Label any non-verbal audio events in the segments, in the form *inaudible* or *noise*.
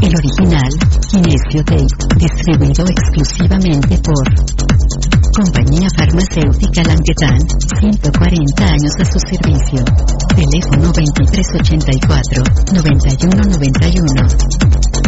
El original, Kinesio Tape, distribuido exclusivamente por Compañía Farmacéutica Languetan, 140 años a su servicio. Teléfono 2384-9191.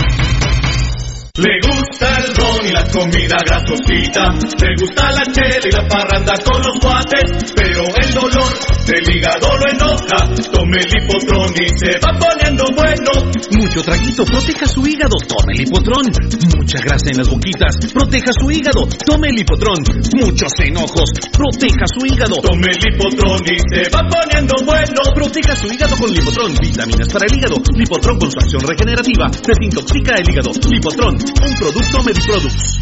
Le gusta el ron y la comida grasosita, le gusta la chela y la parranda con los guates, pero el dolor del hígado lo enoja, tome el hipotrón y se va poniendo bueno. Mucho traguito, proteja su hígado, tome el hipotrón. Mucha grasa en las boquitas, proteja su hígado, tome el hipotrón. Muchos enojos, proteja su hígado. Tome el hipotrón y se va poniendo bueno. Proteja su hígado con Lipotrón, vitaminas para el hígado. Lipotrón con su acción regenerativa, desintoxica el hígado. Lipotrón, un producto Mediproducts.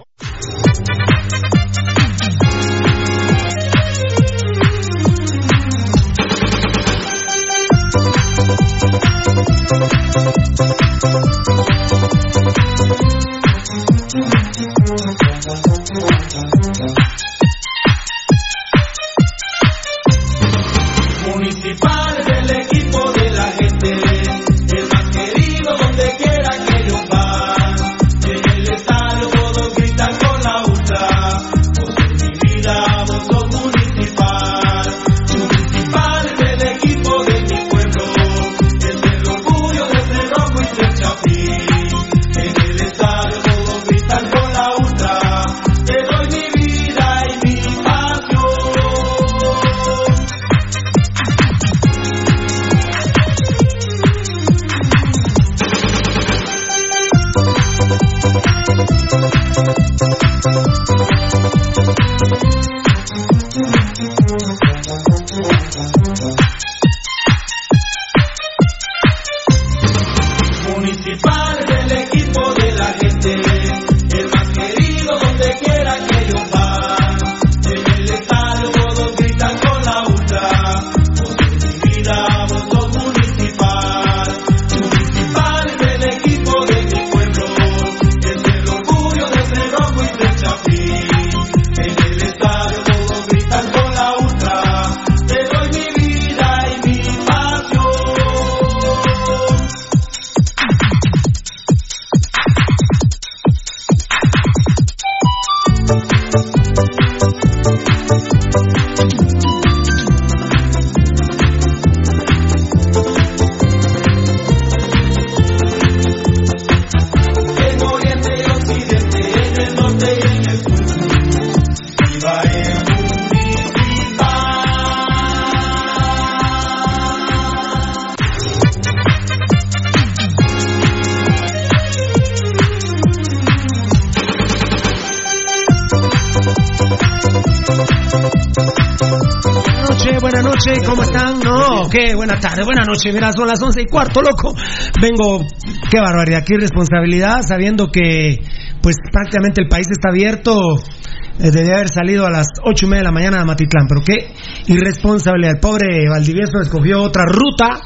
Municipal tarde, buena noche. Mira, son las once y cuarto, loco. Vengo, qué barbaridad, qué irresponsabilidad, sabiendo que, pues, prácticamente el país está abierto. Eh, debía haber salido a las ocho y media de la mañana a Matitlán, pero qué irresponsabilidad. El pobre Valdivieso escogió otra ruta,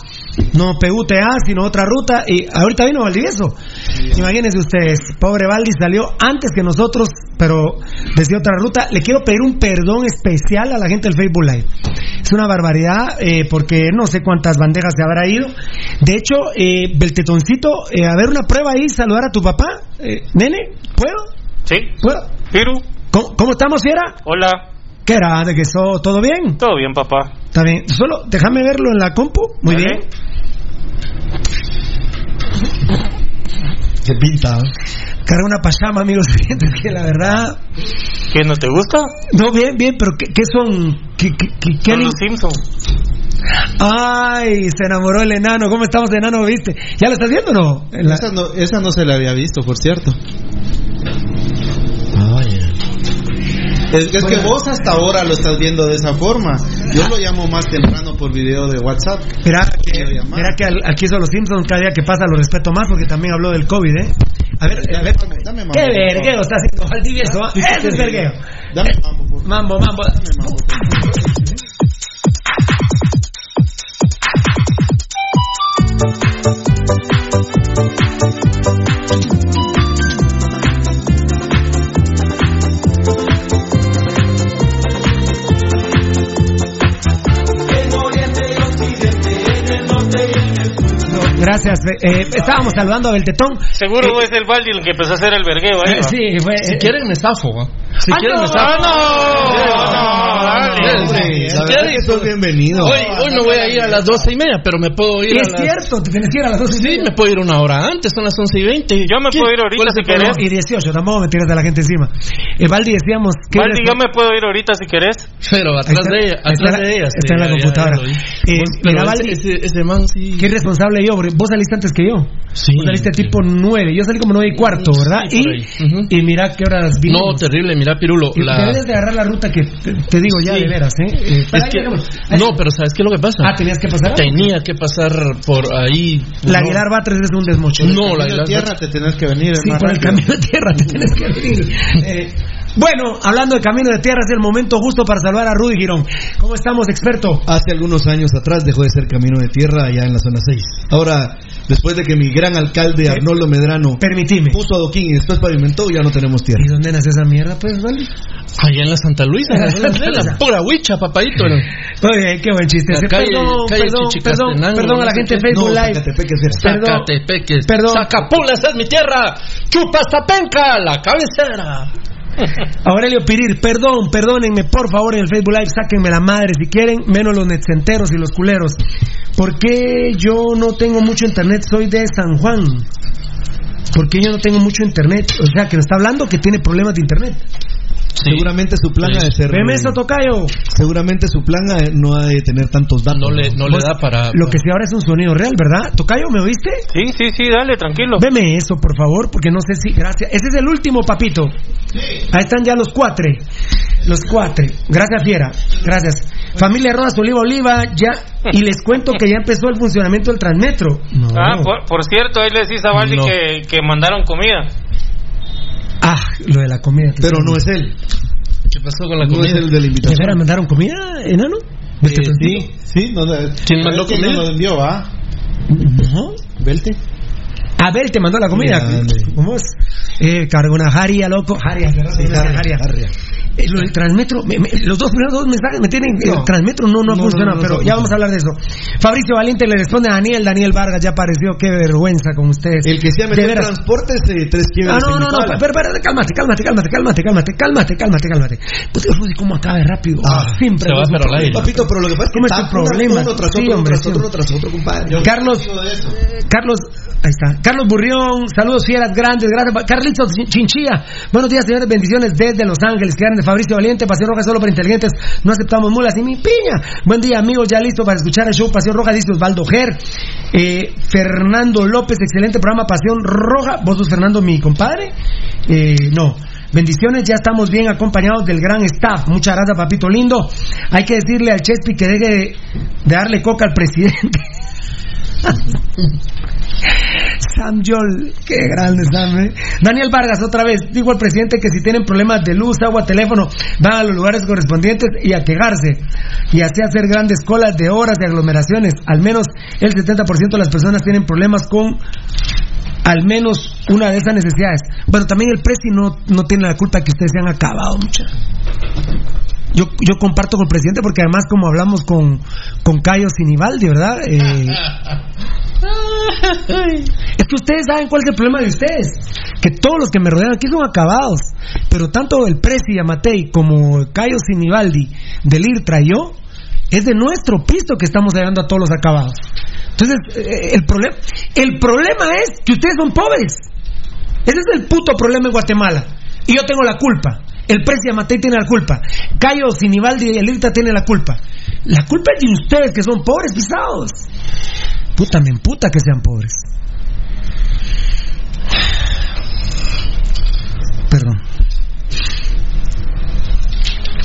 no PUTA, sino otra ruta, y ahorita vino Valdivieso. Imagínense ustedes, pobre Valdi salió antes que nosotros, pero desde otra ruta. Le quiero pedir un perdón especial a la gente del Facebook Live. Es una barbaridad, eh, porque no sé cuántas bandejas se habrá ido. De hecho, eh, Beltetoncito, eh, a ver una prueba ahí, saludar a tu papá. Eh, Nene, ¿puedo? Sí. ¿Puedo? Piru, ¿Cómo, cómo estamos, Fiera? hola. ¿Qué era? ¿De que eso, todo bien? Todo bien, papá. Está bien. Solo déjame verlo en la compu. Muy bien. Se pinta. Carga una pachama, amigos *laughs* oyentes, que la verdad. ¿Qué, no te gusta? No, bien, bien, pero ¿qué, qué son? ¿Qué, qué, qué- qué Son anim- los Simpsons. Ay, se enamoró el enano. ¿Cómo estamos, enano? ¿Viste? ¿Ya lo estás viendo o no? La- Esa no, esa no se la había visto, por cierto. Es, es que vos hasta ahora lo estás viendo de esa forma. Yo lo llamo más temprano por video de WhatsApp. Mira que, mira que al- aquí son los Simpsons, cada día que pasa lo respeto más porque también habló del COVID, ¿eh? A ver, a ver. Dame, dame mambo, ¿Qué vergueo está haciendo Valdivieso? ah? Ese es vergueo. Dame mambo, por favor. Mambo, mambo. Dame mambo, por Gracias. eh, estábamos saludando a Beltetón. Seguro es el Baldi el que empezó a hacer el vergueo. Eh, sí, fue. Si eh, quieren me zafo, ¿va? Si Ah, quieren no, me zafo. Hombre, la verdad que sos bienvenido. Hoy, hoy me voy a ir a las doce y media, pero me puedo ir y a es las... cierto, te tienes que ir a las 12 y Sí, media. me puedo ir una hora antes, son las once y veinte. Yo me ¿Qué? puedo ir ahorita ¿Cuál es si querés. Y 18, tampoco me tiras a la gente encima. Eh, Valdi, decíamos que. Baldi, yo me puedo ir ahorita si querés. Pero atrás está, de ella, atrás la- de ella. está en la computadora. Eh, mira, ese, Valdi- ese, ese man sí. Qué responsable yo, porque vos saliste antes que yo. Sí. Vos saliste tipo 9, yo salí como 9 y cuarto, ¿verdad? Sí, y, y mira qué horas vino. No, terrible, mira, Pirulo. Y La... Debes de agarrar la ruta que te, te digo ya Sí. ¿Eh? Es que, no, pero ¿sabes qué es lo que pasa? Ah, tenías que pasar. Tenía que pasar por ahí. La no. Aguilar Batres es un desmocho. No, la Aguilar tierra te tenés que venir. Sí, por el camino de tierra te tienes que venir. *laughs* Eh, bueno, hablando de camino de tierra, es el momento justo para saludar a Rudy Girón. ¿Cómo estamos, experto? Hace algunos años atrás dejó de ser camino de tierra allá en la zona 6. Ahora, después de que mi gran alcalde Arnoldo Medrano Permitime. puso adoquín y después pavimentó, ya no tenemos tierra. ¿Y dónde nace esa mierda, pues, Valdi? Allá en la Santa Luisa, en la *laughs* pura huicha, papadito. ¿no? Oye, qué buen chiste. Calle- perdón, calle perdón, perdón, a la gente de. Facebook No, Live. Zacatepeques. Perdón. Zacapulas es mi tierra. Chupastapenca, la cabecera. *laughs* Aurelio Pirir, perdón, perdónenme, por favor, en el Facebook Live, sáquenme la madre si quieren, menos los netcenteros y los culeros. ¿Por qué yo no tengo mucho internet? Soy de San Juan. ¿Por qué yo no tengo mucho internet? O sea, que me está hablando que tiene problemas de internet. Seguramente su plan ha de ser. Veme eso, Tocayo. Seguramente su plan ha- no ha de tener tantos datos. No le, no le da para. Lo que sí ahora es un sonido real, ¿verdad? Tocayo, ¿me oíste? Sí, sí, sí, dale, tranquilo. Veme eso, por favor, porque no sé si. Gracias. Ese es el último, papito. Ahí están ya los cuatro. Los cuatro. Gracias, Fiera. Gracias. Familia Rodas Oliva Oliva, ya. Y les cuento que ya empezó el funcionamiento del Transmetro. No. Ah, por, por cierto, ahí le decís a Baldi No. que, que mandaron comida. Ah, lo de la comida. Pero no es él. ¿Qué pasó con la No comida? es el de la ¿De invitación. veras mandaron comida, enano? Eh, sí, sí. No, no, ¿Quién mandó ¿quién comida? nos lo envió, va? No. Velte. Abel te mandó la comida. ¿Cómo es? Eh, cargo una jaria, loco. Jaria. Eh, lo del transmetro, me- me- los dos primeros dos mensajes me tienen. No. El transmetro no, no, ha No, funcionado, no, no, pero no, ya no. vamos a hablar de eso. Fabricio Valiente le responde a Daniel. Daniel Vargas ya apareció. Qué vergüenza con ustedes. El que se ha De metido en veras. transportes, eh, tres Ah, quiebres. no, en no, no, Ipala. pero, pero, cálmate, cálmate, cálmate, cálmate, cálmate, cálmate, cálmate, cálmate. Pues Rudy, ¿cómo acaba de rápido? Ah, Siempre. se va pero problema. Papito, pero lo que pasa es que ¿Cómo es tu está uno- problema? Uno tras Sí, otro, hombre, tras sí. otro, uno tras otro, compadre. Carlos, Carlos, ahí está. Carlos Burrión, saludos fieras grandes, gracias. Carlitos Chinchilla, buenos días, señores, bendiciones desde Los Ángeles. Que eran de Fabricio Valiente, Pasión Roja solo para inteligentes, no aceptamos mulas y mi piña. Buen día, amigos, ya listo para escuchar el show Pasión Roja, dice Osvaldo Ger. Eh, Fernando López, excelente programa Pasión Roja. ¿Vos sos Fernando, mi compadre? Eh, no. Bendiciones, ya estamos bien acompañados del gran staff. Muchas gracias, papito lindo. Hay que decirle al Chespi que deje de, de darle coca al presidente. *laughs* Sam Yol, qué grande Sam. ¿eh? Daniel Vargas, otra vez, digo al presidente que si tienen problemas de luz, agua, teléfono, van a los lugares correspondientes y a quejarse. Y así hacer grandes colas de horas de aglomeraciones. Al menos el 70% de las personas tienen problemas con al menos una de esas necesidades. Bueno, también el Presi no, no tiene la culpa que ustedes se han acabado, mucha. Yo, yo comparto con el presidente porque además como hablamos con, con Cayo Sinibaldi, ¿verdad? Eh, *laughs* *laughs* es que ustedes saben cuál es el problema de ustedes. Que todos los que me rodean aquí son acabados. Pero tanto el Presi Amatei como Cayo Sinibaldi del IRTRA yo, es de nuestro pisto que estamos ayudando a todos los acabados. Entonces, eh, el, problema el problema es que ustedes son pobres. Ese es el puto problema en Guatemala. Y yo tengo la culpa. El Presi Amatei tiene la culpa. Cayo Sinibaldi y el IRTA tienen la culpa. La culpa es de ustedes que son pobres pisados. Puta, me emputa que sean pobres. Perdón.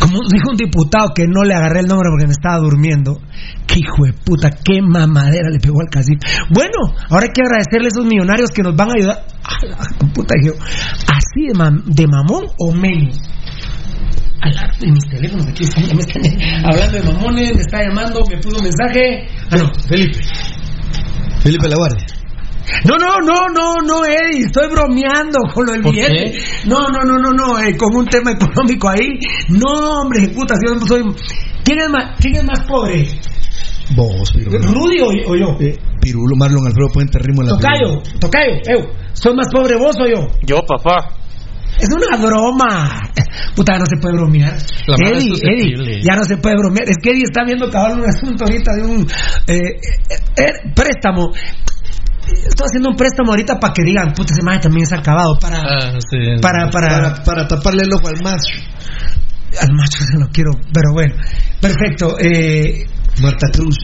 Como dijo un diputado que no le agarré el nombre porque me estaba durmiendo. Qué hijo de puta, qué mamadera le pegó al cacique. Bueno, ahora hay que agradecerle a esos millonarios que nos van a ayudar. A la puta, dije, así de, mam- de mamón o menos. Mis teléfonos aquí me están hablando de mamones, me está llamando, me puso un mensaje. Ah, no, Felipe. Felipe La Guardia. No, no, no, no, no, Eddie, estoy bromeando con lo del ¿Por billete. qué? No, no, no, no, no, eh, con un tema económico ahí. No, hombre, puta, si yo soy... ¿Quién es más, quién es más pobre? Vos, Pirulo. ¿Rudy o, o yo? Eh, Pirulo, Marlon Alfredo Puente Rimo en la Tocayo, Tocayo, eu, ¿soy más pobre vos o yo? Yo, papá. Es una broma. Puta, no se puede bromear. La madre es Eddie. Eddie, ya no se puede bromear. Es que Eddie está viendo cabal un asunto ahorita de un eh, eh, eh, préstamo. Estoy haciendo un préstamo ahorita para que digan, puta, ese madre también es acabado. Para, Ah, sí. para, para, Para, para taparle el ojo al macho. Al macho se lo quiero, pero bueno. Perfecto. Eh, Marta Cruz.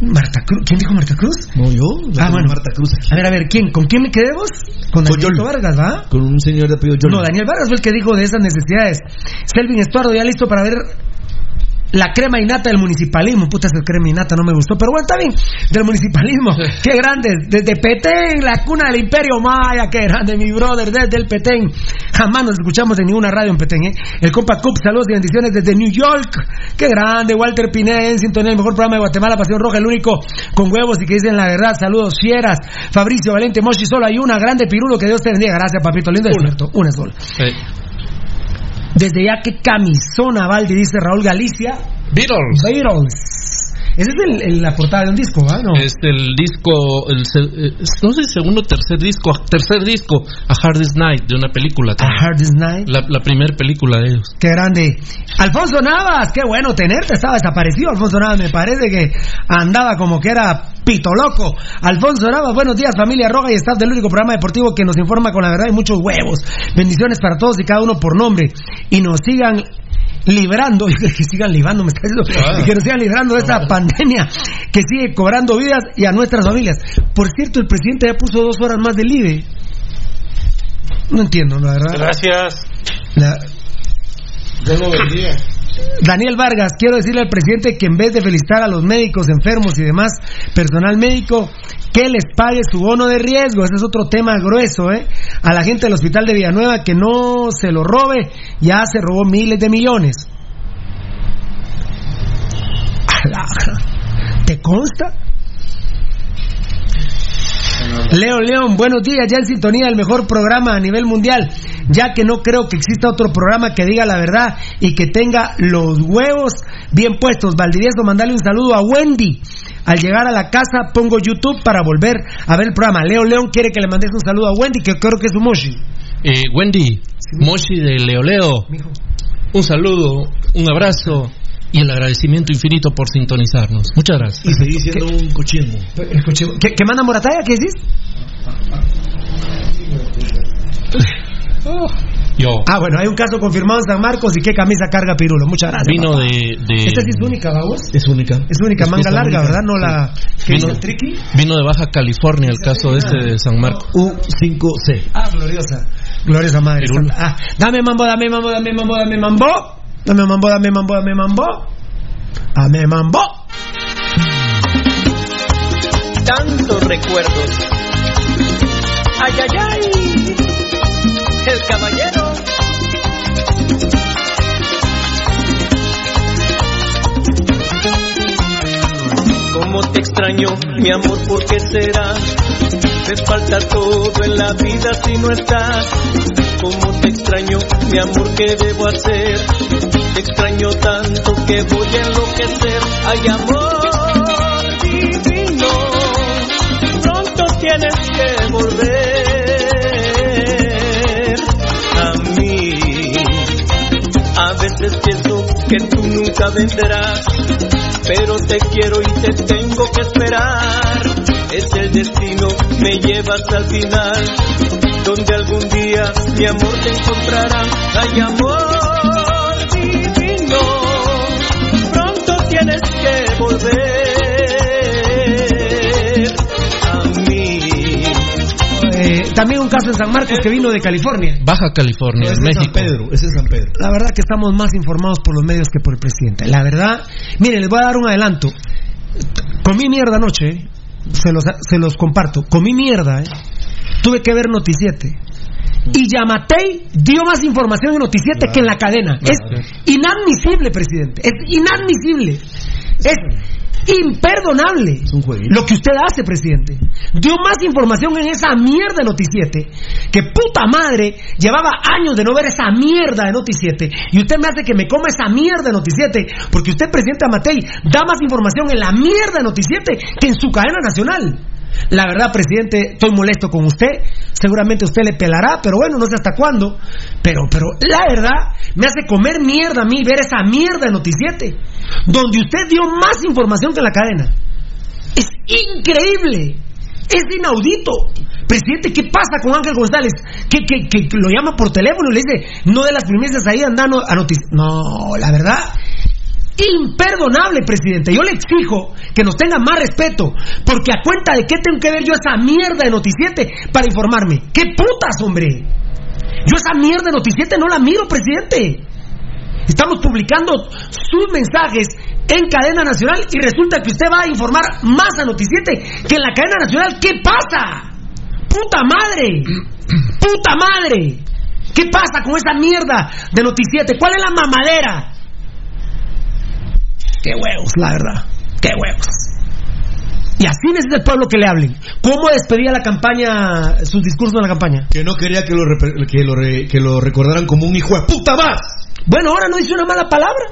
Marta Cruz. ¿Quién dijo Marta Cruz? No, yo. Ah, bueno. Marta Cruz. A ver, a ver, ¿quién? ¿Con quién me quedé vos? Con Daniel. Vargas, ¿va? Con un señor de apellido Yol. No, Daniel Vargas fue el que dijo de esas necesidades. Selvin Estuardo ya listo para ver la crema innata del municipalismo. Puta, esa crema innata no me gustó, pero bueno, está bien. Del municipalismo. Qué grande. Desde Petén, la cuna del imperio maya. Qué grande, mi brother, desde el Petén. Jamás nos escuchamos en ninguna radio en Petén, ¿eh? El compa Cup, saludos y bendiciones desde New York. Qué grande. Walter Piné, en sintonía, el mejor programa de Guatemala, Pasión Roja, el único con huevos y que dicen la verdad. Saludos, fieras. Fabricio Valente, Moshi, solo hay una. Grande Pirulo, que Dios te bendiga. Gracias, papito lindo. Una. Una, una sola. Sí. Desde ya que camisona Valdi, dice Raúl Galicia. Beatles. Beatles. Esa es el- el- la portada de un disco, ¿ah? No. Es el disco, el, eh, no sé, segundo o tercer disco, tercer disco, A Hardest Night, de una película. A. Hardest Night. La, la primera película de ellos. Qué grande. Alfonso Navas, qué bueno tenerte. Estaba desaparecido Alfonso Navas. Me parece que andaba como que era pito loco. Alfonso Navas, buenos días, familia Roja y staff del único programa deportivo que nos informa con la verdad y muchos huevos. Bendiciones para todos y cada uno por nombre. Y nos sigan librando, *laughs* que sigan librando, me está diciendo, Ah. y que nos sigan librando de esta pandemia que sigue cobrando vidas y a nuestras familias. Por cierto, el presidente ya puso dos horas más del IBE. No entiendo, la verdad. Gracias. La- Daniel Vargas, quiero decirle al presidente que en vez de felicitar a los médicos, enfermos y demás personal médico, que les pague su bono de riesgo. Ese es otro tema grueso, ¿eh? A la gente del hospital de Villanueva que no se lo robe, ya se robó miles de millones. *laughs* ¿Te consta? Leo León, buenos días, ya en sintonía del mejor programa a nivel mundial, ya que no creo que exista otro programa que diga la verdad y que tenga los huevos bien puestos. Valdivieso, mandarle un saludo a Wendy. Al llegar a la casa pongo YouTube para volver a ver el programa. Leo León quiere que le mandes un saludo a Wendy, que creo que es su moshi. Eh, Wendy, Moshi de Leo Leo, un saludo, un abrazo y el agradecimiento infinito por sintonizarnos. Muchas gracias. Y seguí siendo un cochismo. ¿Qué, qué manda Morataya? ¿Qué decís? Yo. Ah, bueno, hay un caso confirmado en San Marcos y qué camisa carga Pirulo. Muchas gracias. Vino de, de- Esta sí es única, vamos. Es única. Es única, Es manga larga, única. ¿verdad? No la que Vino- triqui. vino de Baja California, el caso este de San Marcos. U5C. Ah, gloriosa. Gloriosa madre. Ah, dame mambo, dame mambo, dame mambo, dame mambo. Dame mambo, dame mambo, dame mambo. Dame mambo. tantos recuerdos. Ay, ay, ay, el caballero. Cómo te extraño, mi amor, ¿por qué será? Me falta todo en la vida si no estás. Cómo te extraño, mi amor, ¿qué debo hacer? Te extraño tanto que voy a enloquecer. Ay, amor divino, pronto tienes que volver a mí. A veces pienso que tú nunca vendrás, pero te quiero y te tengo que esperar. Es el destino, me llevas al final, donde algún día mi amor te encontrará. Ay, amor divino, pronto tienes que también un caso en San Marcos que vino de California. Baja California, Ese es México. San Pedro. Es San Pedro. La verdad que estamos más informados por los medios que por el presidente. La verdad, miren, les voy a dar un adelanto. Comí mierda anoche, se los, se los comparto. Comí mierda, ¿eh? tuve que ver Noticiete. Y Yamatei dio más información en Noticiete que en la cadena. Es inadmisible, presidente. Es inadmisible. Es imperdonable lo que usted hace, presidente. Dio más información en esa mierda de Noticiete, que puta madre, llevaba años de no ver esa mierda de Noticiete, y usted me hace que me coma esa mierda de Noticiete, porque usted, presidente Amatei, da más información en la mierda de Noticiete que en su cadena nacional. La verdad, presidente, estoy molesto con usted. Seguramente usted le pelará, pero bueno, no sé hasta cuándo. Pero, pero, la verdad, me hace comer mierda a mí ver esa mierda de Noticiete, donde usted dio más información que en la cadena. Es increíble. Es inaudito. Presidente, ¿qué pasa con Ángel González? Que, que, que lo llama por teléfono y le dice, no de las primeras ahí andando a noticias. No, la verdad, imperdonable, presidente. Yo le exijo que nos tenga más respeto, porque a cuenta de qué tengo que ver yo esa mierda de Noticiete para informarme. ¿Qué putas, hombre? Yo esa mierda de Noticiete no la miro, presidente. Estamos publicando sus mensajes en cadena nacional y resulta que usted va a informar más a Noticiete que en la cadena nacional. ¿Qué pasa? ¡Puta madre! ¡Puta madre! ¿Qué pasa con esa mierda de Noticiete? ¿Cuál es la mamadera? ¡Qué huevos, la verdad! ¡Qué huevos! Y así necesita el pueblo que le hablen. ¿Cómo despedía la campaña, sus discursos en la campaña? Que no quería que lo, que lo, re- que lo recordaran como un hijo de puta más. Bueno, ahora no dice una mala palabra.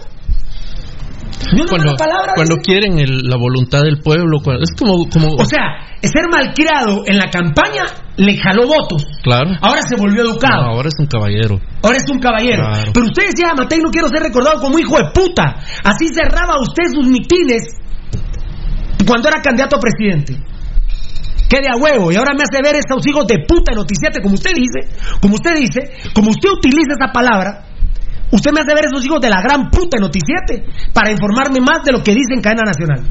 Ni una Cuando, palabra. quieren el- la voluntad del pueblo, cuando- es como, como O sea, ser malcriado en la campaña le jaló votos. claro. Ahora se volvió educado. No, ahora es un caballero. Ahora es un caballero. Claro. Pero usted decía, Matei, no quiero ser recordado como hijo de puta. Así cerraba usted sus mitines cuando era candidato a presidente. Quede a huevo. Y ahora me hace ver estos hijos de puta en noticiete, como usted dice, como usted dice, como usted utiliza esa palabra. Usted me hace ver esos hijos de la gran puta en noticiete para informarme más de lo que dice en cadena nacional.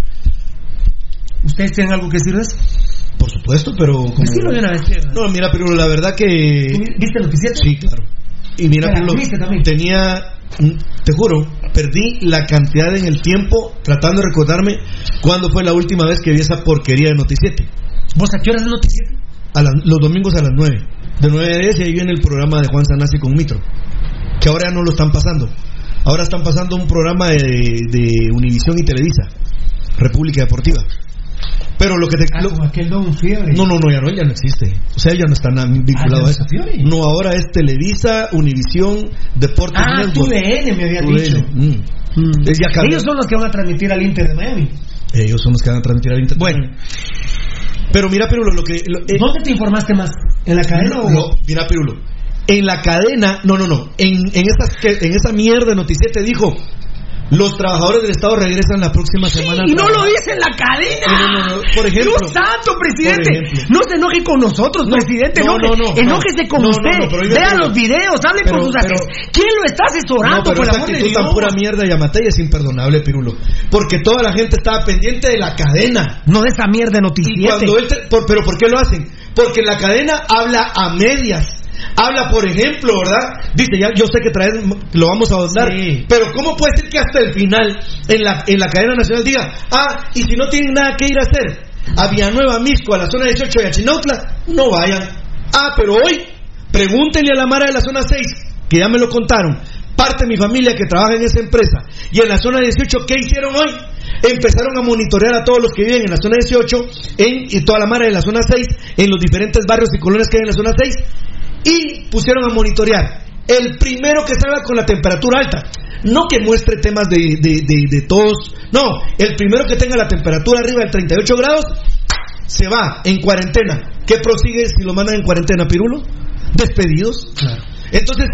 ¿Ustedes tienen algo que decir de eso? Por supuesto, pero. como- Decilo de una vez. No, mira, pero la verdad que. ¿Viste el noticiero? Sí, claro. Y mira, Pero tenía. Te juro, perdí la cantidad en el tiempo tratando de recordarme cuándo fue la última vez que vi esa porquería de Noticiete. ¿Vos a qué horas de noticiero? A los domingos a las 9. De 9 a 10 y ahí viene el programa de Juan Sanasi con Mitro. Que ahora ya no lo están pasando. Ahora están pasando un programa de, de Univisión y Televisa. República Deportiva. Pero lo que te. Ah, lo- aquel Don Fiebre. no, no, no, ya no, ya no existe. O sea, ya no está nada vinculado Ah, a eso. Fiore. No, ahora es Televisa, Univisión, Deportes Ah, Network. Me había dicho. mm. Cambió. Ellos son los que van a transmitir al Inter de Miami. Ellos son los que van a transmitir al Inter. Bueno. Pero mira, Pirulo, lo que... lo- eh, ¿Dónde te informaste más? ¿En la cadena o...? no, mira, Pirulo. En la cadena, no, no, no. En, en, esas, que- en esa mierda de noticiete dijo, los trabajadores del Estado regresan la próxima semana. al Y no lo trabajo". dice en la cadena. No, no. Por ejemplo. Dios santo, presidente. No se enoje con nosotros, No, presidente. no, no, no, enójese con usted. Vea los videos, hable pero- con sus asesores. ¿Quién lo está asesorando, No, pero por esa amor actitud tan pura mierda de Yamatei es imperdonable, Pirulo. Porque toda la gente estaba pendiente de la cadena. No de esa mierda de Y por- pero ¿por qué lo hacen? Porque la cadena habla a medias. Habla, por ejemplo, ¿verdad? Dice, ya yo sé que traer, lo vamos a ahondar. Sí. Pero ¿cómo puede ser que hasta el final en la, en la cadena nacional diga, ah, y si no tienen nada que ir a hacer, a Villanueva, Misco, a la zona 18 y a Chinautla, no vayan. Ah, pero hoy, pregúntenle a la Mara de la zona 6, que ya me lo contaron, parte de mi familia que trabaja en esa empresa, y en la zona 18, ¿qué hicieron hoy? Empezaron a monitorear a todos los que viven en la zona 18 en, y toda la Mara de la zona 6, en los diferentes barrios y colonias que hay en la zona 6, y pusieron a monitorear. El primero que salga con la temperatura alta, no que muestre temas de, de, de, de tos, no, el primero que tenga la temperatura arriba de 38 grados, se va en cuarentena. ¿Qué prosigue si lo mandan en cuarentena, Pirulo? Despedidos. Entonces,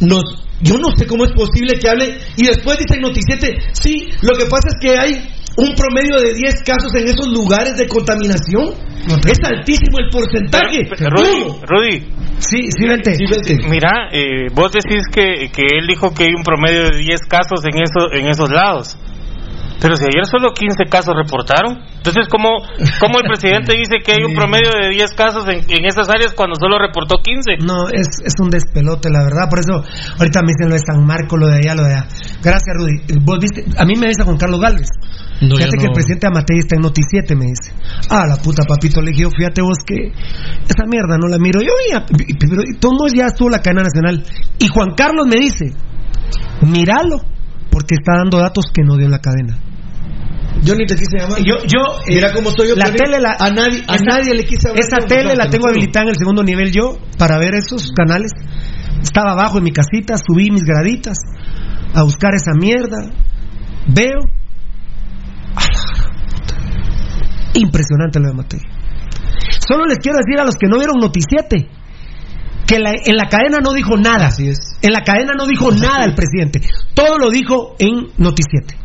nos, yo no sé cómo es posible que hable y después dice en Noticiete, sí, lo que pasa es que hay un promedio de 10 casos en esos lugares de contaminación. Es altísimo el porcentaje. Rudy. Rudy, Sí, sí, vente. Sí, mira, eh, vos decís que, que él dijo que hay un promedio de 10 casos en, eso, en esos lados. Pero si ayer solo 15 casos reportaron, entonces ¿cómo, cómo el presidente dice que hay un promedio de 10 casos en, en esas áreas cuando solo reportó 15? No, es, es un despelote, la verdad. Por eso ahorita me dicen lo de San Marco, lo de allá, lo de allá. Gracias, Rudy. Vos viste, a mí me dice con Carlos Galvez. No, fíjate ya que el presidente Amatei está en Noticiete, me dice. Ah, la puta, papito, le dije, fíjate vos que esa mierda no la miro. Yo veía, pero todo ya estuvo la cadena nacional. Y Juan Carlos me dice, míralo, porque está dando datos que no dio la cadena. Yo ni te quise llamar. Yo, yo, eh, Mira cómo estoy yo. La tele, la, a nadie, a esa- nadie le quise hablar. Esa tele no, la te tengo habilitada en el segundo nivel yo para ver esos canales. Estaba abajo en mi casita, subí mis graditas a buscar esa mierda. Veo. Impresionante lo de Matei. Solo les quiero decir a los que no vieron Noticiete que la- en la cadena no dijo nada. Así es. En la cadena no dijo nada el presidente. Todo lo dijo en Noticiete.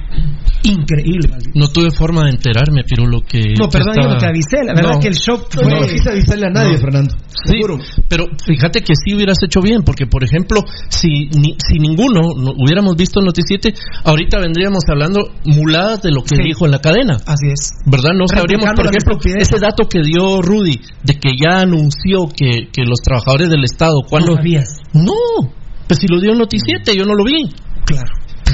Increíble. No tuve forma de enterarme, Pirulo, que... No, perdón, yo no estaba- te avisé. La verdad No. que el shock No, fue. no quise avisarle a nadie, No. Fernando. Sí, Seguro. pero fíjate que sí hubieras hecho bien, porque por ejemplo, si ni- si ninguno no- hubiéramos visto el noticiete, ahorita vendríamos hablando muladas de lo que Sí. dijo en la cadena. Así es. ¿Verdad? No sabríamos, por ejemplo, ese dato que dio Rudy, de que ya anunció que, que los trabajadores del Estado, ¿cuándo? No sabías. No, pues si lo dio en noticiete, yo no lo vi.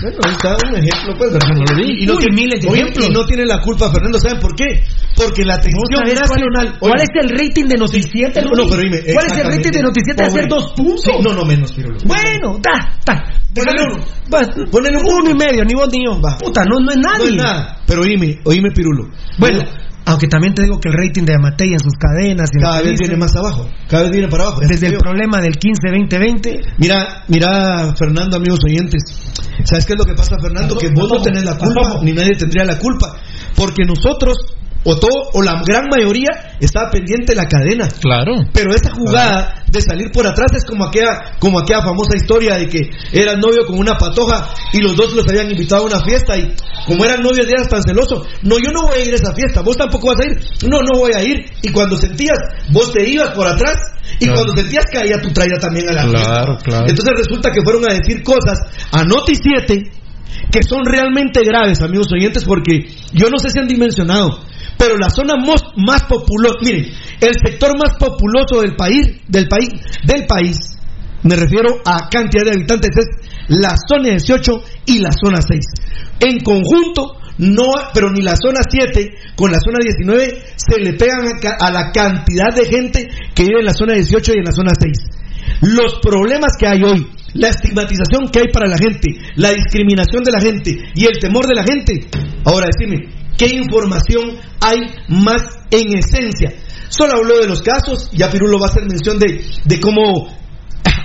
Bueno, ahí está un ejemplo, pues. No vi. Y no, Uy, tiene, miles de oye, ejemplos. y no tiene la culpa Fernando, ¿saben por qué? Porque la atención ¿Vos sabés cuál, nacional... cuál es el rating de Noticiete? No, no, pero dime. ¿Cuál es el rating de Noticiete de hacer dos puntos? Sí, no, no, menos, Pirulo. Bueno, da, da. Ponele uno. Va, Ponele un uno y medio, ni vos ni yo. Va. Puta, no, no es No nadie. es nada. Pero oíme, oíme, Pirulo. Bueno, aunque también te digo que el rating de Amatei en sus cadenas en cada vez viene más abajo. Cada vez viene para abajo. desde el problema del 15-20-20. Mira, mira, Fernando, amigos oyentes. ¿Sabes qué es lo que pasa, Fernando? Que vos no tenés la culpa, ni nadie tendría la culpa. Porque nosotros, o todo, o la gran mayoría, estaba pendiente de la cadena. Claro. Pero esa jugada de salir por atrás es como aquella, como aquella famosa historia de que era novio con una patoja y los dos los habían invitado a una fiesta y como eran novios ya eras tan celoso. No, yo no voy a ir a esa fiesta, vos tampoco vas a ir. No, no voy a ir. Y cuando sentías, vos te ibas por atrás y Claro. cuando sentías caía tu traía también a la Claro, fiesta. claro. Entonces resulta que fueron a decir cosas a Noti 7 que son realmente graves, amigos oyentes, porque yo no sé si han dimensionado, pero la zona más populosa, miren, el sector más populoso del país, del país, del país, me refiero a cantidad de habitantes, es la zona 18 y la zona 6. En conjunto, no, pero ni la zona 7 con la zona 19 se le pegan a, a la cantidad de gente que vive en la zona 18 y en la zona 6 los problemas que hay hoy, la estigmatización que hay para la gente, la discriminación de la gente y el temor de la gente. Ahora decime, ¿qué información hay más en esencia? Solo habló de los casos, ya Pirulo va a hacer mención de, de cómo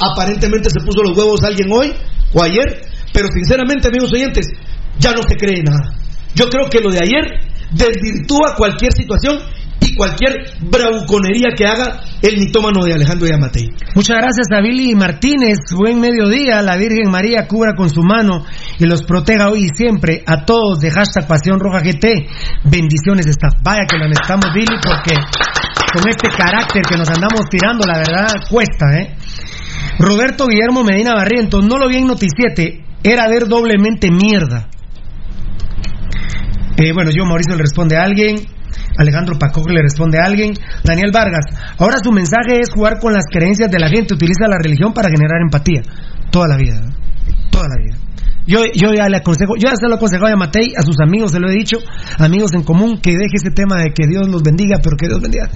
aparentemente se puso los huevos alguien hoy o ayer, pero sinceramente, amigos oyentes, ya no se cree nada. Yo creo que lo de ayer desvirtúa cualquier situación cualquier bravuconería que haga el mitómano de Alejandro Yamatei. Muchas gracias a Billy Martínez. Buen mediodía. La Virgen María cubra con su mano y los proteja hoy y siempre a todos de hashtag Pasión Roja GT. Bendiciones de staff. Vaya que lo necesitamos, Billy, porque con este carácter que nos andamos tirando, la verdad, cuesta, ¿eh? Roberto Guillermo Medina Barrientos, no lo vi en Noticiete, era ver doblemente mierda. Eh, bueno, yo Mauricio le responde a alguien. Alejandro Pacoque le responde a alguien. Daniel Vargas, ahora su mensaje es jugar con las creencias de la gente, utiliza la religión para generar empatía. Toda la vida, ¿eh? toda la vida. Yo, yo ya le aconsejo, yo ya se lo he aconsejado a Matei, a sus amigos se lo he dicho, amigos en común, que deje ese tema de que Dios los bendiga, pero que Dios bendiga.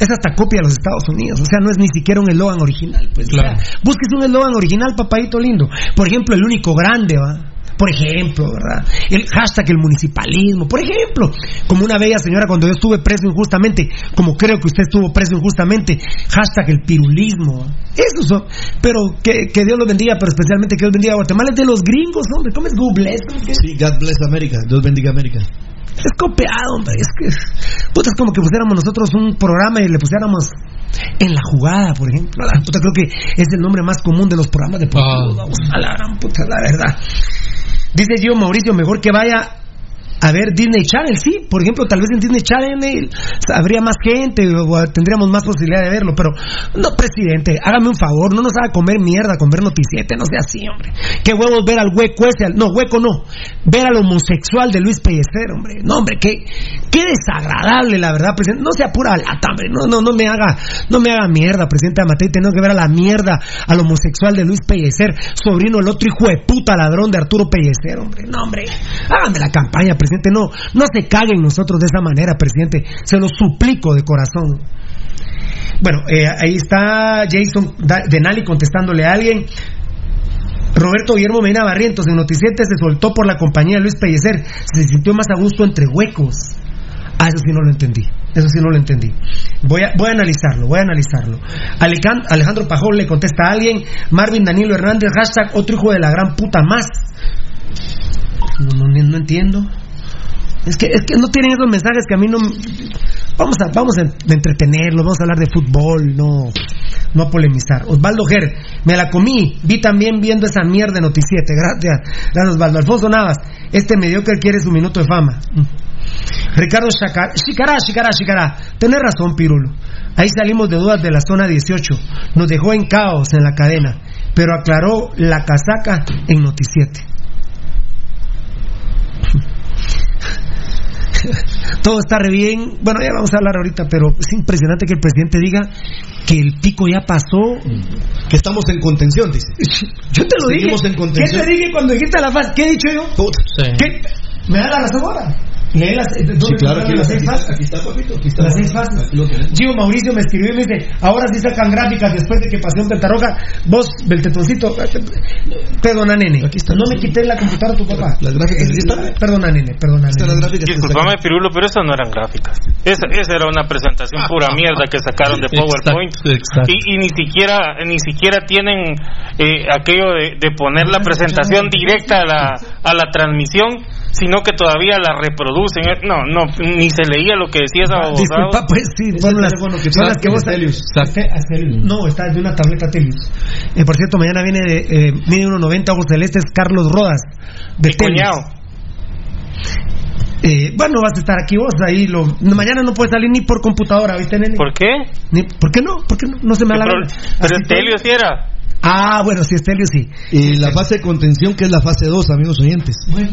Es hasta copia de los Estados Unidos, o sea, no es ni siquiera un eslogan original. Pues, o sea, Claro. busques un eslogan original, papadito lindo. Por ejemplo, el único grande, ¿va? Por ejemplo, ¿verdad? El hashtag el municipalismo, por ejemplo, como una bella señora cuando yo estuve preso injustamente, como creo que usted estuvo preso injustamente, hashtag el pirulismo. Eso son, pero que, que Dios los bendiga, pero especialmente que Dios bendiga a Guatemala es de los gringos, hombre, ¿cómo es Google? Sí, God bless America. Dios bendiga América. Es copiado, hombre. Es que. Puta, es como que pusiéramos nosotros un programa y le pusiéramos en la jugada, por ejemplo. La puta, creo que es el nombre más común de los programas de. Vamos a la gran puta, la verdad. Dice yo, Mauricio, mejor que vaya a ver Disney Channel, sí, por ejemplo, tal vez en Disney Channel habría más gente o tendríamos más posibilidad de verlo, pero no, presidente, hágame un favor, no nos haga comer mierda con ver noticiete, no sea así, hombre. Qué huevos ver al hueco ese, al- no, hueco no, ver al homosexual de Luis Pellecer, hombre, no, hombre, qué, qué desagradable, la verdad, presidente, no sea pura lata, hombre, no, no, no me haga, no me haga mierda, presidente Amatei, tengo que ver a la mierda al homosexual de Luis Pellecer, sobrino el otro hijo de puta ladrón de Arturo Pellecer, hombre, no, hombre, háganme la campaña, presidente, no, no se caguen nosotros de esa manera, presidente, se lo suplico de corazón. Bueno, eh, ahí está Jason Denali contestándole a alguien. Roberto Guillermo Medina Barrientos en Noticiete se soltó por la compañía de Luis Pellecer. Se sintió más a gusto entre huecos. Ah, eso sí no lo entendí. Eso sí no lo entendí. Voy a, analizarlo, voy a analizarlo. Alejandro Pajol le contesta a alguien. Marvin Danilo Hernández, hashtag otro hijo de la gran puta más. No, no, no entiendo. Es que, es que no tienen esos mensajes que a mí no. Vamos a, vamos a entretenerlos, vamos a hablar de fútbol, no, no a polemizar. Osvaldo Ger, me la comí, vi también viendo esa mierda de Noticiete. Gracias, gracias Osvaldo. Alfonso Navas, este mediocre quiere su minuto de fama. Mm. Ricardo Chacar, Chicará, Chicará, Chicará. Tenés razón, Pirulo. Ahí salimos de dudas de la zona 18. Nos dejó en caos en la cadena, pero aclaró la casaca en Noticiete. *laughs* Todo está re bien. Bueno, ya vamos a hablar ahorita, pero es impresionante que el presidente diga que el pico ya pasó. Que estamos en contención, dice. *laughs* Yo te lo Seguimos dije. en contención. ¿Qué te dije cuando dijiste la fase? ¿Qué he dicho yo? ¿Qué? ¿Me da la razón ahora? Lee las, ¿dónde Sí, claro, aquí, las seis aquí- fases? aquí está, papito, aquí está. Las seis fases. Aquí. Gio Mauricio me escribió y me dice, ahora sí sacan gráficas después de que pasó en Pentarroja. Vos, Beltetoncito, perdona nene. no me quité la computadora a tu papá. Las gráficas aquí están. Perdona nene, perdona nene. Disculpame, Pirulo, pero eso no eran gráficas. Esa, esa era una presentación pura *laughs* mierda que sacaron de PowerPoint. Y, y ni siquiera ni siquiera tienen eh, aquello de, de poner la presentación directa a la, a la transmisión, sino que todavía la reproducen. Eh, No, no, ni se leía lo que decía esa babosada. Disculpa, pues sí, las, que son las que vos Stelius. No, está de una tableta Telius. Eh, por cierto, mañana viene de eh, mide 1.90 ojos celestes Carlos Rodas de Mi Telius. cuñado. Eh, bueno, vas a estar aquí vos ahí. Lo, mañana no puedes salir ni por computadora, ¿viste, nene? ¿Por qué? Ni- ¿Por qué no? ¿Por qué no? No se me la Pero, pero sí era. Ah, bueno, sí, Estelio sí. Y la fase de contención, que es la fase 2, amigos oyentes. Bueno.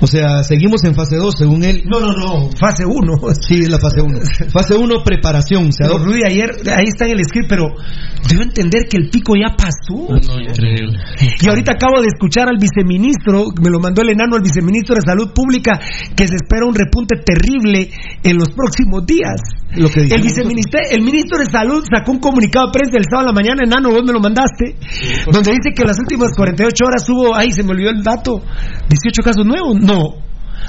O sea, seguimos en fase 2, según él. No, no, no, fase 1. *laughs* Sí, es la fase 1. Fase 1, preparación. Se Pero Rudy, ayer, ahí está en el script, pero debo entender que el pico ya pasó. No, increíble. Y ahorita acabo de escuchar al viceministro, me lo mandó el enano, al viceministro de Salud Pública, que se espera un repunte terrible en los próximos días. Lo que El viceministro, el ministro de Salud sacó un comunicado de prensa el sábado a la mañana, enano, vos me lo mandaste, donde dice que en las últimas 48 horas hubo, ay, se me olvidó el dato, 18 casos nuevos. No.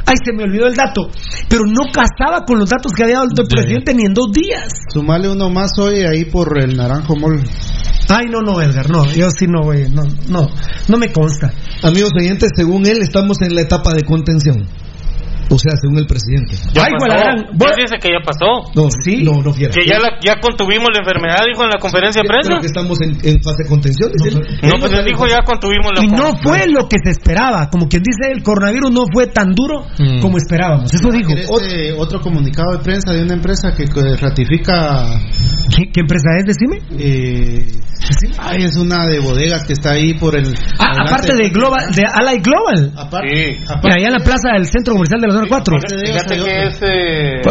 Ay, se me olvidó el dato. Pero no casaba con los datos que había dado el presidente ni en dos días. Sumale uno más hoy ahí por el Naranjo Mall. Ay, no, no, Edgar, no, yo sí no, güey, no, no, no me consta. Amigos oyentes, según él, estamos en la etapa de contención. O sea, según el presidente. Ya Ay, pasó. Él dice que ya pasó. No, sí. No, no fiera. Que ya, la- ya contuvimos la enfermedad, dijo en la conferencia de prensa. Creo que estamos en, en fase de contención. él. No, pues él dijo ya contuvimos la Y no fue lo que se esperaba. Como quien dice, el coronavirus no fue tan duro Mm. como esperábamos. Eso dijo. Este, otro comunicado de prensa de una empresa que ratifica. ¿Qué, qué empresa es? Decime. Eh, ay, es una de bodegas que está ahí por el. Ah, aparte de Global, de Ally Global. Aparte, Sí. Que allá en la plaza del centro comercial de la zona 4. Fíjate que es. eh,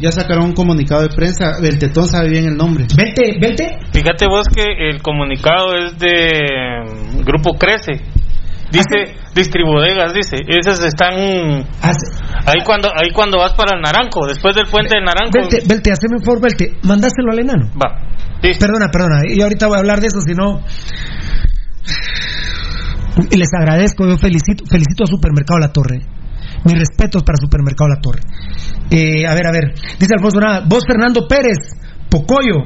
Ya sacaron un comunicado de prensa. El tetón sabe bien el nombre. Vente, vente. Fíjate vos que el comunicado es de mm, Grupo Crece. Dice Distribudegas, dice. Esas están ahí cuando ahí cuando vas para el Naranjo, después del puente de Naranjo. Vente, vente, haceme un favor, vente. Mandáselo al enano. Va. Perdona, perdona. Y ahorita voy a hablar de eso, si no. Y les agradezco, yo felicito, felicito a Supermercado La Torre. Mis respetos para Supermercado La Torre. Eh, a ver, a ver. Dice Alfonso Nava, vos Fernando Pérez, Pocoyo,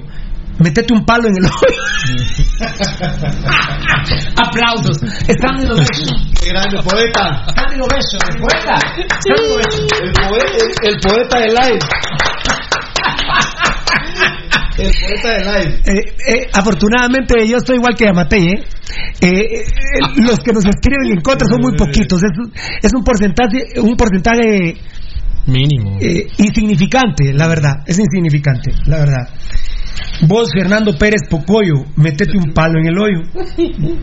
metete un palo en el ojo. *laughs* Aplausos. Están en los Qué grande poeta. Están en los besos, poeta. Están en los besos. El, poe- el- el poeta de live. El poeta de live. Eh, eh, afortunadamente yo estoy igual que Yamatei, ¿eh? Eh, eh, los que nos escriben en contra son muy poquitos. Es, es un porcentaje, un porcentaje Mínimo. eh, insignificante, la verdad. Es insignificante, la verdad. Vos, Fernando Pérez Pocoyo, metete un palo en el hoyo. *laughs*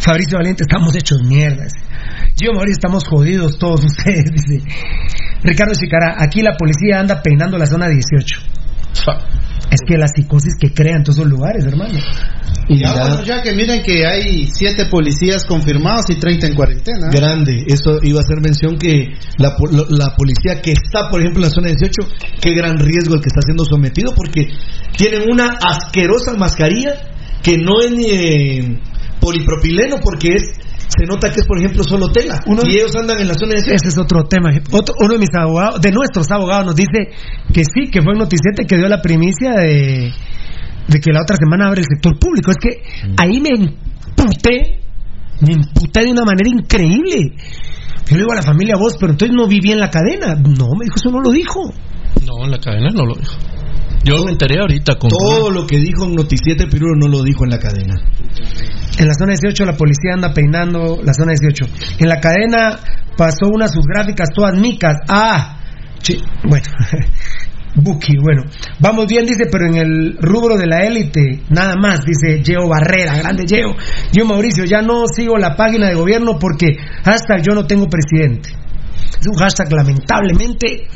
Fabricio Valiente, estamos hechos mierdas. Yo, Mauricio, estamos jodidos todos *laughs* ustedes, dice. Ricardo Chicara, aquí la policía anda peinando la zona 18. Es que la psicosis que crea en todos esos lugares, hermano. Y ya, bueno, ya que miren que hay siete policías confirmados y 30 en cuarentena. Grande, eso iba a hacer mención que la, la policía que está, por ejemplo, en la zona 18, qué gran riesgo el que está siendo sometido, porque tienen una asquerosa mascarilla que no es ni de polipropileno porque es se nota que es por ejemplo solo tela y ellos andan en la zona de Ese es otro tema. Otro- uno de mis abogados, de nuestros abogados, nos dice que sí, que fue el noticiete que dio la primicia de, de que la otra semana abre el sector público. Es que ahí me emputé, me emputé de una manera increíble. Yo le digo a la familia vos, pero entonces no viví en la cadena. No, me dijo, eso no lo dijo. No, la cadena no lo dijo. Yo me enteré ahorita con. todo lo que dijo en Noticiete Pirulo no lo dijo en la cadena En la zona 18 la policía anda peinando la zona 18. En la cadena pasó unas sus gráficas todas micas. Ah, chi- bueno. *laughs* Buki, bueno. Vamos bien, dice, pero en el rubro de la élite, nada más, dice Geo Barrera, grande Geo. Yo, Mauricio, ya no sigo la página de gobierno porque hasta yo no tengo presidente. Es un hashtag lamentablemente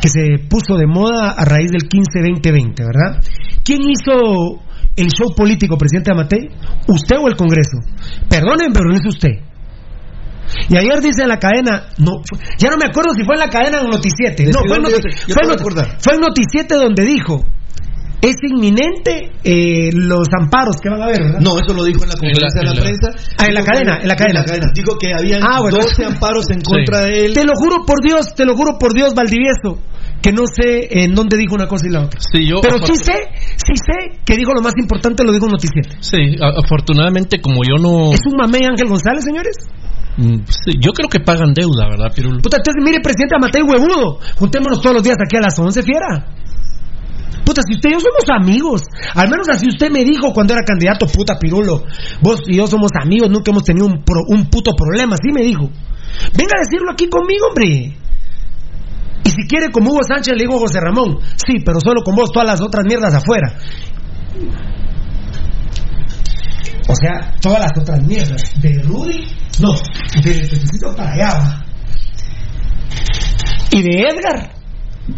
que se puso de moda a raíz del 15-2020, ¿verdad? ¿Quién hizo el show político, presidente Amatei? ¿Usted o el Congreso? Perdonen, pero lo hizo usted. Y ayer dice en la cadena, no, ya no me acuerdo si fue en la cadena o en Noticiete. No, fue en, yo Noti- sé, yo fue en Noti- Noticiete donde dijo, es inminente eh, los amparos que van a haber, ¿verdad? No, eso lo dijo en la conferencia de la, prensa. Ah, en la cadena, que- en la cadena. Dijo que habían Ah, bueno. 12 amparos en contra de él. Te lo juro por Dios, te lo juro por Dios, Valdivieso, que no sé en dónde dijo una cosa y la otra. Sí, yo. Pero sí sé, sí sé que dijo lo más importante, lo dijo en Noticiete. Sí, afortunadamente, como yo no. ¿Es un mamé Ángel González, señores? Mm, sí, yo creo que pagan deuda, ¿verdad, Pirulo? Puta, entonces mire, presidente Amatei huevudo, juntémonos todos los días aquí a las 11, fiera. Puta, si usted y yo somos amigos, al menos así usted me dijo cuando era candidato, puta Pirulo, vos y yo somos amigos, nunca hemos tenido un, pro- un puto problema, así me dijo. Venga a decirlo aquí conmigo, hombre. Y si quiere como Hugo Sánchez, le digo José Ramón, sí, pero solo con vos todas las otras mierdas afuera. O sea, todas las otras mierdas. De Rudy, no, de Pepecito para allá. Y de Edgar,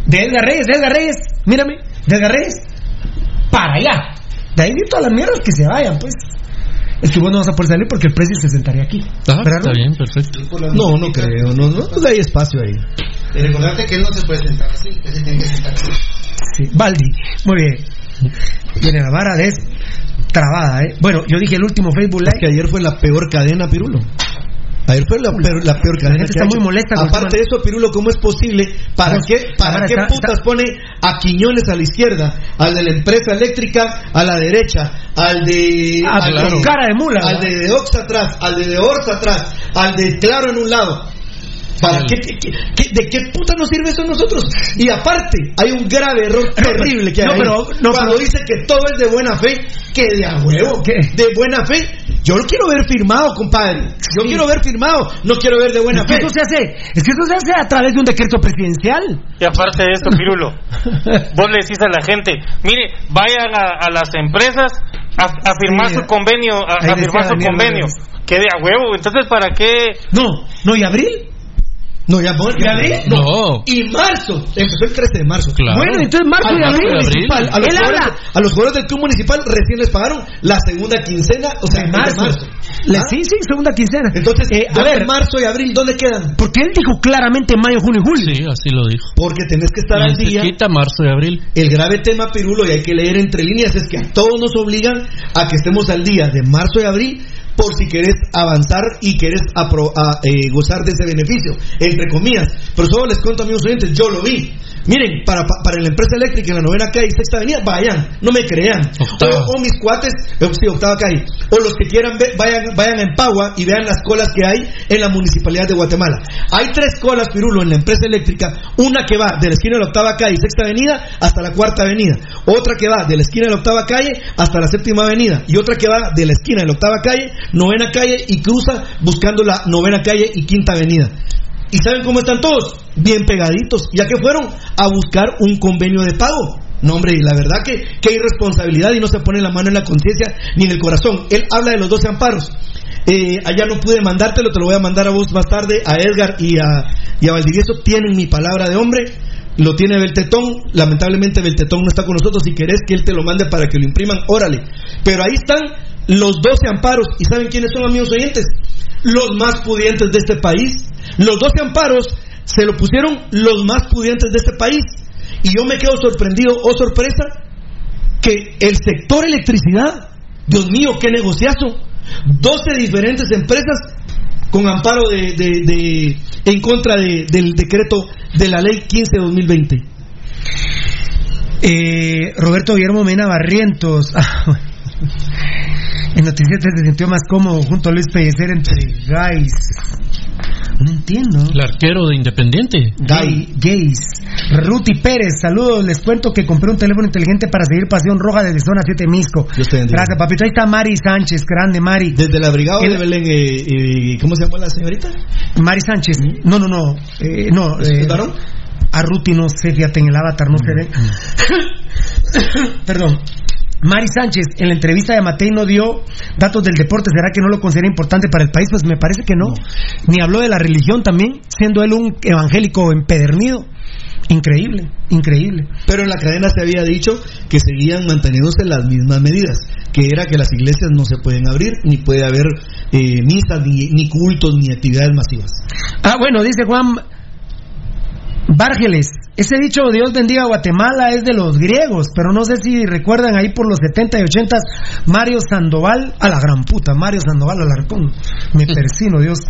de Edgar Reyes, de Edgar Reyes, mírame, de Edgar Reyes, para allá. De ahí de todas las mierdas que se vayan, pues. Es que vos no vas a poder salir porque el precio se sentaría aquí. Ah, ¿Verdad, está bien, perfecto. No, no creo. No, no, pues hay espacio ahí. Y recordarte que él no se puede sentar así, se tiene que sentar así. Sí, Baldi, muy bien. Viene la vara de es trabada, ¿eh? Bueno, yo dije el último Facebook Es Live. que ayer fue la peor cadena, Pirulo. Fue la peor, la peor cadena. gente que está ha muy hecho. molesta Aparte de eso, Pirulo, ¿cómo es posible? ¿Para qué, para qué putas pone a Quiñones a la izquierda, al de la empresa eléctrica a la derecha, al de. Ah, al de- cara de mula, Al ¿no? de Deox atrás, al de Deorza atrás, al de Claro en un lado. ¿Para qué, qué- qué- ¿De qué puta nos sirve eso a nosotros? Y aparte, hay un grave error terrible que hay no, pero- no, Cuando pero- dice que todo es de buena fe, que de a huevo, ¿Qué? de buena fe. Yo lo quiero ver firmado, compadre. Yo Sí. quiero ver firmado, no quiero ver de buena Es que fe. eso se hace, es que eso se hace a través de un decreto presidencial. Y aparte de eso, Pirulo, *laughs* vos le decís a la gente, mire, vayan a, a las empresas a, a firmar Sí, su convenio, a, firmar su Daniel convenio. Que de a huevo, entonces ¿para qué? No, no, ¿y abril? No, ya, no, ¿Y abril? No. Y marzo, empezó el 13 de marzo. Claro. Bueno, entonces marzo y abril. marzo abril. municipal, a los, Él jugadores, habla. a los jugadores del club municipal recién les pagaron la segunda quincena, o sea, de de marzo. Le- ¿Ah? Sí, sí, segunda quincena. Entonces, Eh, a ¿dónde ver, marzo y abril, ¿dónde quedan? porque él dijo claramente mayo, junio y julio. Sí, así lo dijo. Porque tenés que estar al se día. quita marzo y abril. El grave tema, Pirulo, y hay que leer entre líneas, es que a todos nos obligan a que estemos al día de marzo y abril por si querés avanzar y querés a, eh, gozar de ese beneficio, entre comillas. Pero solo les cuento, amigos oyentes, yo lo vi. Miren, para, pa- para la empresa eléctrica en la novena calle y sexta avenida, vayan, no me crean. O mis cuates, eh, sí, octava calle. O los que quieran ver, vayan, vayan a Empagua y vean las colas que hay en la municipalidad de Guatemala. Hay tres colas, Pirulo, en la empresa eléctrica. Una que va de la esquina de la octava calle y sexta avenida hasta la cuarta avenida. Otra que va de la esquina de la octava calle hasta la séptima avenida. Y otra que va de la esquina de la octava calle, novena calle y cruza buscando la novena calle y quinta avenida. ¿Y saben cómo están todos? Bien pegaditos, ya que fueron a buscar un convenio de pago. No, hombre, y la verdad que, que hay responsabilidad y no se pone la mano en la conciencia ni en el corazón. Él habla de los 12 amparos. Eh, allá no pude mandártelo, te lo voy a mandar a vos más tarde, a Edgar y a, y a Valdivieso. Tienen mi palabra de hombre, lo tiene Beltetón. Lamentablemente Beltetón no está con nosotros. Si querés que él te lo mande para que lo impriman, órale. Pero ahí están los 12 amparos. ¿Y saben quiénes son, amigos oyentes? Los más pudientes de este país. Los 12 amparos se lo pusieron los más pudientes de este país. Y yo me quedo sorprendido, oh sorpresa, que el sector electricidad, Dios mío, qué negociazo, 12 diferentes empresas con amparo de, de- en contra de- del decreto de la ley 15-2020. Eh, Roberto Guillermo Mena Barrientos. *laughs* en Noticias se sintió más cómodo junto a Luis Pellecer entre gays. No entiendo. El arquero de Independiente. Gay, gays. Ruti Pérez, saludos. Les cuento que compré un teléfono inteligente para seguir Pasión Roja desde Zona 7 Misco. Gracias, papito. Ahí está Mari Sánchez, grande Mari. Desde la brigada El- de Belén, eh, eh, ¿cómo se llama la señorita? Mari Sánchez. No, no, no. Eh, no. ¿Es eh, varón? a Ruti no sé, fíjate en el avatar, no se ve. *coughs* Perdón. Mari Sánchez, en la entrevista de Matei no dio datos del deporte. ¿Será que no lo considera importante para el país? Pues me parece que no. Ni habló de la religión también, siendo él un evangélico empedernido. Increíble, increíble. Pero en la cadena se había dicho que seguían manteniéndose las mismas medidas, que era que las iglesias no se pueden abrir, ni puede haber eh, misas, ni, ni cultos, ni actividades masivas. Ah, bueno, dice Juan Bárgeles. Ese dicho Dios bendiga a Guatemala es de los griegos, pero no sé si recuerdan ahí por los 70 y 80 Mario Sandoval, a la gran puta, Mario Sandoval Alarcón. Me *laughs* persino, Dios.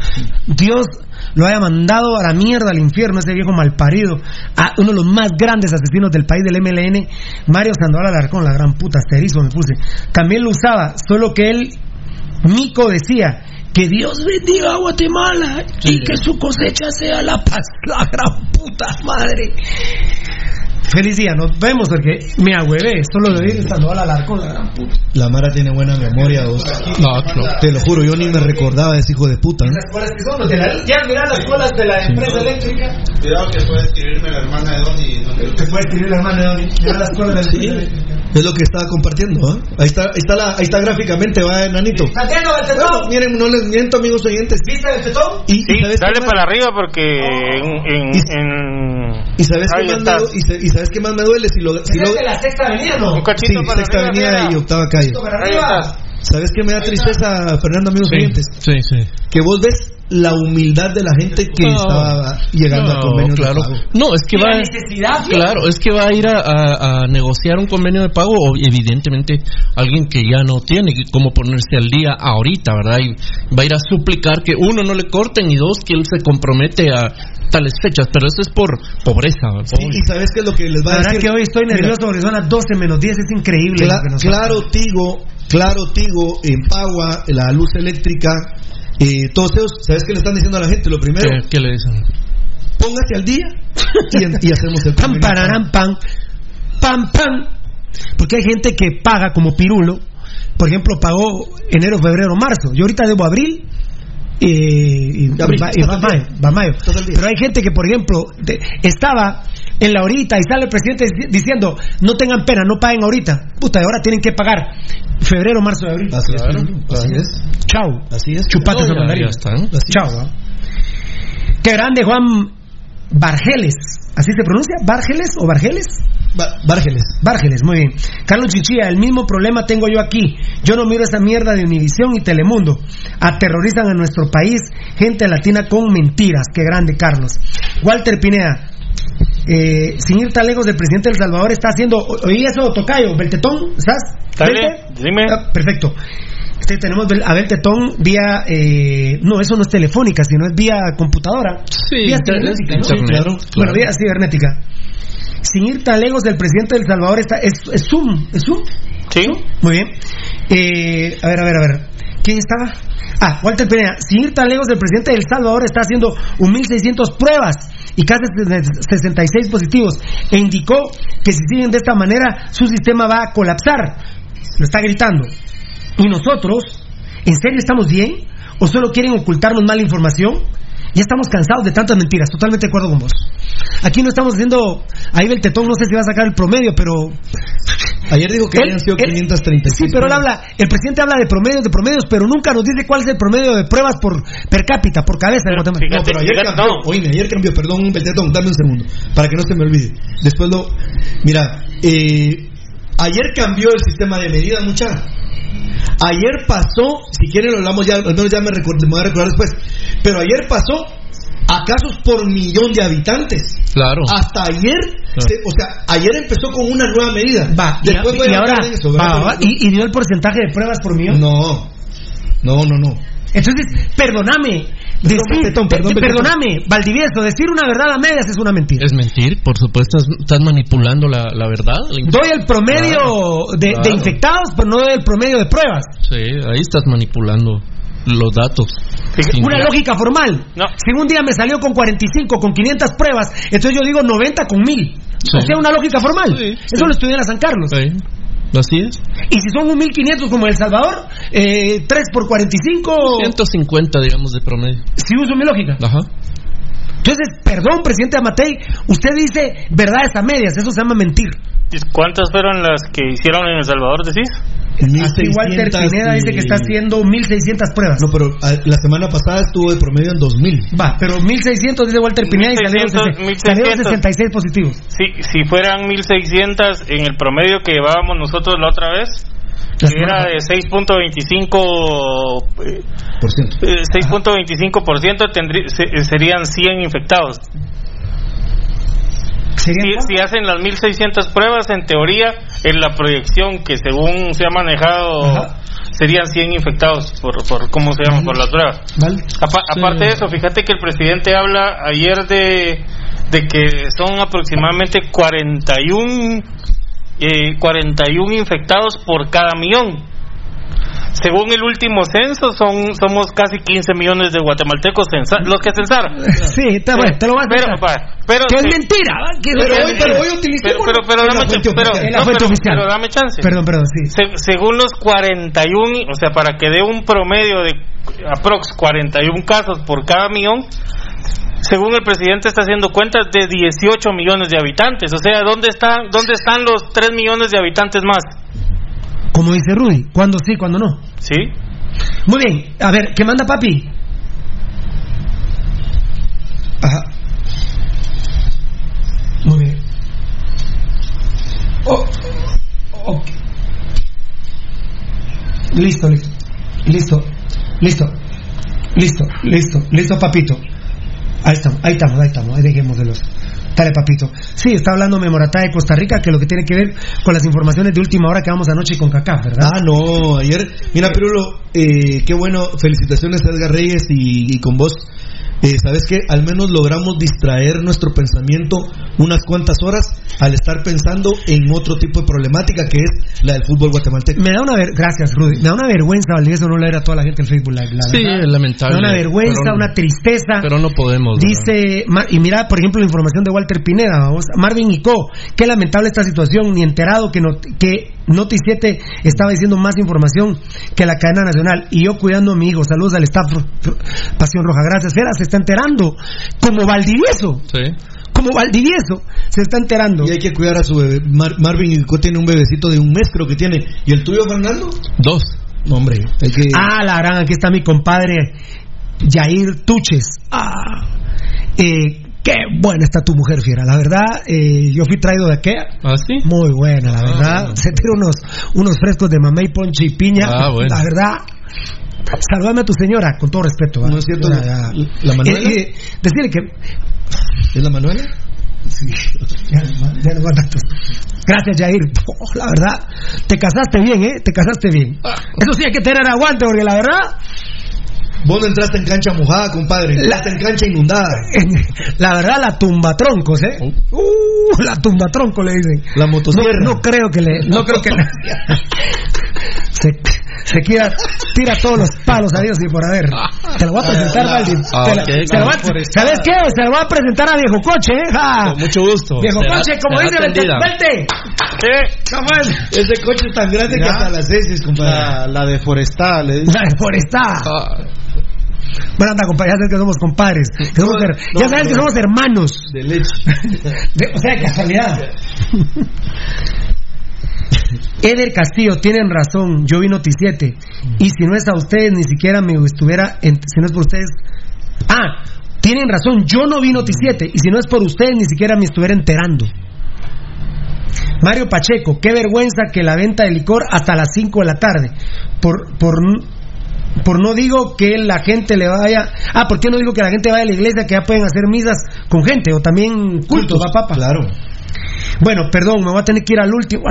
Dios lo haya mandado a la mierda al infierno, ese viejo malparido, a uno de los más grandes asesinos del país del MLN, Mario Sandoval Alarcón, la gran puta, asterisco me puse. También lo usaba, solo que él, Mico decía, que Dios bendiga a Guatemala y que su cosecha sea la paz, la gran puta madre. Feliz día, nos vemos porque me agüevé, solo lo dije Sandoval Alarcón, la gran puta. La Mara tiene buena memoria, vos. Te lo juro, yo ni me recordaba de ese hijo de puta. ¿no? Las colas que son, los de la, ya mirá las colas de la empresa eléctrica. Cuidado que puede escribirme la hermana de Donny. Te puede escribir la hermana de Donny. Mirá las colas de la empresa eléctrica. Es lo que estaba compartiendo, ¿ah? Ahí está, ahí está, la, ahí está gráficamente, va, enanito. Santiago del. Bueno, miren, no les miento, amigos oyentes. ¿Viste el tetón? Y, Sí, y sabes dale para arriba porque en... en, en- y sabes qué me está. du- y, y sabes qué más me duele si lo, si lo ¿Es de la sexta avenida no? Un cachito sí, para sexta arriba, avenida y octava calle. Para arriba. ¿Sabes qué me da tristeza, Fernando, amigos Sí, oyentes? sí, sí. Que vos ves la humildad de la gente que No, estaba llegando a no, convenios claro. de pago. No, es que Y la va. necesidad, ¿sí? Claro, es que va a ir a, a- a negociar un convenio de pago, o evidentemente alguien que ya no tiene cómo ponerse al día ahorita, ¿verdad? Y va a ir a suplicar que uno no le corten y dos que él se compromete a tales fechas, pero eso es por pobreza. ¿verdad? Sí, y sabes qué es lo que les va La a verdad decir. que hoy estoy nervioso porque son las 12 menos 10, es increíble. Cla- lo que nos claro, Tigo, claro, Tigo, en Pagua, la luz eléctrica, eh, todos ellos, ¿sabes qué le están diciendo a la gente? Lo primero, ¿Qué, qué le dicen? póngase al día y, hacemos el *laughs* Pam, convenio. pararán, pam, pam, pam. Porque hay gente que paga como pirulo. Por ejemplo, pagó enero, febrero, marzo. Yo ahorita debo abril. eh, y, Abril, va, y va mayo, va. Pero hay gente que, por ejemplo, de- estaba en la horita y sale el presidente dici- diciendo, no tengan pena, no paguen ahorita. Puta, y ahora tienen que pagar febrero, marzo y abril. Así es, así es. Chao. Así es. Chupate No, ya- ya. Qué grande Juan Bargeles. ¿Así se pronuncia? ¿Bargeles o Bargeles? Ba- Bárgeles. Bárgeles, muy bien. Carlos Chinchilla, el mismo problema tengo yo aquí. Yo no miro esa mierda de Univisión y Telemundo. Aterrorizan a nuestro país, gente latina con mentiras. Qué grande, Carlos. Walter Pineda, eh, sin ir tan lejos, el presidente de El Salvador está haciendo. ¿Oí eso, Tocayo? ¿Beltetón? ¿Estás? Dale, ¿Belte? dime. Ah, perfecto. Este, tenemos Bel- a Beltetón vía. eh, no, eso no es telefónica, sino es vía computadora. Sí, vía cibernética, ¿no? internet, Claro. claro. Bueno, vía cibernética. Sin ir tan lejos, el presidente de El Salvador está. ¿Es, es Zoom? ¿Es Zoom? Sí. Muy bien. Eh, a ver, a ver, a ver. ¿Quién estaba? Ah, Walter Pineda. Sin ir tan lejos, el presidente de El Salvador está haciendo un 1.600 pruebas y casi 66 positivos. E indicó que si siguen de esta manera, su sistema va a colapsar. Lo está gritando. ¿Y nosotros? ¿En serio estamos bien? ¿O solo quieren ocultarnos mala información? Ya estamos cansados de tantas mentiras, totalmente de acuerdo con vos. Aquí no estamos haciendo. Ahí el tetón no sé si va a sacar el promedio, pero. Ayer dijo que Él- habían sido él- 536. Sí, pero él habla, el presidente habla de promedios, de promedios, pero nunca nos dice cuál es el promedio de pruebas por per cápita, por cabeza Guatemala. No, pero ayer Fíjate, cambió. no. Oíme, ayer cambió. Perdón, un Beltetón, dame un segundo. Para que no se me olvide. Después lo. Mira, eh, ayer cambió el sistema de medida, mucha. Ayer pasó, si quieren lo hablamos ya, al menos ya me, recuerdo, me voy a recordar después. Pero ayer pasó a casos por millón de habitantes. Claro. Hasta ayer, se- o sea, ayer empezó con una nueva medida. Va, y, Después voy y a ahora, hablar de eso, va, ¿verdad? va, y, y dio el porcentaje de pruebas por millón. No. No, no, no. Entonces, perdóname. Decir, perdón, eh, Betetón. perdóname, Valdivieso, decir una verdad a medias es una mentira. Es mentir, por supuesto, estás, manipulando la, la verdad. la Doy el promedio Claro, de, de claro. infectados, pero no doy el promedio de pruebas. Sí, ahí estás manipulando los datos. Sin Una lógica formal. Si un día me salió con 45, con 500 pruebas, entonces yo digo 90 con 1000. Sí. O sea, una lógica formal. Eso lo estudié en la San Carlos. Sí, así es. Y si son un 1500 como El Salvador, eh, 3 por 45. 150, digamos, de promedio. Si uso mi lógica. Ajá. Entonces, perdón, presidente Amatei, usted dice verdades a medias, eso se llama mentir. ¿Cuántas fueron las que hicieron en El Salvador, decís? Aquí Walter 1600 Pineda dice que está haciendo 1600 pruebas. No, pero ah, la semana pasada estuvo de promedio en 2000. Va, pero 1600 dice Walter Pineda y salieron 1600, 60 salieron 66 positivos. Si, si fueran 1600 en el promedio que llevábamos nosotros la otra vez, que era de 6.25 eh, Por ciento. eh, 6.25% tendrí- se- eh, serían 100 infectados. Si, si hacen las 1600 pruebas, en teoría, en la proyección que según se ha manejado, serían 100 infectados por, por ¿cómo se llama? Por las pruebas. Apa- Aparte de eso, fíjate que el presidente habla ayer de, de que son aproximadamente 41, eh, 41 infectados por cada millón. Según el último censo, son somos casi 15 millones de guatemaltecos censa- los que censaron. *laughs* Sí, está bueno, te lo vas a Pero, pero, Que es sí. mentira, ¿va? Que es Pero mentira. hoy- pero hoy. Pero- pero Es la dame fuente ch- pero- no, pero- pero dame chance. Perdón, perdón, sí. Se- según los 41, o sea, para que dé un promedio de aprox 41 casos por cada millón, según el presidente está haciendo cuentas de 18 millones de habitantes. O sea, ¿dónde están, dónde están los 3 millones de habitantes más? Como dice Rudy, cuando sí, cuando no. ¿Sí? Muy bien, a ver, ¿qué manda papi? Ajá. Muy bien. Oh, ok. Listo, listo. Listo. Listo. Listo, listo, listo, papito. Ahí estamos, ahí estamos, ahí estamos, ahí dejemos de los. Dale, papito. Sí, está hablando Memoratá de Costa Rica, que lo que tiene que ver con las informaciones de última hora que vamos anoche con Cacá, ¿verdad? Ah, no, ayer, mira, Pirulo, eh, qué bueno, felicitaciones a Edgar Reyes y, y con vos. Eh, Sabes que al menos logramos distraer nuestro pensamiento unas cuantas horas al estar pensando en otro tipo de problemática que es la del fútbol guatemalteco. Me da una ver... Gracias, Rudy. Me da una vergüenza, Valdivieso, no leer a toda la gente el Facebook Live. la Sí, verdad. es lamentable. Me da una vergüenza, una tristeza. Pero no podemos. ¿verdad? Dice, Mar- y mira, por ejemplo, la información de Walter Pineda, vamos, Marvin Icó, qué lamentable esta situación, ni enterado que, not- que Noti 7 estaba diciendo más información que la cadena nacional, y yo cuidando a mi hijo, saludos al staff Pasión Roja, gracias, Fera, se está enterando, como Valdivieso, Sí. como Valdivieso, se está enterando. Y hay que cuidar a su bebé. Mar- Marvin Ilco tiene un bebecito de un mes, creo que tiene. ¿Y el tuyo, Fernando? Dos. No, hombre, hay que... Ah, la gran, aquí está mi compadre Jair Tuches. Ah, eh, qué buena está tu mujer, fiera. La verdad, eh, yo fui traído de aquella. ¿Ah, sí? Muy buena, la verdad. bueno. Se tira unos, unos frescos de mamey, ponche y piña. Ah, bueno. La verdad. Saludame a tu señora, con todo respeto. ¿va? No es cierto, la- la Manuela. Eh, eh, decirle que. ¿Es la Manuela? Sí, ya, ya no. Gracias, Jair. Oh, la verdad, te casaste bien, ¿eh? Te casaste bien. Eso sí hay que tener aguante, porque la verdad. Vos no entraste en cancha mojada, compadre. Entraste en cancha inundada. *laughs* La verdad, la tumba troncos, ¿eh? Uh, la tumba tronco le dicen. La motosierra. No, no creo que le. *laughs* No creo que le. *laughs* Se, se quiera, tira todos los palos a Dios y por haber. Te lo voy a presentar, Valdi. Ah, la- ¿Sabes qué? Se lo voy a presentar a Viejo Coche, ¿eh? Ja. Con mucho gusto. Viejo Será- Coche, como dice. Belte. ¿Cómo es? Ese coche es tan grande que hasta las heces, compadre. La, la de Forestal. ¿eh? La de Forestal. Ah, Bueno, anda, compadre, ya sabes que somos compadres. que somos her- ya sabes que somos hermanos. De leche. *laughs* De- o sea, casualidad. *laughs* Eder Castillo, tienen razón, yo vi Noticiete. Y si no es a ustedes, ni siquiera me estuviera. en- si no es por ustedes. Ah, tienen razón, yo no vi Noticiete. Y si no es por ustedes, ni siquiera me estuviera enterando. Mario Pacheco, qué vergüenza que la venta de licor hasta las 5 de la tarde. Por, por, por no digo que la gente le vaya. Ah, ¿por qué no digo que la gente vaya a la iglesia que ya pueden hacer misas con gente o también cultos, va papa? Claro. Bueno, perdón, me voy a tener que ir al último.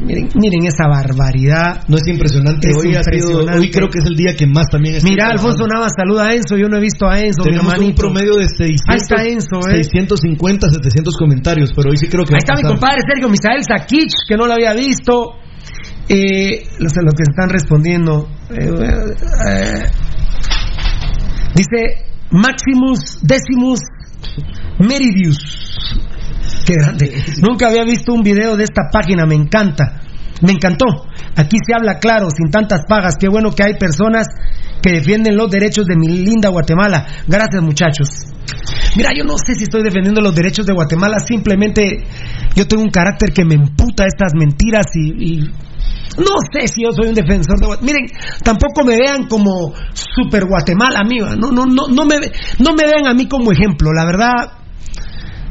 Miren, miren esa barbaridad. No es impresionante. Es hoy, ha sido- hoy creo que es el día que más también está Mira. Alfonso Navas saluda a Enzo. Yo no he visto a Enzo, mi Tenemos un promedio de 600, Ahí está Enzo, ¿eh? 650, 700 comentarios, pero hoy sí creo que Ahí está mi compadre Sergio Misael Sakich, que no lo había visto. Eh, los, los que están respondiendo. Eh, eh, dice Maximus Decimus Meridius. Qué grande. Nunca había visto un video de esta página, me encanta. Me encantó. Aquí se habla claro, sin tantas pagas. Qué bueno que hay personas que defienden los derechos de mi linda Guatemala. Gracias, muchachos. Mira, yo no sé si estoy defendiendo los derechos de Guatemala, simplemente yo tengo un carácter que me emputa estas mentiras y, y no sé si yo soy un defensor de Guatemala. Miren, tampoco me vean como super Guatemala, amiga. No, no, no, no me, no me vean a mí como ejemplo. La verdad,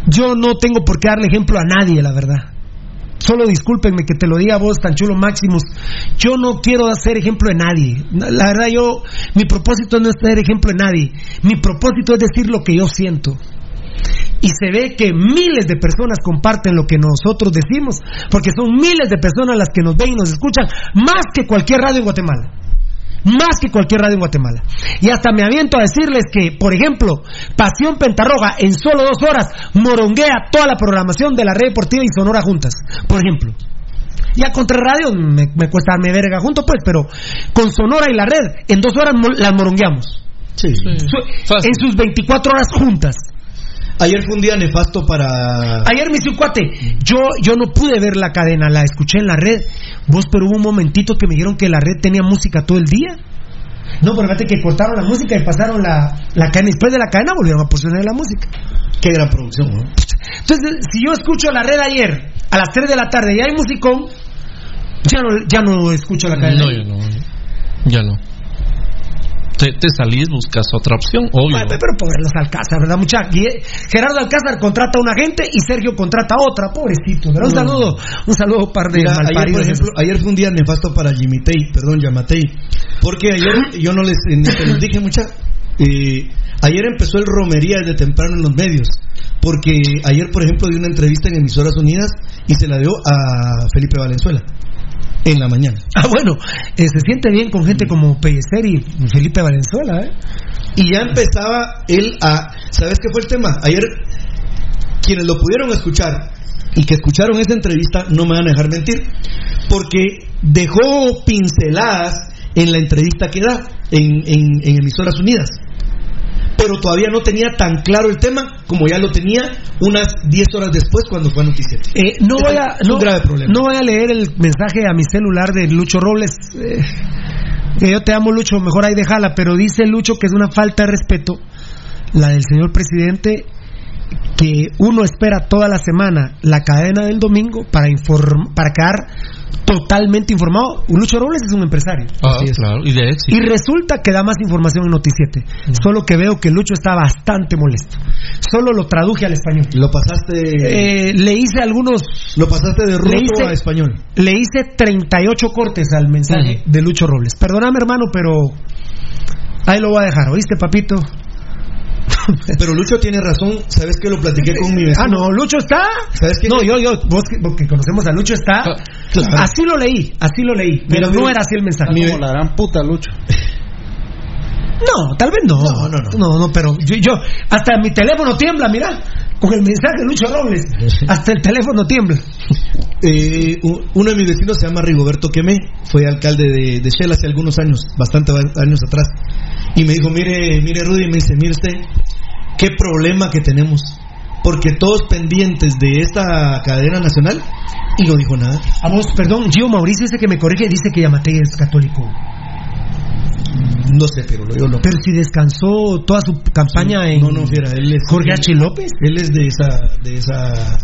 yo no tengo por qué darle ejemplo a nadie, la verdad. Solo discúlpenme que te lo diga vos, tan chulo Maximus. Yo no quiero hacer ejemplo de nadie. La verdad, yo, mi propósito no es ser ejemplo de nadie. Mi propósito es decir lo que yo siento. Y se ve que miles de personas comparten lo que nosotros decimos, porque son miles de personas las que nos ven y nos escuchan, más que cualquier radio en Guatemala. Más que cualquier radio en Guatemala. Y hasta me aviento a decirles que, por ejemplo, Pasión Pentarroja en solo dos horas moronguea toda la programación de la red deportiva y Sonora juntas. Por ejemplo. Ya contra radio me, me cuesta darme verga junto, pues, pero con Sonora y la red en dos horas mo- las morongueamos. Sí. Su- en sus 24 horas juntas. Ayer fue un día nefasto para. Ayer me hizo un cuate. Yo, yo no pude ver la cadena, la escuché en la red. Vos, pero hubo un momentito que me dijeron que la red tenía música todo el día. No, pero fíjate que cortaron la música y pasaron la, la cadena. Después de la cadena volvieron a posicionar la música. Qué gran producción, ¿no? Entonces, si yo escucho la red ayer a las 3 de la tarde y hay musicón, ya no, ya no escucho la cadena. No, ya no. Ya no. Te, te salís, buscas otra opción, obvio. Pero ponerlos al Alcázar, ¿verdad, mucha? Guille- Gerardo Alcázar contrata a una gente y Sergio contrata a otra, pobrecito. ¿verdad? Un No. saludo, un saludo, par de Mira, ayer, por ejemplo, ayer fue un día nefasto para Jimitei, perdón, Yamatei, porque ayer yo no les, los dije mucha, eh, ayer empezó el romería desde temprano en los medios, porque ayer, por ejemplo, dio una entrevista en Emisoras Unidas y se la dio a Felipe Valenzuela en la mañana. Ah, bueno, eh, se siente bien con gente como Pellecer y Felipe Valenzuela, ¿eh? Y ya empezaba él a... ¿Sabes qué fue el tema? Ayer, quienes lo pudieron escuchar y que escucharon esa entrevista, no me van a dejar mentir, porque dejó pinceladas en la entrevista que da en, en- en Emisoras Unidas. Pero todavía no tenía tan claro el tema como ya lo tenía unas 10 horas después cuando fue a. Eh, no voy a no, un grave problema. no voy a leer el mensaje a mi celular de Lucho Robles. eh, que yo te amo Lucho, mejor ahí déjala, pero dice Lucho que es una falta de respeto la del señor presidente que uno espera toda la semana la cadena del domingo para inform- para quedar totalmente informado. Lucho Robles es un empresario. Ah, claro, y de éxito. Y resulta que da más información en Noticiete. Solo que veo que Lucho está bastante molesto. Solo lo traduje al español. Lo pasaste. Eh, le hice algunos. Lo pasaste de ruso hice- a español. Le hice 38 cortes al mensaje de Lucho Robles. Perdóname, hermano, pero. Ahí lo voy a dejar, ¿oíste, papito? *laughs* Pero Lucho tiene razón, ¿sabes que lo platiqué con mi vecino? Ah, no, Lucho está. ¿Sabes qué? No, yo, yo, vos que, vos que conocemos a Lucho está. claro. Así lo leí, así lo leí. Pero no era así el mensaje. Como la gran puta Lucho. No, tal vez no. No, no, no. No, no, pero yo, yo- hasta mi teléfono tiembla, mira, con el mensaje de Lucho Robles. Hasta el teléfono tiembla. Eh, uno de mis vecinos se llama Rigoberto Quemé, fue alcalde de, de Shell hace algunos años, bastante años atrás. Y me dijo, mire, mire Rudy, me dice, mire usted, qué problema que tenemos. Porque todos pendientes de esta cadena nacional y no dijo nada. A vos, perdón, Gio Mauricio dice que me corrige, dice que Yamatei es católico. No sé, pero lo yo no. Pero si descansó toda su campaña en No, no, fiera, él es. Jorge H. López, Él es de esa, de esa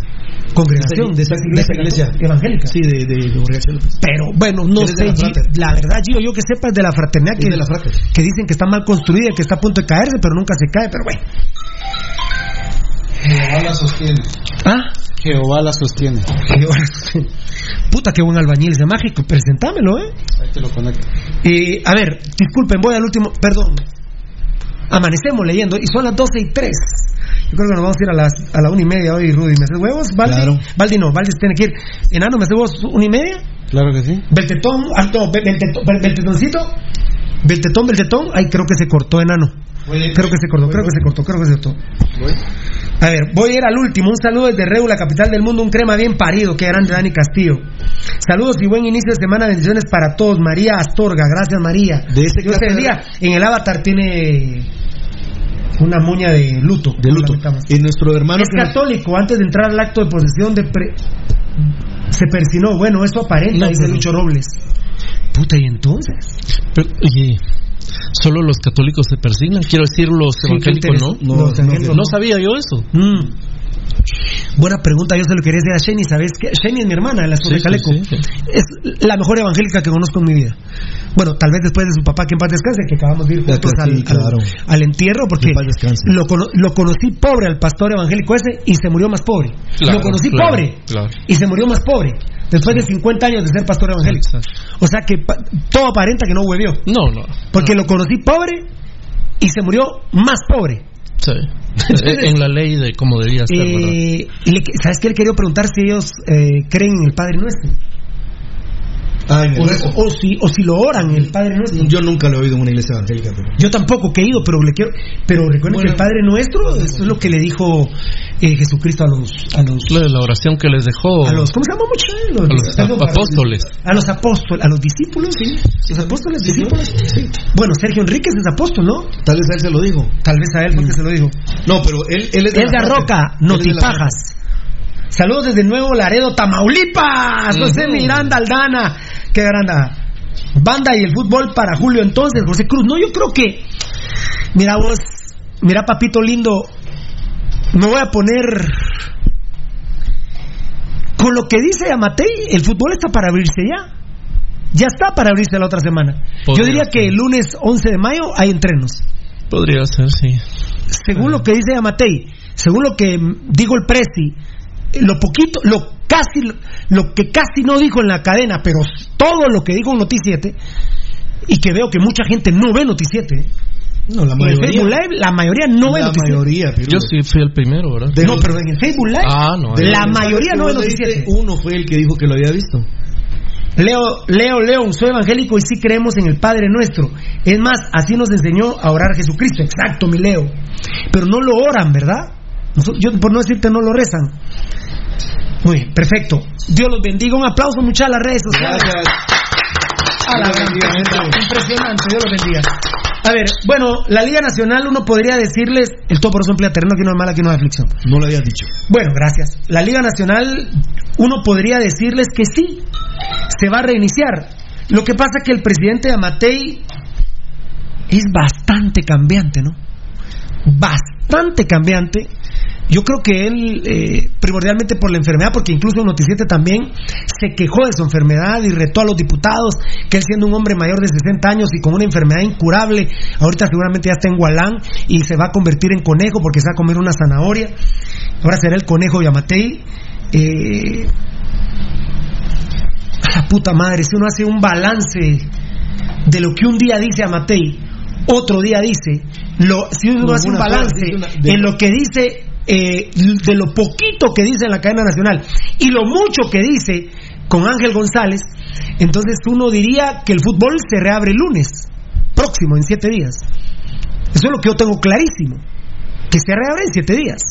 congregación de esa, de esa iglesia evangélica. Sí, de, de Jorge H. López. Pero bueno, no sé, la la verdad, Gio, yo que sepa es de la fraternidad que, de la que dicen que está mal construida, que está a punto de caerse, pero nunca se cae, pero bueno. Jehová la sostiene. ¿Ah? Jehová la sostiene. Puta, qué buen albañil ese mágico, presentámelo, ¿eh? Ahí te lo conecto. Eh, a ver, disculpen, voy al último. Perdón. Amanecemos leyendo y son las 12 y 3. Yo creo que nos vamos a ir a, las, a la una y media hoy, Rudy. ¿Me haces huevos? Baldi, Claro. Baldi no, Baldi se tiene que ir. Enano, ¿me haces huevos una y media? Claro que sí. Beltetón, alto, Beltetón, Bel- Beltetoncito. Beltetón, Beltetón. Ay, creo que se cortó, enano. Creo que se cortó, creo que se cortó, creo que se cortó. A ver, voy a ir al último. Un saludo desde Reu, la capital del mundo. Un crema bien parido. Qué grande, Dani Castillo. Saludos y buen inicio de semana. Bendiciones para todos. María Astorga. Gracias, María. De ese Dios te clase de- bendiga. En el avatar tiene una muña de luto. De luto. Y nuestro hermano Es que nos- católico. Antes de entrar al acto de posesión de pre- se persinó. Bueno, eso aparenta, No, dice Lucho Robles. Puta, ¿y entonces? Pero, oye, solo los católicos se persignan. Quiero decir, los Sí, evangélicos no. evangélicos no no. sabía yo eso. Mm. Buena pregunta, yo se lo quería decir a Shani, ¿sabes qué? Shani es mi hermana, la esposa Sí, de Caleco. sí, sí. Es la mejor evangélica que conozco en mi vida. Bueno, tal vez después de su papá, que en paz descanse, que acabamos de ir juntos al, claro. al- al entierro, porque lo, cono- lo conocí pobre al pastor evangélico ese y se murió más pobre. Claro, lo conocí claro, pobre claro. y se murió más pobre. Después de 50 años de ser pastor evangélico. O sea que pa- todo aparenta que no huevió. No, no. Porque lo conocí pobre y se murió más pobre. Sí. en la ley de cómo debía ser, ¿verdad? Eh, ¿Sabes qué? Le quería preguntar si ellos eh, creen en el Padre Nuestro. O, o si, o si lo oran el Padre Nuestro. Yo nunca lo he oído en una iglesia evangélica. Pero... Yo tampoco que he ido, pero le quiero. Pero recuerden que el Padre Nuestro, eso es lo que le dijo eh, Jesucristo a los. A los, La, la oración que les dejó a los ¿Cómo se llama mucho? a los ap- apóstoles. A los apóstoles, a los discípulos, sí. Los apóstoles, discípulos. Sí. Bueno, Sergio Enríquez es apóstol, ¿no? Tal vez a él se lo dijo. Tal vez a él porque se lo dijo. No, pero él, él es de la Edgar parte. Roca, de la Notipajas. Saludos desde Nuevo Laredo, Tamaulipas. José Ujú. Miranda Aldana. Qué granda. Banda y el fútbol para Julio entonces, José Cruz. No, yo creo que. Mira vos, mira papito lindo. Me voy a poner. Con lo que dice Amatei, el fútbol está para abrirse ya. Ya está para abrirse la otra semana. Yo diría ser. que el lunes 11 de mayo hay entrenos Podría ser, sí. según lo que dice Amatei, según lo que dijo el Presi, eh, lo poquito, lo casi, lo que casi no dijo en la cadena, pero todo lo que dijo en Noticiete, y que veo que mucha gente no ve Noticiete. No, la En mayoría. Facebook Live, la mayoría no ve la Noticiete. mayoría, Pirulo. Yo sí fui el primero, ¿verdad? De no, los- pero en el Facebook Live, Ah, no. de la mayoría no ve Noticiete. Uno fue el que dijo que lo había visto. Leo, Leo, Leo, soy evangélico y sí creemos en el Padre nuestro. Es más, así nos enseñó a orar Jesucristo. Exacto, mi Leo. Pero no lo oran, ¿verdad? Yo, por no decirte, no lo rezan. Muy bien, perfecto. Dios los bendiga. Un aplauso, muchachos, a las redes sociales. A la bendiga, gran- gente. Impresionante, Dios los bendiga. A ver, bueno, la Liga Nacional, uno podría decirles, el todo por eso emplea terreno, aquí no hay mala, aquí no hay aflicción. No lo habías dicho. Bueno, gracias. La Liga Nacional, uno podría decirles que sí, se va a reiniciar. Lo que pasa es que el presidente Amatei es bastante cambiante, ¿no? Bastante cambiante. Yo creo que él, eh, primordialmente por la enfermedad, porque incluso Noticiete también se quejó de su enfermedad y retó a los diputados que él siendo un hombre mayor de 60 años y con una enfermedad incurable, ahorita seguramente ya está en Gualán y se va a convertir en conejo porque se va a comer una zanahoria. Ahora será el conejo de Amatei. Eh, a la puta madre, si uno hace un balance de lo que un día dice Amatei, otro día dice, lo, si uno No, hace un balance una- de- en lo que dice, eh, de lo poquito que dice en la cadena nacional y lo mucho que dice con Ángel González, entonces uno diría que el fútbol se reabre el lunes, próximo, en siete días. Eso es lo que yo tengo clarísimo, que se reabre en siete días.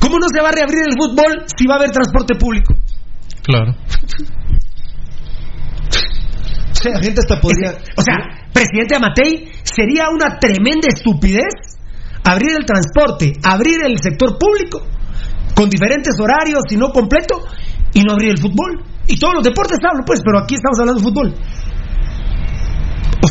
¿Cómo no se va a reabrir el fútbol si va a haber transporte público? Claro. O sea, La gente hasta podría. o sea, presidente Amatei, sería una tremenda estupidez abrir el transporte, abrir el sector público con diferentes horarios y no completo y no abrir el fútbol. Y todos los deportes hablo, pues, pero aquí estamos hablando de fútbol.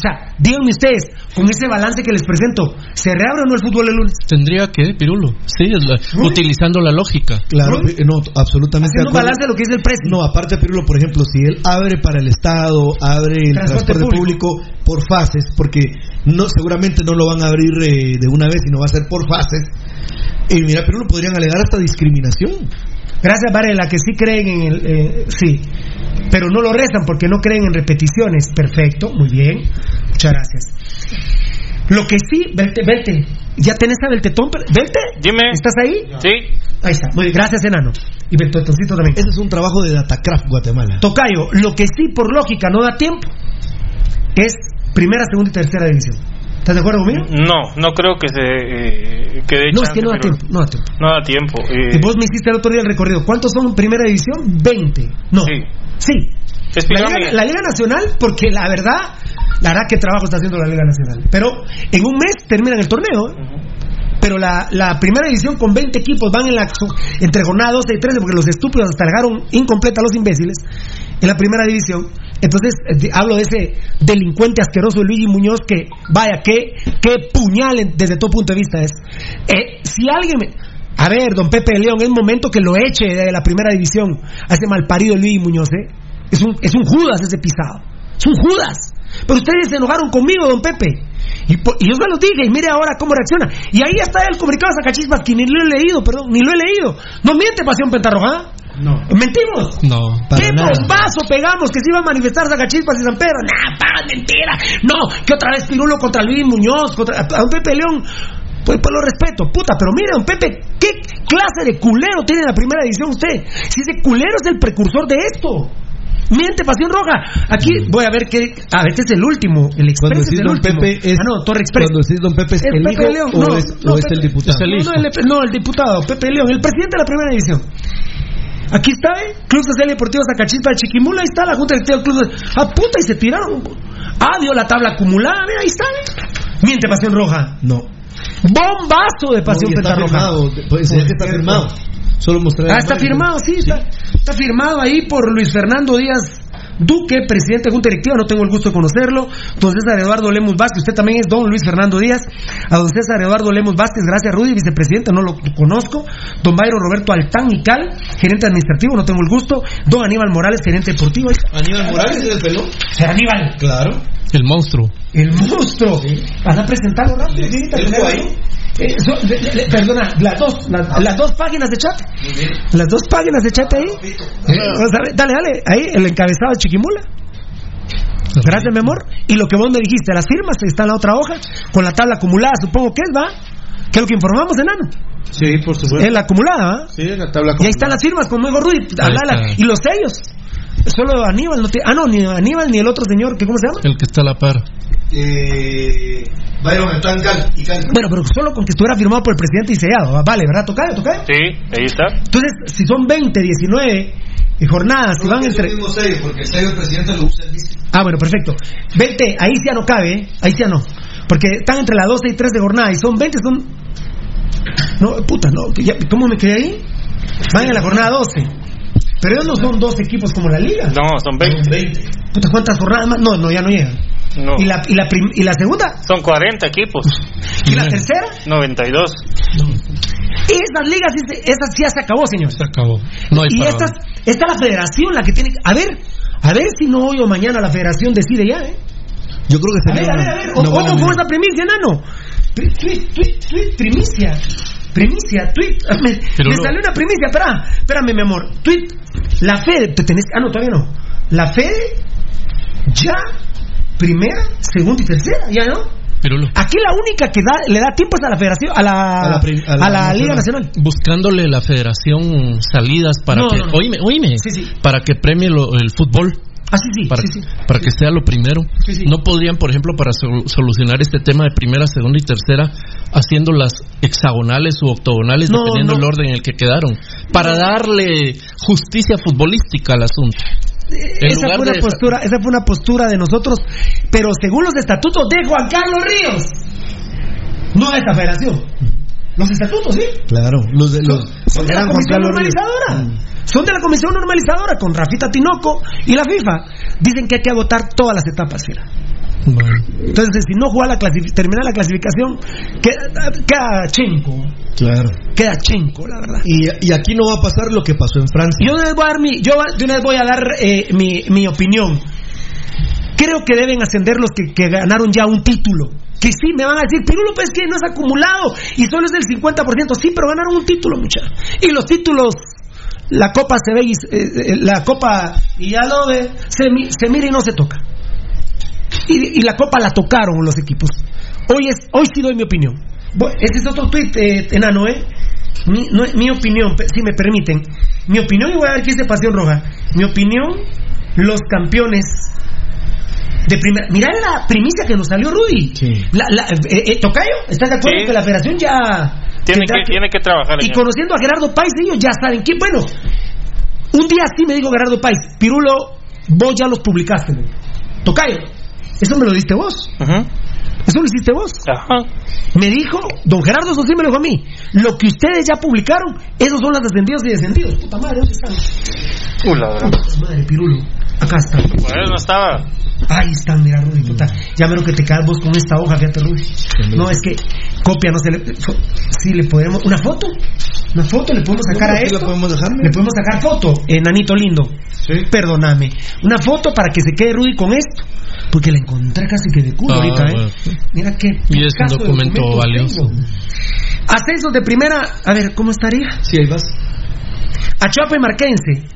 O sea, díganme ustedes, con ese balance que les presento, ¿se reabre o no el fútbol el lunes? Tendría que, Pirulo. Sí, es la- utilizando la lógica. Claro, ¿No? eh, no, absolutamente. Haciendo balance de lo que dice el precio. No, aparte, Pirulo, por ejemplo, si él abre para el Estado, abre el Transporte transporte, público. por fases, porque no seguramente no lo van a abrir eh, de una vez, sino va a ser por fases. Y mira, Pirulo, podrían alegar hasta discriminación. Gracias, Varela, que sí creen en el. eh, sí, pero no lo rezan porque no creen en repeticiones. Perfecto, muy bien. Muchas gracias. Lo que sí, vete, vete. ¿Ya tenés a Beltetón? Vete. Dime. ¿Estás ahí? Sí. Ahí está. Muy bien. Gracias, enano. Y Beltetoncito también. Ese es un trabajo de Datacraft Guatemala. Tocayo, lo que sí por lógica no da tiempo es primera, segunda y tercera división. ¿Estás de acuerdo conmigo? No, no creo que se eh, que No, es que no da tiempo. No da tiempo. No da tiempo. eh, Y vos me hiciste el otro día el recorrido. ¿Cuántos son en primera división? 20. No. Sí. La. Liga, la Liga Nacional, porque la verdad, la verdad, qué trabajo está haciendo la Liga Nacional. Pero en un mes terminan el torneo. ¿eh? Pero la, la primera división con 20 equipos van en la, entre jornada 12 y 13, porque los estúpidos hasta dejaron incompleta a los imbéciles en la primera división. Entonces, eh, de- hablo de ese delincuente asqueroso Luigi Muñoz que, vaya, qué, qué puñal desde todo punto de vista es. Eh, si alguien me- A ver, don Pepe de León, es momento que lo eche de la primera división a ese malparido Luigi Muñoz, ¿eh? Es un, es un Judas ese pisado. Es un Judas. Pero ustedes se enojaron conmigo, don Pepe. Y, po- y yo se dije, y mire ahora cómo reacciona. Y ahí está el comunicado de Sacachispas, que ni lo he leído, perdón, ni lo he leído. No miente Pasión Pentarroja. No. ¿Mentimos? No. ¿Qué bombazo pegamos que se iba a manifestar Sacachispas y San Pedro? Nah, paga mentira. No, que otra vez Pirulo contra Luis Muñoz, contra a don Pepe León. Pues, pues lo respeto, puta, pero mire, don Pepe, ¿qué clase de culero tiene en la primera edición usted? Si ese culero es el precursor de esto. Miente, Pasión Roja. Aquí voy a ver qué. A ver, este es el último. El Cuando Express es el don último. Pepe es. Ah, no, Torre Express. Cuando decís don Pepe es, el Pepe hijo León, o, no, es, no, o es el diputado. no, no, el, no, el diputado, Pepe León, el presidente de la primera división. Aquí está, ¿eh? Club Social Deportivo Zacachispa de Chiquimula, ahí está la Junta Directiva del Club. de- Ah, puta, y se tiraron. Ah, dio la tabla acumulada, mira, ahí está, ¿eh? Miente, Pasión Roja. No. Bombazo de Pasión No, está firmado, puede que está firmado. Solo mostrar Ah, está firmado, sí, está, está firmado ahí por Luis Fernando Díaz Duque, presidente de Junta Directiva, no tengo el gusto de conocerlo. Don César Eduardo Lemos Vázquez, usted también es don Luis Fernando Díaz. A don César Eduardo Lemos Vázquez, gracias Rudy, vicepresidente, no lo conozco. Don Bayro Roberto Altán Mical, gerente administrativo, no tengo el gusto. Don Aníbal Morales, gerente deportivo. Aníbal Morales es el pelón. Aníbal. Claro. El monstruo. El monstruo. Van a presentarlo rápido, ahí. Eh, so- de- de- perdona, las dos, las, las dos páginas de chat. Las dos páginas de chat ahí. Eh, vamos a ver, dale, dale, ahí, el encabezado de Chiquimula. Gracias, mi amor. Y lo que vos me dijiste, las firmas, está en la otra hoja, con la tabla acumulada, supongo que es, ¿va? Que es lo que informamos, enano. Sí, por supuesto. Es la acumulada, ¿va? Sí, la tabla Y ahí están las firmas, como dijo Rudy. está. Y los sellos. Solo Aníbal no tiene. Ah, no, ni Aníbal ni el otro señor, que ¿cómo se llama? El que está a la par. Eh, Byron está en Cal y Cal. Bueno, pero solo con que estuviera firmado por el presidente y sellado. ¿va? Vale, ¿verdad? ¿Tocayo? ¿Tocayo? Sí, ahí está. Entonces, si son 20, 19 eh, jornadas que van entre. el mismo sello, porque el sello del presidente lo usa el mismo. Ah, bueno, perfecto. 20, ahí sí ya no cabe, ¿eh? ahí sí ya no. Porque están entre las 12 y 3 de jornada y son 20, son. No, puta, no. ¿Cómo me quedé ahí? Van en la jornada 12. Pero ellos no son dos equipos como la liga. No, son 20. Puta, ¿cuántas jornadas más? No, no, ya no llegan. No. ¿Y, la, y, la prim- ¿Y la segunda? Son 40 equipos. ¿Y la tercera? 92. Esas ligas, esas ya se acabó, señor. Se acabó. No hay y estas, esta es la federación la que tiene. A ver, a ver si no hoy o mañana la federación decide ya, ¿eh? Yo creo que A ver, sería a ver, una- a ver. una O- buena Ojo con medida. esa primicia, enano. Primicia. Primicia, tweet. *laughs* Me, Pero me no. salió una primicia. Espera, espérame, mi amor. Tweet. La Fede, te tenés. Ah, no, todavía no. La Fede, ya, primera, segunda y tercera, ya no. Pirulo. Aquí la única que da, le da tiempo es a la federación, a la, A la prim- a la a la Liga nacional. Nacional. Buscándole la federación salidas para No, que. no, no. Oíme, oíme. Sí, sí. Para que premie lo- el fútbol. Ah, sí, sí. Para, sí, sí. para que sea lo primero. No podrían, por ejemplo, para sol- solucionar este tema de primera, segunda y tercera, haciendo las hexagonales u octogonales, No, dependiendo no. del orden en el que quedaron, para darle justicia futbolística al asunto. En esa fue, una de- postura, esa fue una postura de nosotros, pero según los estatutos de Juan Carlos Ríos, no de esta federación. Los estatutos, sí. Claro, los de los. Son de la comisión normalizadora. Mm. Son de la comisión normalizadora con Rafita Tinoco y la FIFA. Dicen que hay que agotar todas las etapas. Bueno, Entonces, si no juega la termina la clasificación, queda, queda chenco. Claro. Queda chenco, la verdad. Y, y aquí no va a pasar lo que pasó en Francia. Yo vez voy a dar mi, yo de una vez voy a dar eh, mi, mi opinión. Creo que deben ascender los que, que ganaron ya un título. Que sí, me van a decir, Pirulo, pues que no es acumulado y solo es del 50%. Sí, pero ganaron un título, mucha. Y los títulos, la copa se ve y eh, eh, la copa, y ya lo ve, se, mi- se mira y no se toca. Y, la copa la tocaron los equipos. Hoy, es, hoy sí doy mi opinión. Ese es otro tweet, eh, enano, ¿eh? Mi, mi opinión, si me permiten. Mi opinión, y voy a ver qué dice Pasión Roja. Mi opinión, los campeones de primera. Mirá la primicia que nos salió Rudy. La, la- eh, eh, Tocayo, ¿estás de acuerdo Sí. que la federación ya. Tiene que, tiene que trabajar y conociendo a Gerardo Páez, ellos ya saben quién. Bueno, un día sí me dijo Gerardo Páez, Pirulo, vos ya los publicaste. Tocayo, eso me lo diste vos. Eso lo hiciste vos. Me dijo, don Gerardo, eso sí me lo dijo a mí. Lo que ustedes ya publicaron, esos son los descendidos y descendidos. Puta madre, ¿dónde están? Uh, la verdad. Puta madre, Pirulo. Acá están. Por eso no estaba. Ahí están, mira, Rudy, puta. Ya veo que te caes vos con esta hoja, fíjate, Rudy. No, es que copia, no se le. Sí, le podemos. ¿Una foto? ¿Una foto? ¿Le podemos sacar a Sí, esto? la podemos dejar, Le podemos sacar foto, enanito lindo. Perdóname. Una foto para que se quede Rudy con esto. Porque la encontré casi que de culo Ah, ahorita, ¿eh? bueno. Mira qué. Y es un documento documento valioso. tengo. Ascensos de primera. A ver, ¿cómo estaría? Sí, ahí vas. Achuapa y Marquense.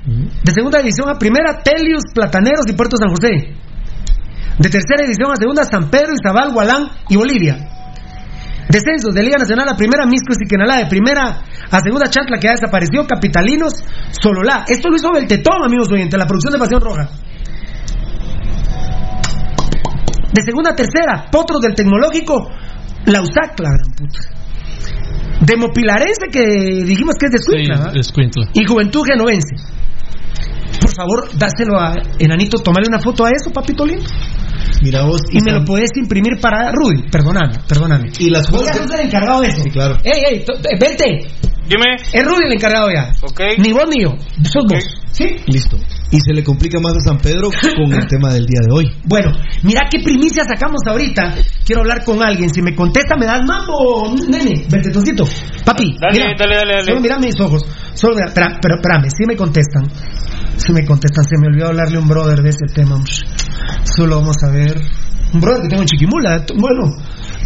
De segunda división a primera, Telius, Plataneros y Puerto San José. De tercera división a segunda, San Pedro, Izabal, Gualán y Bolivia. Descensos de Liga Nacional a primera, Misco y Siquenalá. De primera a segunda, Chantla, que ya desapareció, Capitalinos, Sololá. Esto lo hizo Beltetón, amigos oyentes, la producción de Pasión Roja. De segunda a tercera, Potros del Tecnológico, la USAC, la. De Mopilarense, que dijimos que es de Escuintla, y Juventud Genovense. Por favor, dáselo a Enanito, tomale una foto a eso, papito lindo. Mira vos. Y me lo puedes imprimir para Rudy. Perdóname, perdóname. Y las Voy a fotos. ser el encargado de eso. Sí, claro. Ey, ey, eh, vente. Dime. Es Rudy el encargado ya. Ok. Ni vos ni yo. Sos vos. ¿Sí? Listo. Y se le complica más a San Pedro con el tema del día de hoy. Bueno, mira qué primicia sacamos ahorita. Quiero hablar con alguien. Si me contesta, me das mambo, nene. Ventetoncito. Papi. Dale, mira, dale, dale, dale. Solo mira mis ojos. Solo mira, espera, pero espérame, si me contestan. Si me contestan, se me olvidó hablarle a un brother de ese tema. Solo vamos a ver. Un brother que tengo en Chiquimula. Bueno,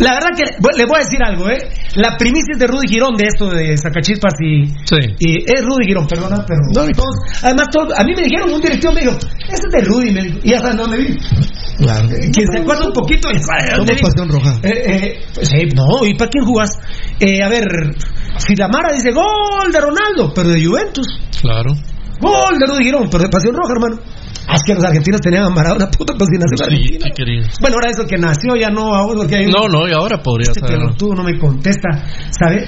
la verdad que bueno, le voy a decir algo, ¿eh? La primicia es de Rudy Girón de esto de Sacachispas y. Sí. Y es Rudy Girón, perdona, pero. todos, además, todos, a mí me dijeron, un directivo me dijo, ese es de Rudy, me dijo, y ya sabes dónde vive. Claro. Quien se acuerda un poquito ya sabe dónde pasión roja. Eh, eh, pues, eh, no, ¿y para quién jugás? Eh, a ver, si la Mara dice gol de Ronaldo, pero de Juventus. Claro. Gol de Rudy Girón, pero de Pasión Roja, hermano. Ah, es que los argentinos tenían a Maradona, puta, pues si nació Sí, Argentina. ¿qué querías? Bueno, ahora eso que nació ya no, ahora porque hay No, no, y ahora podría Este ser. pelotudo no me contesta, ¿sabe?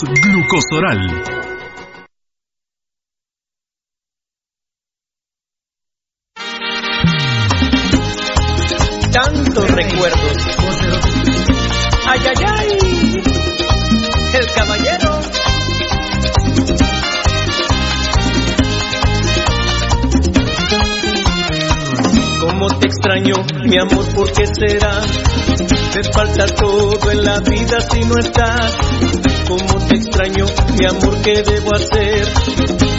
Glucosoral. Tantos recuerdos. Ay, ay, ay. El caballero. Cómo te extraño, mi amor, ¿por qué será? Te falta todo en la vida si no estás. Cómo te extraño, mi amor, ¿qué debo hacer?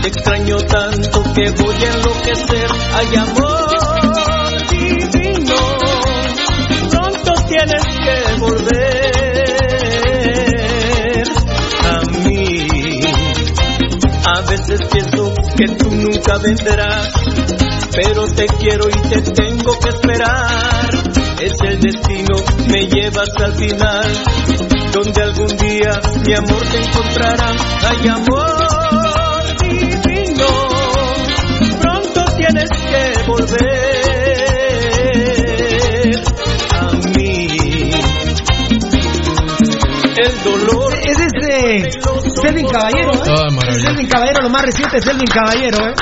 Te extraño tanto que voy a enloquecer. Ay, amor divino, pronto tienes que volver a mí. A veces pienso que tú nunca vendrás, pero te quiero y te tengo que esperar. Es el destino, me llevas al final, donde algún día mi amor te encontrará. Ay, amor divino, pronto tienes que volver a mí. El dolor Es este Selvin Caballero, ¿eh? Ah. Selvin Caballero, lo más reciente es Selvin Caballero, ¿eh?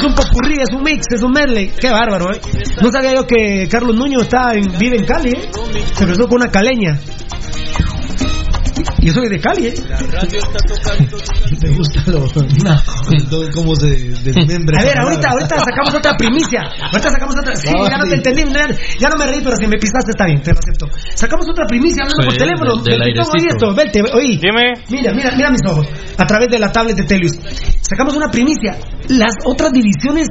Es un popurrí, es un mix, es un medley. Qué bárbaro, ¿eh? No sabía yo que Carlos Nuño está vive en Cali, ¿eh? Se empezó con una caleña. Yo soy de Cali, ¿eh? ¿Te *laughs* gusta lo, lo- cómo se desmembra? A ver, ahorita, ahorita sacamos otra primicia. Ahorita sacamos otra. Sí, No, ya no te entendí. Ya, ya no me reí, pero si me pisaste está bien, te lo acepto. Sacamos otra primicia hablando por teléfono. del- esto, vete, oí. Dime. Mira, mira, mira mis ojos. A través de la tablet de Telius. Sacamos una primicia. Las otras divisiones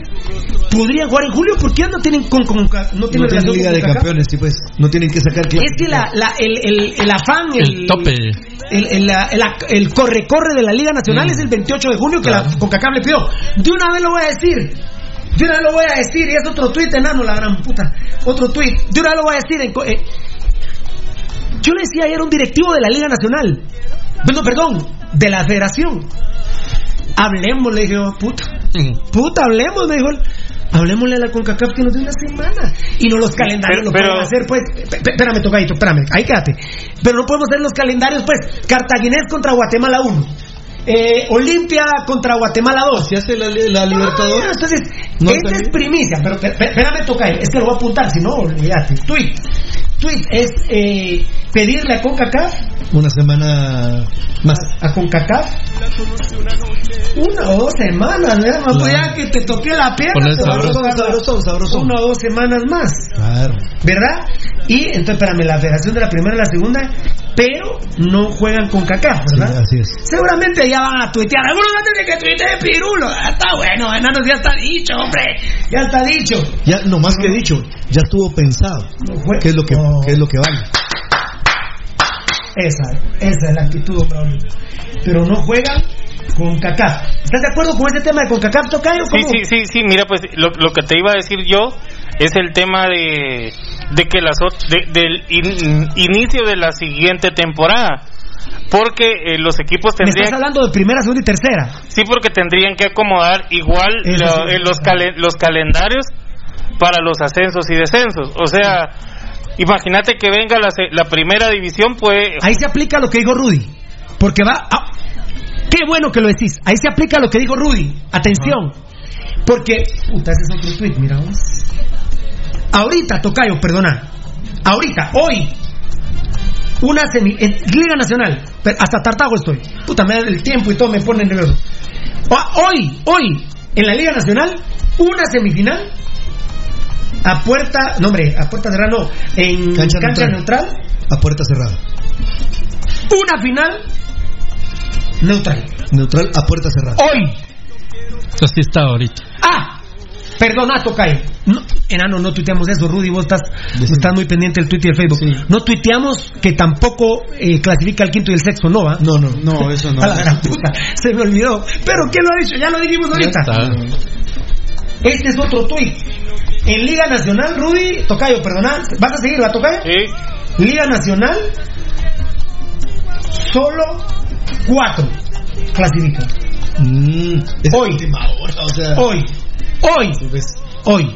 podrían jugar en julio porque ya no tienen con, con- no No tienen tienen relación liga con de campeones, sí, pues. No tienen que sacar Es que la, la- el, el, el afán, el, El tope. El, el, la- el- el corre-corre de la Liga Nacional Mm. es el 28 de junio que la CONCACAF le pidió. De una vez lo voy a decir. De una vez lo voy a decir. Y es otro tuit, enano, la gran puta. Otro tuit. De una vez lo voy a decir. en eh, yo le decía ayer a un directivo de la Liga Nacional. Bueno, perdón, de la Federación. Hablemos, le dije yo, puta. Puta, hablemos, me dijo él. Hablemosle a la CONCACAF que nos dé una semana. Y no los calendarios Pero- lo pero- pueden hacer, pues. Espérame, tocadito, espérame. Ahí quédate. Pero no podemos hacer los calendarios, pues. Cartaginés contra Guatemala 1. Eh, Olimpia contra Guatemala 2. ¿Se hace la, la Libertadores? Ah, entonces, No, esta también. es primicia, pero pe- pe- espérame, toca Es que lo voy a apuntar, si no, olvídate. Tweet. Tweet es eh, pedirle a CONCACAF, Una semana más. a CONCACAF, una o dos semanas, ¿verdad? Claro. ya que te toqué la pierna. Dar sabrosón, sabrosón. Una o dos semanas más. Claro. ¿verdad? Y entonces, espérame, la federación de la primera y la segunda, pero no juegan con CACAF, Sí, ¿verdad? así es. Seguramente ya van a tuitear. Algunos van a tener que tuitear Pirulo. Ah, Está bueno, enanos, ya está dicho, hombre. Ya está dicho. Ya, no más que dicho, ya estuvo pensado. No ¿Qué es lo que, No. qué es lo que vale? Esa, esa es la actitud, Braulio. Pero no juegan con CACAF. ¿Estás de acuerdo con ese tema de con CACAF, Tocayo? Sí, sí, sí, sí, mira, pues lo, lo que te iba a decir yo es el tema de, de que las de- del in- inicio de la siguiente temporada. Porque eh, los equipos Me estás tendrían hablando de primera, segunda y tercera. sí porque tendrían que acomodar igual Eso lo- sí. eh, los calen- los calendarios para los ascensos y descensos. O sea, imagínate que venga la, la primera división pues Ahí se aplica lo que dijo Rudy. Porque va. qué bueno que lo decís. Ahí se aplica lo que dijo Rudy. Atención. Porque. Puta, ese es otro tweet, mira vos. Ahorita, Tocayo, perdona. Ahorita, hoy. Una semi. en Liga Nacional. hasta Tartago estoy. Puta, me da el tiempo y todo me pone nervioso. Ah, Hoy, hoy, en la Liga Nacional, una semifinal. A puerta. No, hombre, a puerta cerrada no. En Cancha cancha, neutral. neutral A puerta cerrada. una final neutral. Neutral a puerta cerrada. Hoy. Así está ahorita. Ah, perdona, Tocayo. No, enano, no tuiteamos eso. Rudy, vos estás, estás muy pendiente del Twitter y el Facebook. No tuiteamos que tampoco eh, clasifica el quinto y el sexto, ¿no? ¿va? No, no. *laughs* No, eso no. A la gran puta, se me olvidó. Pero ¿quién lo ha dicho? Ya lo dijimos ahorita. Este es otro tuit. En Liga Nacional, Rudy, Tocayo, perdona, ¿vas a seguir, va Tocayo? Sí. Liga Nacional, solo cuatro clasifican. Mm, Hoy. última hora, o sea. Hoy, hoy, pues, hoy.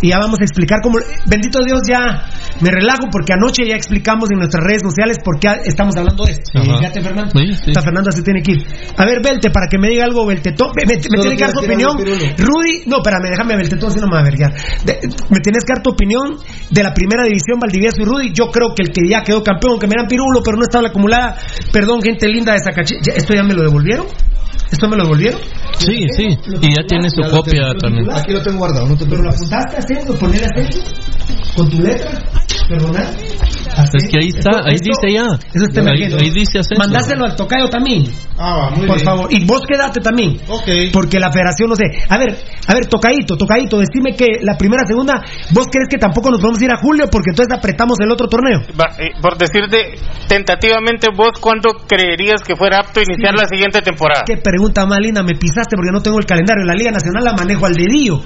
Y ya vamos a explicar cómo. Bendito Dios, ya me relajo porque anoche ya explicamos en nuestras redes sociales por qué estamos hablando de esto. Fíjate, Fernando. Sí, sí. Está Fernando, así tiene que ir. A ver, Belte, para que me diga algo, Beltetón. Me, me- tiene que dar su opinión. Rudy, no, espérame, déjame, Beltetón, si no me va a vergar. Me tienes que dar tu opinión de la primera división, Valdivieso y Rudy. Yo creo que el que ya quedó campeón, que me dan pirulo, pero no estaba la acumulada. Perdón, gente linda de Zacachi. ¿Ya- ¿Esto ya me lo devolvieron? ¿Esto me lo devolvieron? Sí, sí. Y ya tiene su copia también. Aquí lo tengo guardado, no te ¿Pero lo preocupes. apuntaste haciendo? ¿Ponerle acento? ¿Con tu letra? ¿Perdona? Es que ahí está, ahí dice ya. Eso está Ahí, emergiendo. ahí dice ascenso. Mandáselo al tocayo también. Ah, va, muy por bien. favor. Y vos quédate también. Ok. Porque la federación, no sé. A ver, a ver, tocadito, tocadito, decime que la primera, segunda, ¿vos crees que tampoco nos vamos a ir a julio porque entonces apretamos el otro torneo? Va, eh, por decirte tentativamente vos cuándo creerías que fuera apto iniciar la siguiente temporada. Qué pregunta más linda, me pisaste porque no tengo el calendario. La Liga Nacional la manejo al dedillo.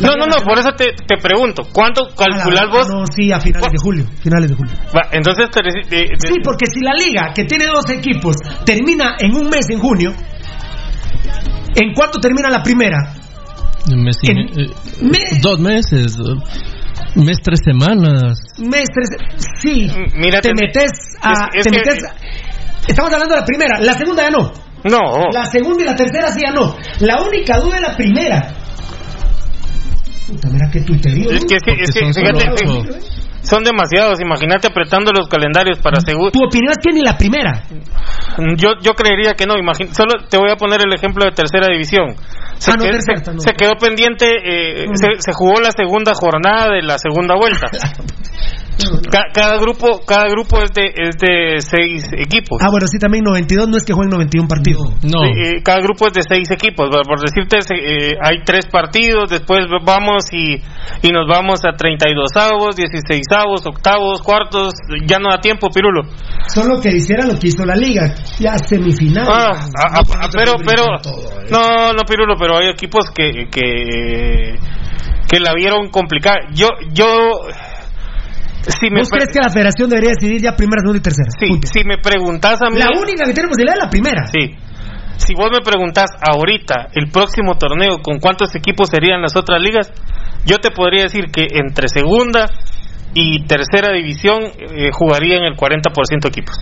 La No, Liga no, no, por eso te, te pregunto, ¿cuánto calculás vos? No, sí, a finales de julio. Finales de julio. Va, entonces, te de- de- Sí, porque si la liga, que tiene dos equipos, termina en un mes en junio, ¿en cuánto termina la primera? Un mes y En- me- eh, me- dos meses. Un mes, tres semanas. Mes, tres, sí, mira, te te- metes a... es- es te que- metes a- estamos hablando de la primera, la segunda ya no. no, La segunda y la tercera sí ya no. La única duda es la primera. Puta, mira qué tuiterío. es que, es que, es que, fíjate. Son demasiados. Imagínate apretando los calendarios para seguro. Tu opinión es que ni la primera. Yo, yo creería que no. Imagín- solo te voy a poner el ejemplo de tercera división. Se, Ah, no, qued- tercera, se- no. se quedó pendiente, eh, Mm. se, se jugó la segunda jornada de la segunda vuelta. *laughs* Ca- cada grupo cada grupo es de, es de seis equipos. Ah, bueno, sí, también 92 no es que jueguen 91 partidos. No. Sí, eh, cada grupo es de seis equipos. Por decirte, se- eh, hay tres partidos, después vamos y, y nos vamos a 32 avos, 16 avos, octavos, cuartos. Ya no da tiempo, Pirulo. Solo que hiciera lo que hizo la liga. Ya semifinal. Ah, ah, ah, pero, pero, no, no, Pirulo, pero hay equipos que, que, que la vieron complicada. Yo, yo, si me, ¿Vos crees que la federación debería decidir ya primera, segunda y tercera? sí, si me preguntas a mí, La única que tiene posibilidad es la primera. sí. Si vos me preguntás ahorita, el próximo torneo, ¿con cuántos equipos serían las otras ligas? Yo te podría decir que entre segunda y tercera división eh, jugarían el 40% equipos.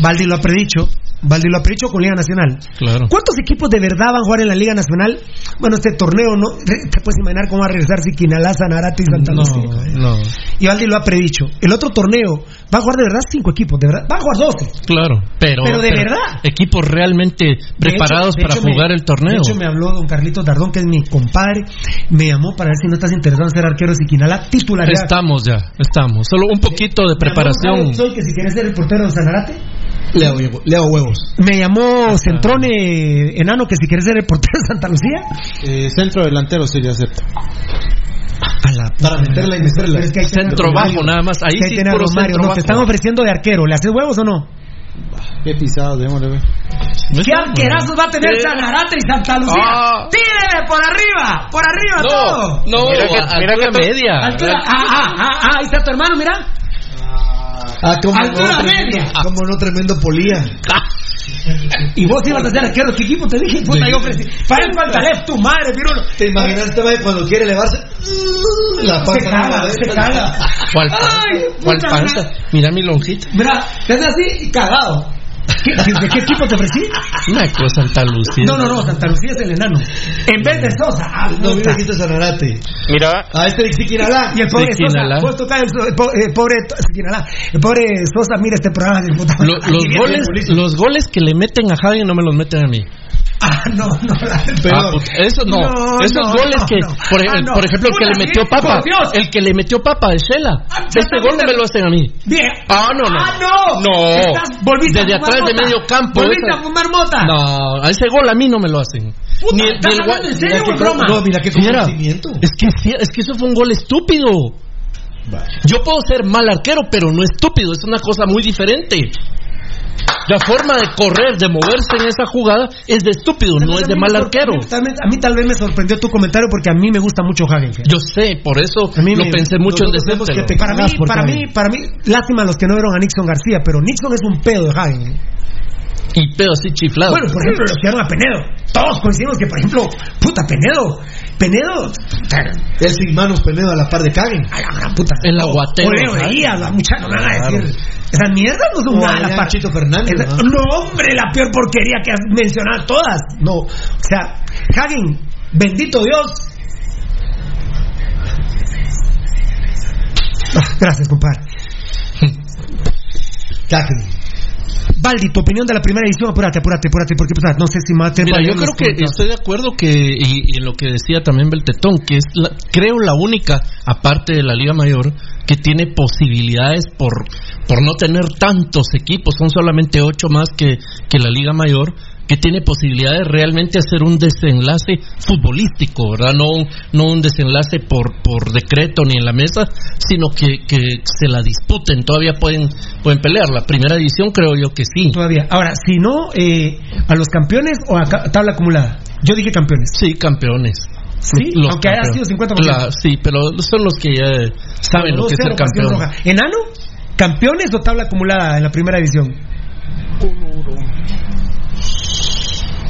Valdi lo ha predicho. Valdi lo ha predicho con Liga Nacional. Claro. ¿Cuántos equipos de verdad van a jugar en la Liga Nacional? Bueno, este torneo, ¿no? ¿Te puedes imaginar cómo va a regresar Siquinalá, Sanarate y Santa Lucía? no. Y Valdi lo ha predicho. El otro torneo va a jugar de verdad cinco equipos, de verdad. Va a jugar 12. Claro, pero, Pero de verdad. equipos realmente preparados hecho- para me- jugar el torneo. De hecho, me habló don Carlitos Dardón, que es mi compadre. Me llamó para ver si no estás interesado en ser arquero de Siquinalá, titularidad. Estamos ya, estamos. Solo un poquito de preparación. Soy que si quieres ser el portero de Sanarate. Le hago, le hago huevos. Me llamó Centrone Enano, que si quieres ser el portero de Santa Lucía. Eh, centro delantero sería acepto. Para meterla y meterla. Es que Centro bajo nada más. Ahí sí puro Mario. No, te están ofreciendo de arquero. ¿Le haces huevos o no? Qué pisado, démosle, güey. ¿Qué arquerazos va a tener Sí. Sanarate y Santa Lucía? Ah. ¡Tírele por arriba! ¡Por arriba todo! No, Mira que- a- mira altura que- media. Altura. Ah, ah, ah, ah, ahí está tu hermano, mira. Ah, como Altura no, tremendo, media. como no, tremendo polía. *laughs* Y vos ibas a ser arquero. ¿Qué equipo te dije? Puta, yo ofrecí. Para el Pantalef, tu madre, pirulo. ¿Te imaginas este cuando quiere elevarse? La Se panza caga, se caga. ¿Cuál panza? ¿Cuál panza? Mira mi lonjita. Mira, te haces así y cagado. ¿Qué- ¿De qué equipo te ofrecí? Una cosa Santa Lucía. No, no, no, Santa Lucía es el enano. En vez de Sosa. Ah, No, mira este Sanarate. Mira, A este de Siquinalá. Y el pobre Siquinalá. Sosa, vos tocás el, so- el po- el pobre Siquinalá. El pobre Sosa mira este programa puta. Lo- los, goles, los goles que le meten a Javi no me los meten a mí. Ah, *laughs* no, no. la- Ah, puta, eso no. No, Esos no, goles no, que, no. por, Ah, por ejemplo, el que le metió Papa, el que le metió Papa de Shela. Ah, Ese ya gol no me lo hacen a mí. Bien. Ah, no, no. Ah, no. No. Estás- volviste a Desde fumar atrás de mota. medio campo. Volviste esa- a fumar mota. No, a ese gol a mí no me lo hacen. Puta, Ni el- ¿estás ni el en serio Mira broma? No, mira qué conocimiento. es que, es que eso fue un gol estúpido. Yo puedo ser mal arquero, pero no estúpido. Es una cosa muy diferente. La forma de correr, de moverse en esa jugada es de estúpido, no es de mal arquero. A mí tal vez me sorprendió tu comentario porque a mí me gusta mucho Hagen. Yo sé, por eso A mí lo me- pensé mucho en decírtelo. que Para mí, para Hagen. mí, para mí, lástima los que no vieron a Nixon García, pero Nixon es un pedo de Hagen. Y pedo así chiflado. Bueno, por ejemplo, los que dieron a Penedo. Todos coincidimos que, por ejemplo, puta, Penedo. Penedo. El sin manos Penedo a la par de Caguen. A la gran puta. El aguatero. La muchacha, no me van a decir. Esas mierdas no son O nada. a la. Chito Fernández, Esa- ¿no? No, hombre, la peor porquería que has mencionado todas. No. O sea, Hagen, bendito Dios. Ah, gracias, compadre. Caguen. Valdi, tu opinión de la primera edición, apúrate, apúrate, apúrate, porque pues, no sé si más Mira, yo creo que estoy de acuerdo que, y, y en lo que decía también Beltetón, que es, la- creo, la única, aparte de la Liga Mayor, que tiene posibilidades por, por no tener tantos equipos, son solamente ocho más que, que la Liga Mayor, que tiene posibilidades realmente hacer un desenlace futbolístico, ¿verdad? No, un- no un desenlace por, por decreto ni en la mesa, sino que, que se la disputen, todavía pueden, pueden pelear. La primera división creo yo que sí. Todavía. Ahora, si no, eh, a los campeones o a tabla acumulada. Yo dije campeones. Sí, campeones. Sí, Los aunque haya campeones. sido 50%. Claro, sí, pero son los que ya saben lo que es ser 2-0 Pasión campeón. Roja. ¿Enano? ¿Campeones o tabla acumulada en la primera división?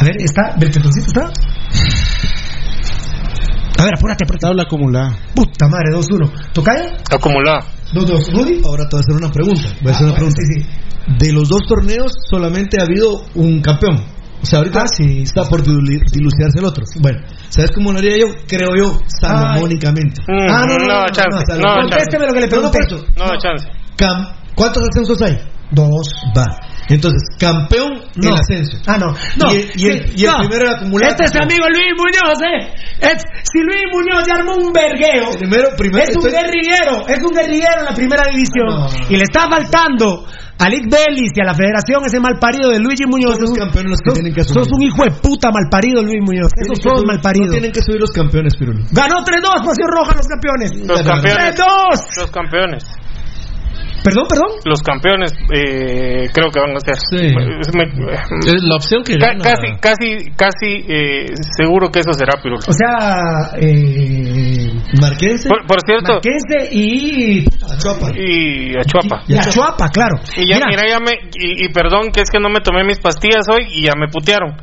A ver, ¿está? ¿Beltetoncito está? A ver, apúrate, apúrate. Tabla acumulada. Puta madre, 2-1. ¿Tocaya? acumulada. 2-2. ¿Rudy? Ahora te voy a hacer una pregunta. Voy a hacer una Ah, pregunta. sí, sí. De los dos torneos solamente ha habido un campeón. O sea, ahorita está por dilu- dilucidarse el otro. Bueno, ¿sabes cómo lo haría yo? Creo yo, salomónicamente. Mm, ah, no, no, no, no, no, chance, no, no, Salomón. chance. Contésteme lo que le No, no, pregunté. eso. No, chance. Cam- ¿Cuántos ascensos hay? Dos. Va. Entonces, campeón No. el ascenso. Ah, no. No. Y, el- y el, y el no. primero era acumulado. Este es mi amigo Luis Muñoz, ¿eh? Es- si Luis Muñoz ya armó un vergueo, Primero, primero, es un estoy- guerrillero, es un guerrillero en la primera división. No. Y le está faltando a Lick Bellis y a la federación ese malparido de Luigi Muñoz. Son los Sos- campeones los que sos- tienen que asumir. Sos un hijo de puta malparido, Luis Muñoz. Esos son subir- malparidos. No tienen que subir los campeones, Pirulo. Ganó 3-2, Pasión Roja, los campeones. Los campeones. 3-2. Los campeones. Perdón, perdón. Los campeones eh, creo que van a ser. Sí. Me- Es la opción que ca- gana. casi, casi, casi eh, seguro que eso será Pirulo. O sea, eh, Marquense. Por, por cierto, Marquense y. Achuapa. y Achuapa. Y Achuapa, claro. Y ya, Mira, mira, ya me, y, y perdón que es que no me tomé mis pastillas hoy y ya me putearon.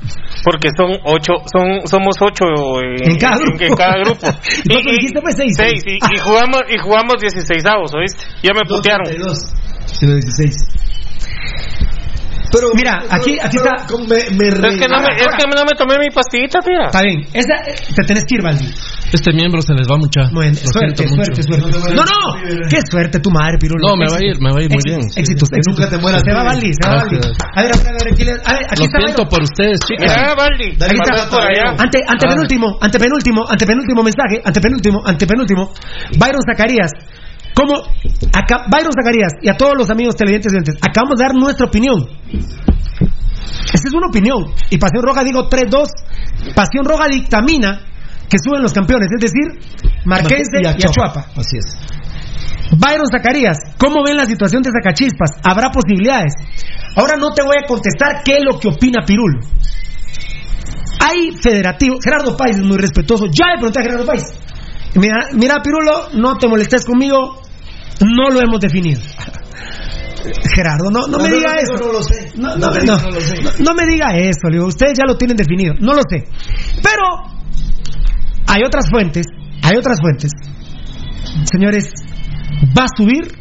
Porque son ocho, son, somos ocho eh, En cada grupo. en cada grupo. *laughs* ¿Y cuántos dijiste? Pues seis. seis, y, y jugamos, y jugamos 16 avos, ¿oíste? Ya me putearon. 32, sino 16. Pero, Mira, aquí- aquí pero está- como Me, me Es que, no me, es que no me tomé mi pastillita, tía. Está bien. Esa, eh, te tenés que ir, Valdi. Este miembro se les va mucha. Bueno, suerte, mucho. suerte, suerte. No, no. Qué suerte tu madre, Pirulo. No, me va a ir, me va a ir muy Éxitos, bien. Éxitos, Que éxitos. nunca te mueras, Se va. Valdi, se va Valdi. A ver, a ver, a ver, aquí, le- a ver, aquí Lo está siento por ustedes, chicas. Mira, Valdi, pasas dale, por allá. Ante, antepenúltimo, antepenúltimo, antepenúltimo mensaje, antepenúltimo, antepenúltimo. Byron Zacarías. ¿Cómo? Acá, Byron Zacarías y a todos los amigos televidentes acabamos de dar nuestra opinión. Esa es una opinión. Y Pasión Roja digo 3-2. Pasión Roja dictamina que suben los campeones, es decir, Marquense y Achuapa. Así es. Byron Zacarías, ¿cómo ven la situación de Zacachispas? ¿Habrá posibilidades? Ahora no te voy a contestar qué es lo que opina Pirulo. Hay federativo, Gerardo Páez es muy respetuoso. Ya le pregunté a Gerardo Páez. Mira, mira Pirulo, no te molestes conmigo, no lo hemos definido. Gerardo, no, no, me No, diga no, eso. no, lo sé. No, No no, me no, diga, no lo sé. no, no me diga eso, le digo, ustedes ya lo tienen definido, no lo sé. Pero hay otras fuentes, hay otras fuentes. Señores, va a subir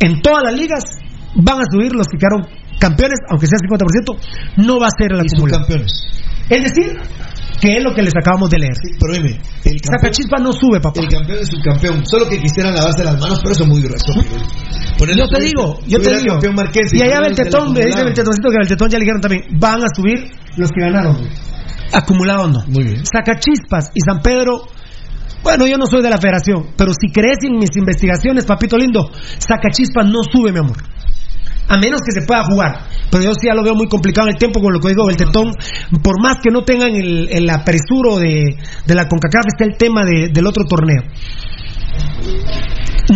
en todas las ligas, van a subir los que quedaron campeones, aunque sea 50%, no va a ser el acumulado. Es decir, que es lo que les acabamos de leer. Sí, pero dime, el campeón, Zacachispa no sube, papá. el campeón es subcampeón. Solo que quisieran lavarse las manos, pero eso es muy grueso. Yo te digo, yo te digo. Y allá Beltetón, me dice. Beltetoncito que Beltetón ya le dijeron también, van a subir los que ganaron. Acumulado no. Muy bien. Sacachispas y San Pedro. Bueno, yo no soy de la federación, pero si crees en mis investigaciones, papito lindo, Sacachispas no sube, mi amor. A menos que se pueda jugar. Pero yo sí ya lo veo muy complicado en el tiempo con lo que digo Beltetón. Por más que no tengan el, el apresuro de, de la CONCACAF, está el tema de- del otro torneo.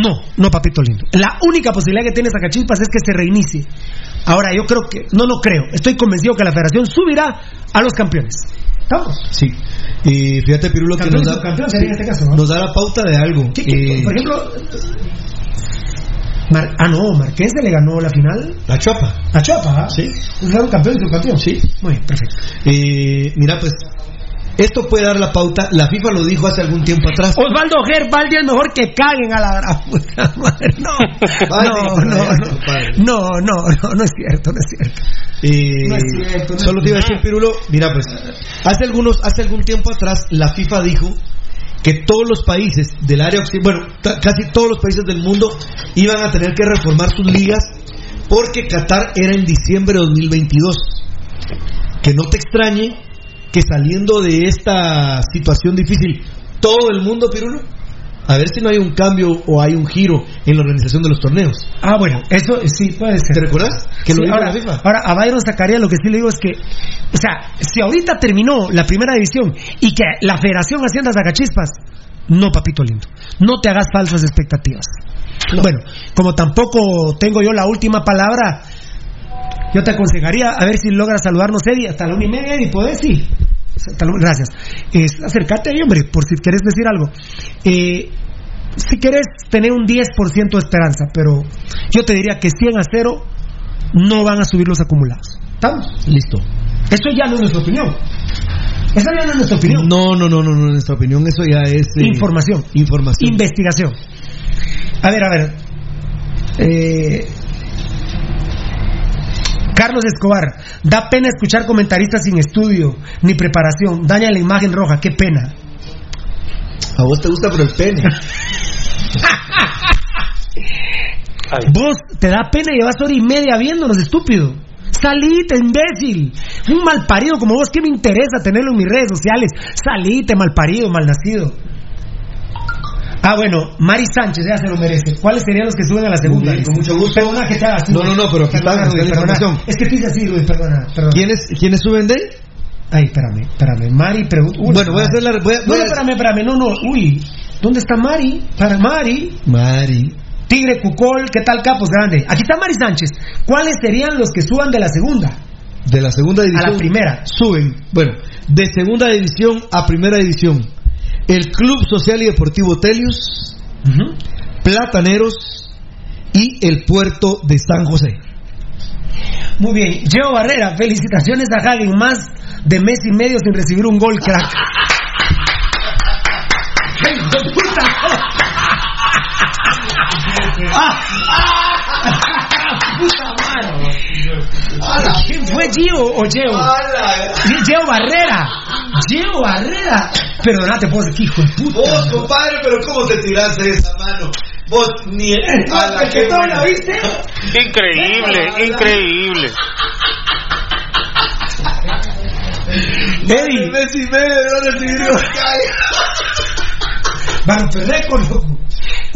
No, no, papito lindo. La única posibilidad que tiene Zacachispas es que se reinicie. Ahora, yo creo que, no, no creo, estoy convencido que la federación subirá a los campeones. ¿Estamos? Sí. Y fíjate, Pirulo, que nos da, en este caso, ¿no? nos da la pauta de algo. ¿Qué- qué- Eh, por ejemplo, Mar- ah, no, Marquense le ganó la final la Chuapa. a Chuapa. ¿ah? Sí. Fueron campeón y subcampeón. Sí. Muy bien, perfecto. Eh, mira, pues, esto puede dar la pauta. La FIFA lo dijo hace algún tiempo atrás. Osvaldo Gerbaldi es mejor que caguen a la gran *laughs* madre. No, no, no, no, no, no, no, no es cierto, no es cierto. Eh, No es cierto, no solo es te iba a decir, Pirulo, mira, pues, hace algunos, hace algún tiempo atrás, la FIFA dijo que todos los países del área occidental, bueno, casi todos los países del mundo iban a tener que reformar sus ligas porque Qatar era en diciembre de 2022. Que no te extrañe que saliendo de esta situación difícil, todo el mundo, Pirulo, a ver si no hay un cambio o hay un giro en la organización de los torneos. Ah, bueno, eso sí puede ser. ¿Te recuerdas? Que lo Sí, dijo ahora, la FIFA. ahora, a Byron Zacarías lo que sí le digo es que, o sea, si ahorita terminó la primera división y que la Federación Hacienda Zacachispas, no, papito lindo, no te hagas falsas expectativas. Bueno, como tampoco tengo yo la última palabra, yo te aconsejaría a ver si logras saludarnos, Eddie, hasta la una y media, Eddie, ¿puedes? Sí. Gracias. Es, acércate ahí, hombre, por si quieres decir algo. Eh, si quieres tener un 10% de esperanza, pero yo te diría que 100 a 0 no van a subir los acumulados. ¿Estamos? Listo. Eso ya no es nuestra opinión. Esa ya no es nuestra opinión. No, no, no, no, no, nuestra opinión eso ya es... eh, Información. Información. Investigación. A ver, a ver. Eh, Carlos Escobar, da pena escuchar comentaristas sin estudio ni preparación, daña la imagen roja, qué pena. A vos te gusta por el pene. Vos te da pena y llevas hora y media viéndonos, estúpido. Salite, imbécil. Un malparido como vos, ¿qué me interesa tenerlo en mis redes sociales? Salite, malparido, malnacido. Ah, bueno, Mari Sánchez ya se lo merece. ¿Cuáles serían los que suben a la segunda? Bien, con mucho gusto. Perdona que así. No, no, no, pero aquí Perdona, está, la perdona. Es que tú así, Luis, perdona. perdona. ¿Quiénes, ¿Quiénes suben de ahí? Ay, espérame, espérame. Mari pregunta. Bueno, voy a hacer la. Voy a, No, voy no, a- espérame, espérame. No, no. Uy, ¿dónde está Mari? Para Mari. Mari. Tigre Cucol, ¿qué tal Capos Grande? Aquí está Mari Sánchez. ¿Cuáles serían los que suban de la segunda? De la segunda división. A la primera. Suben. Bueno, de segunda división a primera división. El Club Social y Deportivo Telius, Plataneros y el Puerto de San José. Muy bien. Geo Barrera, felicitaciones a Hagen. Más de mes y medio sin recibir un gol, crack. ¡Ay, hijo de *laughs* puta! ¡Ah! ¡Puta madre! ¿Quién fue Gio o Geo? Geo Barrera. Geo Barrera. Perdónate, vos, que hijo de puta. Vos, compadre, pero ¿cómo te tiraste esa mano? Vos ni. la ¿Que todo la viste? Increíble, increíble. Eddie. Messi de Van a perder con loco.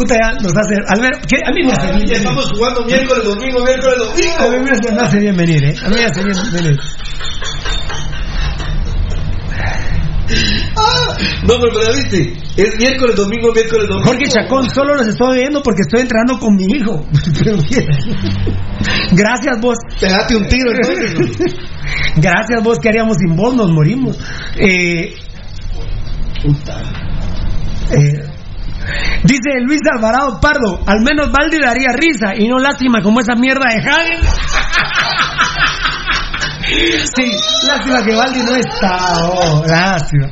Puta, ya nos hace. Al ver, que a mí me hace bien. Ya venir. estamos jugando miércoles, domingo, miércoles, A mí domingo. me hace, bien venir, ¿eh? A mí me hace bien venir. Ah, no, pero, pero viste, es miércoles, domingo, miércoles, domingo. Jorge Chacón, solo los estoy viendo porque estoy entrenando con mi hijo. *laughs* Gracias vos. Pegate un tiro entonces. *laughs* Gracias vos, ¿qué haríamos sin vos? Nos morimos. Eh, eh, dice Luis Alvarado Pardo, al menos Valdi daría risa y no lástima como esa mierda de Hagen. *laughs* Sí, lástima que Valdi no está. Oh, lástima.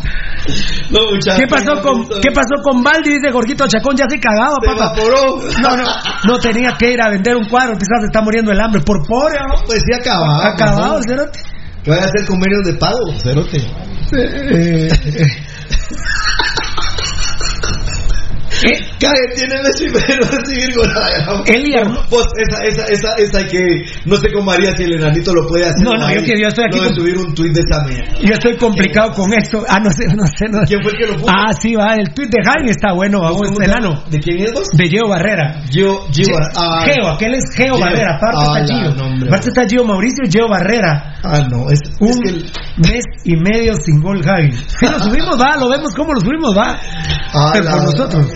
No. ¿Qué pasó con qué pasó con Valdi? Dice Jorgito Chacón, ya se cagaba, Se papá. evaporó. No, no, no tenía que ir a vender un cuadro, quizás se está muriendo el hambre por pobre, ¿no? Pues sí, acabado. Acabado, ¿no? cerote. Que vaya a hacer convenios de pago, cerote. Eh, eh. *laughs* Cae, tiene Messi pero recibir gol. Eli Arno- Pues esa, esa, esa, esa que no sé cómo haría si el enanito lo puede hacer. No, no, yo que yo estoy aquí No con- subir un tuit de esa mierda. Yo estoy complicado con esto. Ah, no sé, no sé. No. ¿Quién fue el que lo puso? Ah, sí, va. El tweet de Jaime está bueno, vamos, ¿Cómo se enano. ¿De quién es vos? De Geo Barrera. Yo, yo, ah, Geo, aquel es Geo Geo. Barrera. Aparte Ah, está la, Gio. Aparte está Gio Mauricio y Geo Barrera. Ah, no, es, es Un que el- mes y medio sin gol, Javi. Si lo subimos, va, lo vemos cómo lo subimos, va. Ah, Pero la- por nosotros.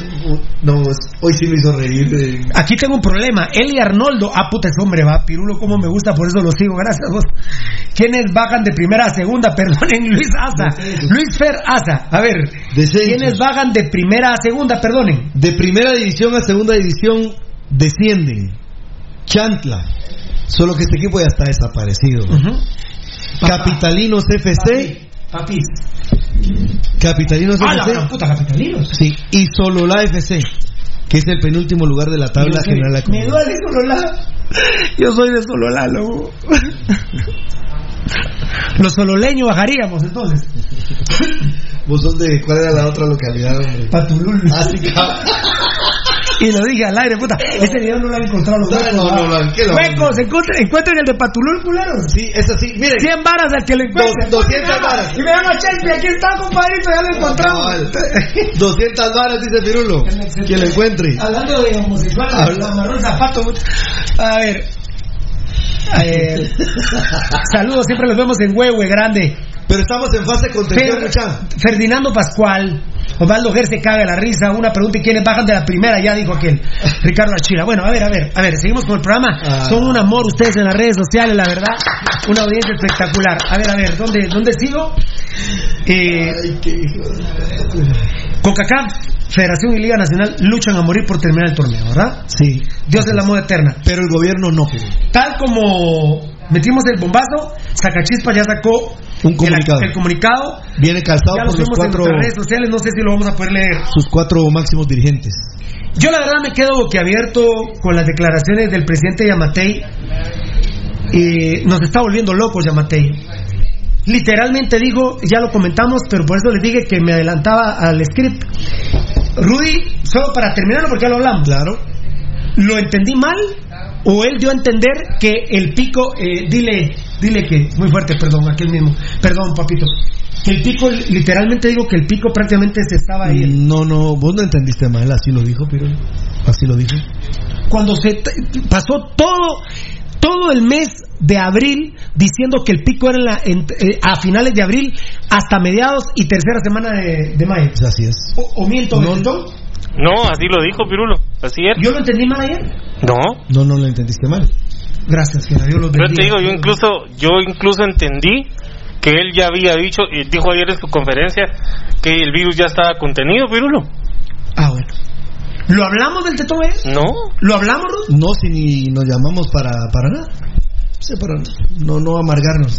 No, hoy sí me hizo reír. eh. Aquí tengo un problema. Eli Arnoldo. Ah, puta, ese hombre va. Pirulo, como me gusta, por eso lo sigo. Gracias, vos. ¿Quiénes bajan de primera a segunda? *laughs* Perdonen, Luis Asa. Luis Fer Asa. A ver. Descensos. ¿Quiénes bajan de primera a segunda? Perdonen. De primera división a segunda división descienden. Chantla. Solo que este equipo ya está desaparecido. Capitalinos FC. Papis. Capitalinos Ah, la FC. gran puta, capitalinos. Sí, y Solola FC, que es el penúltimo lugar de la tabla general. la Me Copa. duele Sololá. Yo soy de Sololá, loco. *laughs* Los sololeños bajaríamos entonces. ¿Vos sos de cuál era la otra localidad, hombre? Patulul. Ah. *laughs* Y lo dije al aire, puta. Ese video no lo han encontrado los huecos. no, no, no, ¿qué lo- Huecos, encuentren, encuentren el de Patulul, culeros. Sí, es así. Miren, 100 varas al que lo encuentre. Dos- 200 varas. Y me llama Chelsea, aquí está, compadrito, ya lo encontramos. cabal. 200 varas, dice Pirulo. Quien lo encuentre. Hablando de homosexuales, Habla- amarró el zapato. A ver. A ver. *laughs* Saludos, siempre los vemos en Huehue Grande. Pero estamos en fase de contención. Ferdinando Pascual. Osvaldo Ger se caga de la risa. Una pregunta: ¿y quiénes bajan de la primera? Ya dijo aquel. Ricardo Achila. Bueno, a ver, a ver, a ver, seguimos con el programa. Ah. Son un amor ustedes en las redes sociales, la verdad. Una audiencia espectacular. A ver, a ver, ¿dónde, dónde sigo? Eh, Ay, qué hijo de- CONCACAF, Federación y Liga Nacional luchan a morir por terminar el torneo, ¿verdad? Sí, Dios es la moda eterna. pero el gobierno no. Tal como metimos el bombazo, Sacachispa ya sacó Un comunicado. El, el comunicado. Viene calzado Ya por los en cuatro, nuestras redes sociales, no sé si lo vamos a poder leer. sus cuatro máximos dirigentes. Yo la verdad me quedo boquiabierto con las declaraciones del presidente Yamatei eh, nos está volviendo locos, Yamatei. Literalmente digo, ya lo comentamos, pero por eso les dije que me adelantaba al script. Rudy, solo para terminarlo, porque ya lo hablamos. Claro. ¿Lo entendí mal? ¿O él dio a entender que el pico, eh, dile, dile que, muy fuerte, perdón, aquel mismo, perdón, papito, que el pico, literalmente digo que el pico prácticamente se estaba ahí. No, no, vos no entendiste mal, así lo dijo, pero así lo dijo. Cuando se pasó todo, todo el mes de abril diciendo que el pico era en la- en- eh, a finales de abril hasta mediados y tercera semana de, de mayo. Así es. ¿O, o miento, No, ¿no? No, así lo dijo Pirulo. Así es. ¿Yo lo entendí mal ayer? No. No, no lo entendiste mal. Gracias, Fiera, Dios los Pero bendiga. te digo, yo incluso, yo incluso entendí que él ya había dicho, y dijo ayer en su conferencia, que el virus ya estaba contenido, Pirulo. Ah, bueno. ¿Lo hablamos del tetón ayer? No. ¿Lo hablamos, Ruth? No, si ni nos llamamos para, para nada. Sí, para no, no amargarnos.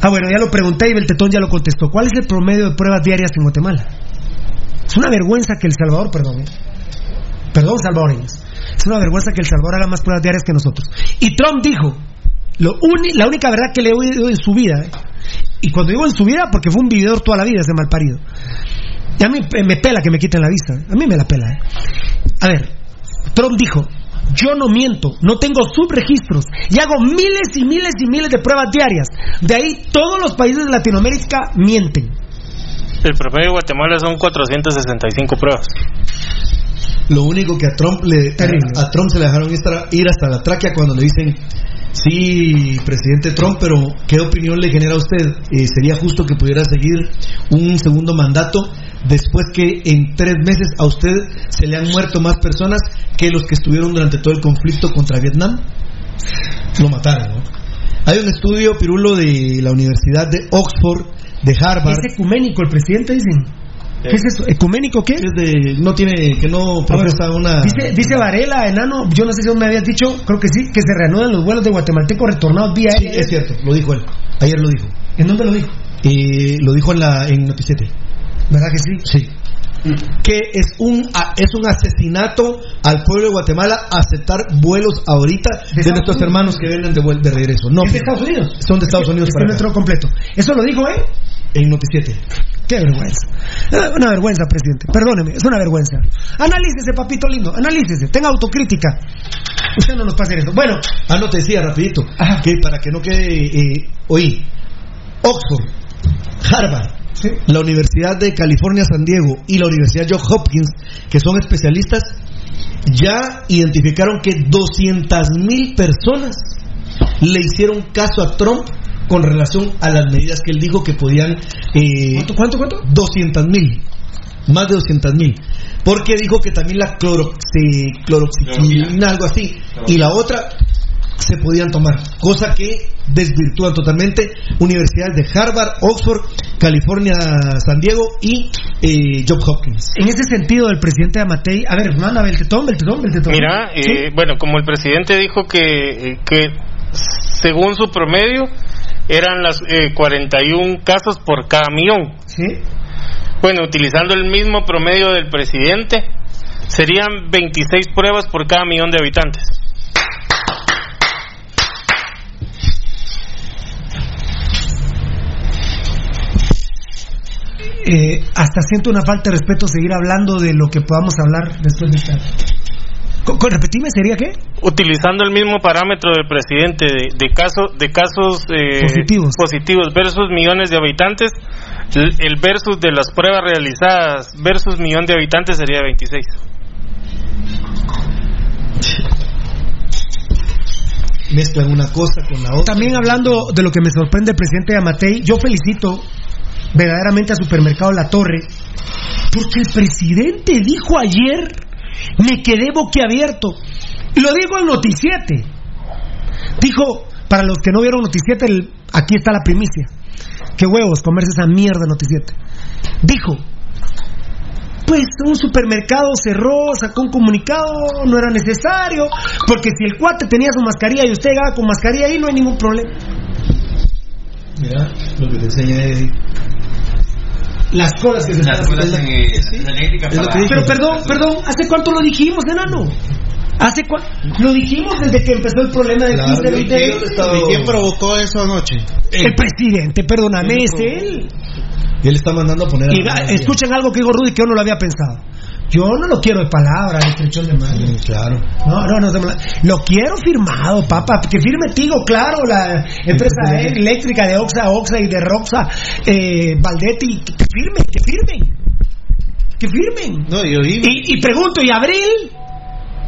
Ah, bueno, ya lo pregunté y Beltetón ya lo contestó. ¿Cuál es el promedio de pruebas diarias en Guatemala? Una vergüenza que El Salvador, perdón, ¿eh? perdón, salvadoreños. Es una vergüenza que El Salvador haga más pruebas diarias que nosotros. Y Trump dijo, lo la única verdad que le he oído en su vida, ¿eh? y cuando digo en su vida, porque fue un vividor toda la vida, ese malparido. Y a mí me pela que me quiten la vista, ¿eh? a mí me la pela. A ver, Trump dijo, yo no miento, no tengo subregistros y hago miles y miles y miles de pruebas diarias. De ahí todos los países de Latinoamérica mienten. El promedio de Guatemala son 465 pruebas. Lo único que a Trump le a, Trump se le dejaron ir hasta la tráquea cuando le dicen sí, presidente Trump, pero ¿qué opinión le genera a usted? Eh, ¿Sería justo que pudiera seguir un segundo mandato después que en tres meses a usted se le han muerto más personas que los que estuvieron durante todo el conflicto contra Vietnam? Lo mataron, ¿no? Hay un estudio, Pirulo, de la Universidad de Oxford, de Harvard. Es ecuménico el presidente, dicen. ¿Qué es eso? ¿Ecuménico qué? Es de, no tiene, que no profesa una... Dice, dice Varela, enano, yo no sé si me habías dicho, creo que sí, que se reanudan los vuelos de guatemaltecos retornados vía Sí, aérea. es cierto, lo dijo él. Ayer lo dijo. ¿En dónde lo dijo? Eh, lo dijo en la en Noticiete. ¿Verdad que sí? Sí. Que es un es un asesinato al pueblo de Guatemala aceptar vuelos ahorita de, nuestros Unidos? hermanos que vienen de, vuel- de regreso. No, ¿Es de Estados Unidos? son de Estados Unidos para entró completo. Eso lo dijo él. en Noticiete. Qué vergüenza. Eh, Una vergüenza, presidente. Perdóneme, es una vergüenza. Analícese, papito lindo, analícese. Tenga autocrítica. Usted no nos pasa eso. Bueno, Ah, no te decía rapidito que para que no quede eh, oí Oxford, Harvard, la Universidad de California San Diego y la Universidad Johns Hopkins, que son especialistas, ya identificaron que 200 mil personas le hicieron caso a Trump con relación a las medidas que él dijo que podían. Eh, ¿Cuánto, cuánto? 200 mil. Más de 200 mil. Porque dijo que también la cloroxi, cloroxicina, algo así, y la otra se podían tomar. Cosa que desvirtúan totalmente universidades de Harvard, Oxford, California, San Diego y eh, Johns Hopkins. en ese sentido, el presidente Amatei, a ver, manda Beltetón, Beltetón, Beltetón. Mira, eh, bueno, como el presidente dijo que, eh, que según su promedio eran las eh, 41 casos por cada millón. Sí. Bueno, utilizando el mismo promedio del presidente, serían 26 pruebas por cada millón de habitantes. Eh, hasta siento una falta de respeto seguir hablando de lo que podamos hablar después de esta. Repetime, ¿sería qué? Utilizando el mismo parámetro del presidente de, de, caso- de casos eh, Positivos. positivos versus millones de habitantes, el el versus de las pruebas realizadas versus millón de habitantes sería 26. Mezclan una cosa con la otra. También hablando de lo que me sorprende el presidente Amatei, yo felicito verdaderamente a Supermercado La Torre, porque el presidente dijo ayer, me quedé boquiabierto. Lo digo en Noticiete. Dijo, para los que no vieron Noticiete, aquí está la primicia. Qué huevos comerse esa mierda Noticiete. Dijo, pues un supermercado cerró, sacó un comunicado, no era necesario, porque si el cuate tenía su mascarilla y usted llegaba con mascarilla ahí, no hay ningún problema. Mira, lo que te enseña es Las colas que se Las están haciendo. eh. Pero perdón, perdón, ¿hace cuánto lo dijimos, enano? ¿Hace cua- Lo dijimos desde que empezó el problema del Claro, 15 ¿y 20. ¿Y quién provocó eso anoche? El presidente, perdóname, es él. Y él está mandando a poner a Y escuchen algo que dijo Rudy que yo no lo había pensado. Yo no lo quiero de palabra, de estrechón de mano. Claro. No, no, no. Lo quiero firmado, papá. Que firme Tigo, claro. La empresa eléctrica de Oxa, Oxa y de Roxa, eh, Valdetti. Que firmen, que firmen. Que firmen. No, yo vi. Y, y pregunto, ¿y Abril?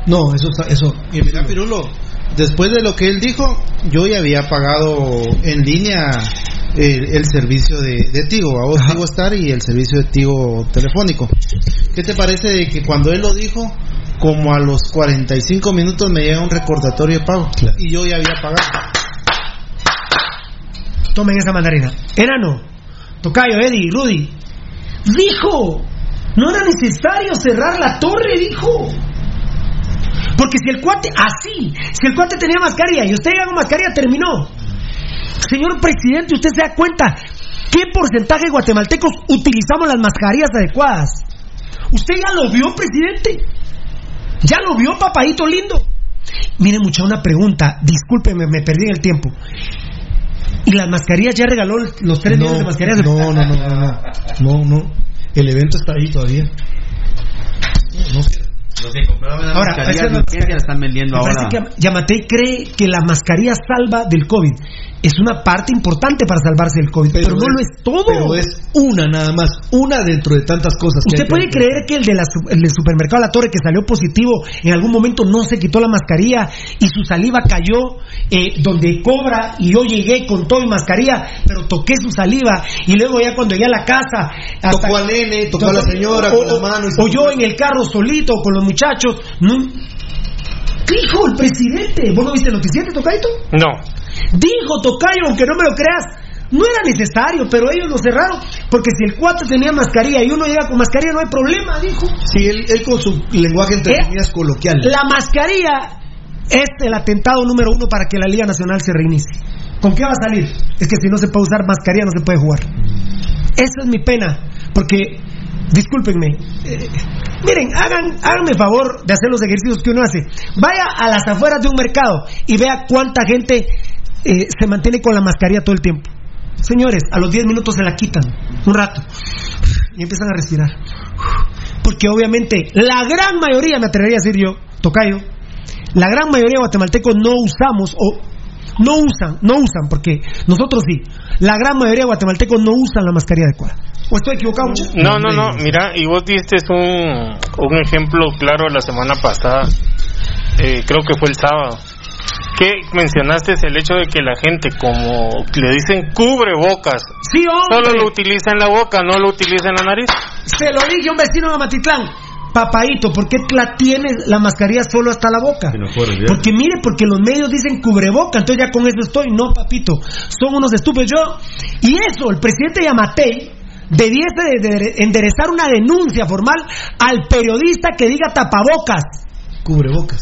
No, eso está, eso. Y mira, Pirulo, después de lo que él dijo, yo ya había pagado en línea el, el servicio de, de Tigo, a vos Tigo Star y el servicio de Tigo telefónico. ¿Qué te parece de que cuando él lo dijo, como a los 45 minutos me llega un recordatorio de pago? Y yo ya había pagado. Tomen esa mandarina. Enano, Tocayo, Eddie, Rudy. Dijo, no era necesario cerrar la torre, dijo. Porque si el cuate, así, si el cuate tenía mascarilla y usted ya con mascarilla, terminó. Señor presidente, usted se da cuenta qué porcentaje de guatemaltecos utilizamos las mascarillas adecuadas. ¿Usted ya lo vio, presidente? ¿Ya lo vio, papadito lindo? Mire, mucha una pregunta, discúlpeme, me perdí en el tiempo. ¿Y las mascarillas ya regaló los tres millones de mascarillas? No, no, no, no, no, no, no. El evento está ahí todavía. No, Los que compraban las Ahora, mascarillas esa es de la urgencia la están vendiendo ahora. Yamatei cree que la mascarilla salva del COVID. Es una parte importante para salvarse del COVID, pero, no lo es todo. Pero es una nada más, una dentro de tantas cosas. ¿Usted que puede creer que el, de la su- el del supermercado La Torre que salió positivo en algún momento no se quitó la mascarilla y su saliva cayó eh, donde cobra y yo llegué con todo y mascarilla, pero toqué su saliva y luego ya cuando llegué a la casa... hasta- Tocó al nene, tocó a la señora o, con la mano y se- o yo en el carro solito con los muchachos. No, ¿Qué dijo el presidente? ¿Vos no viste el noticiero, Tocaito? No. Dijo Tocayo, aunque no me lo creas, no era necesario, pero ellos lo cerraron, porque si el cuate tenía mascarilla y uno llega con mascarilla no hay problema, dijo. Sí, él, él con su lenguaje entre Eh, comillas coloquial. La mascarilla es el atentado número uno para que la Liga Nacional se reinicie. ¿Con qué va a salir? Es que si no se puede usar mascarilla no se puede jugar. Esa es mi pena, porque, discúlpenme, eh, miren, hagan, háganme favor de hacer los ejercicios que uno hace. Vaya a las afueras de un mercado y vea cuánta gente eh, se mantiene con la mascarilla todo el tiempo. Señores, a los 10 minutos se la quitan, un rato, y empiezan a respirar. Porque obviamente la gran mayoría, me atrevería a decir yo, Tocayo, la gran mayoría de guatemaltecos no usamos o no usan, no usan, porque nosotros sí, la gran mayoría de guatemaltecos no usan la mascarilla adecuada. ¿O estoy equivocado? No, no, no, mira, y vos diste un, un ejemplo claro la semana pasada, eh, creo que fue el sábado, que mencionaste el hecho de que la gente, como le dicen cubrebocas, sí, hombre. solo lo utiliza en la boca, no lo utiliza en la nariz. Se lo dije a un vecino de Matitlán. Papaito, ¿por qué la tienes la mascarilla solo hasta la boca? Porque mire, porque los medios dicen cubreboca, entonces ya con eso estoy. No, papito, son unos estúpidos. Yo, y eso, el presidente Yamatei debiese de, de enderezar una denuncia formal al periodista que diga tapabocas. Cubrebocas.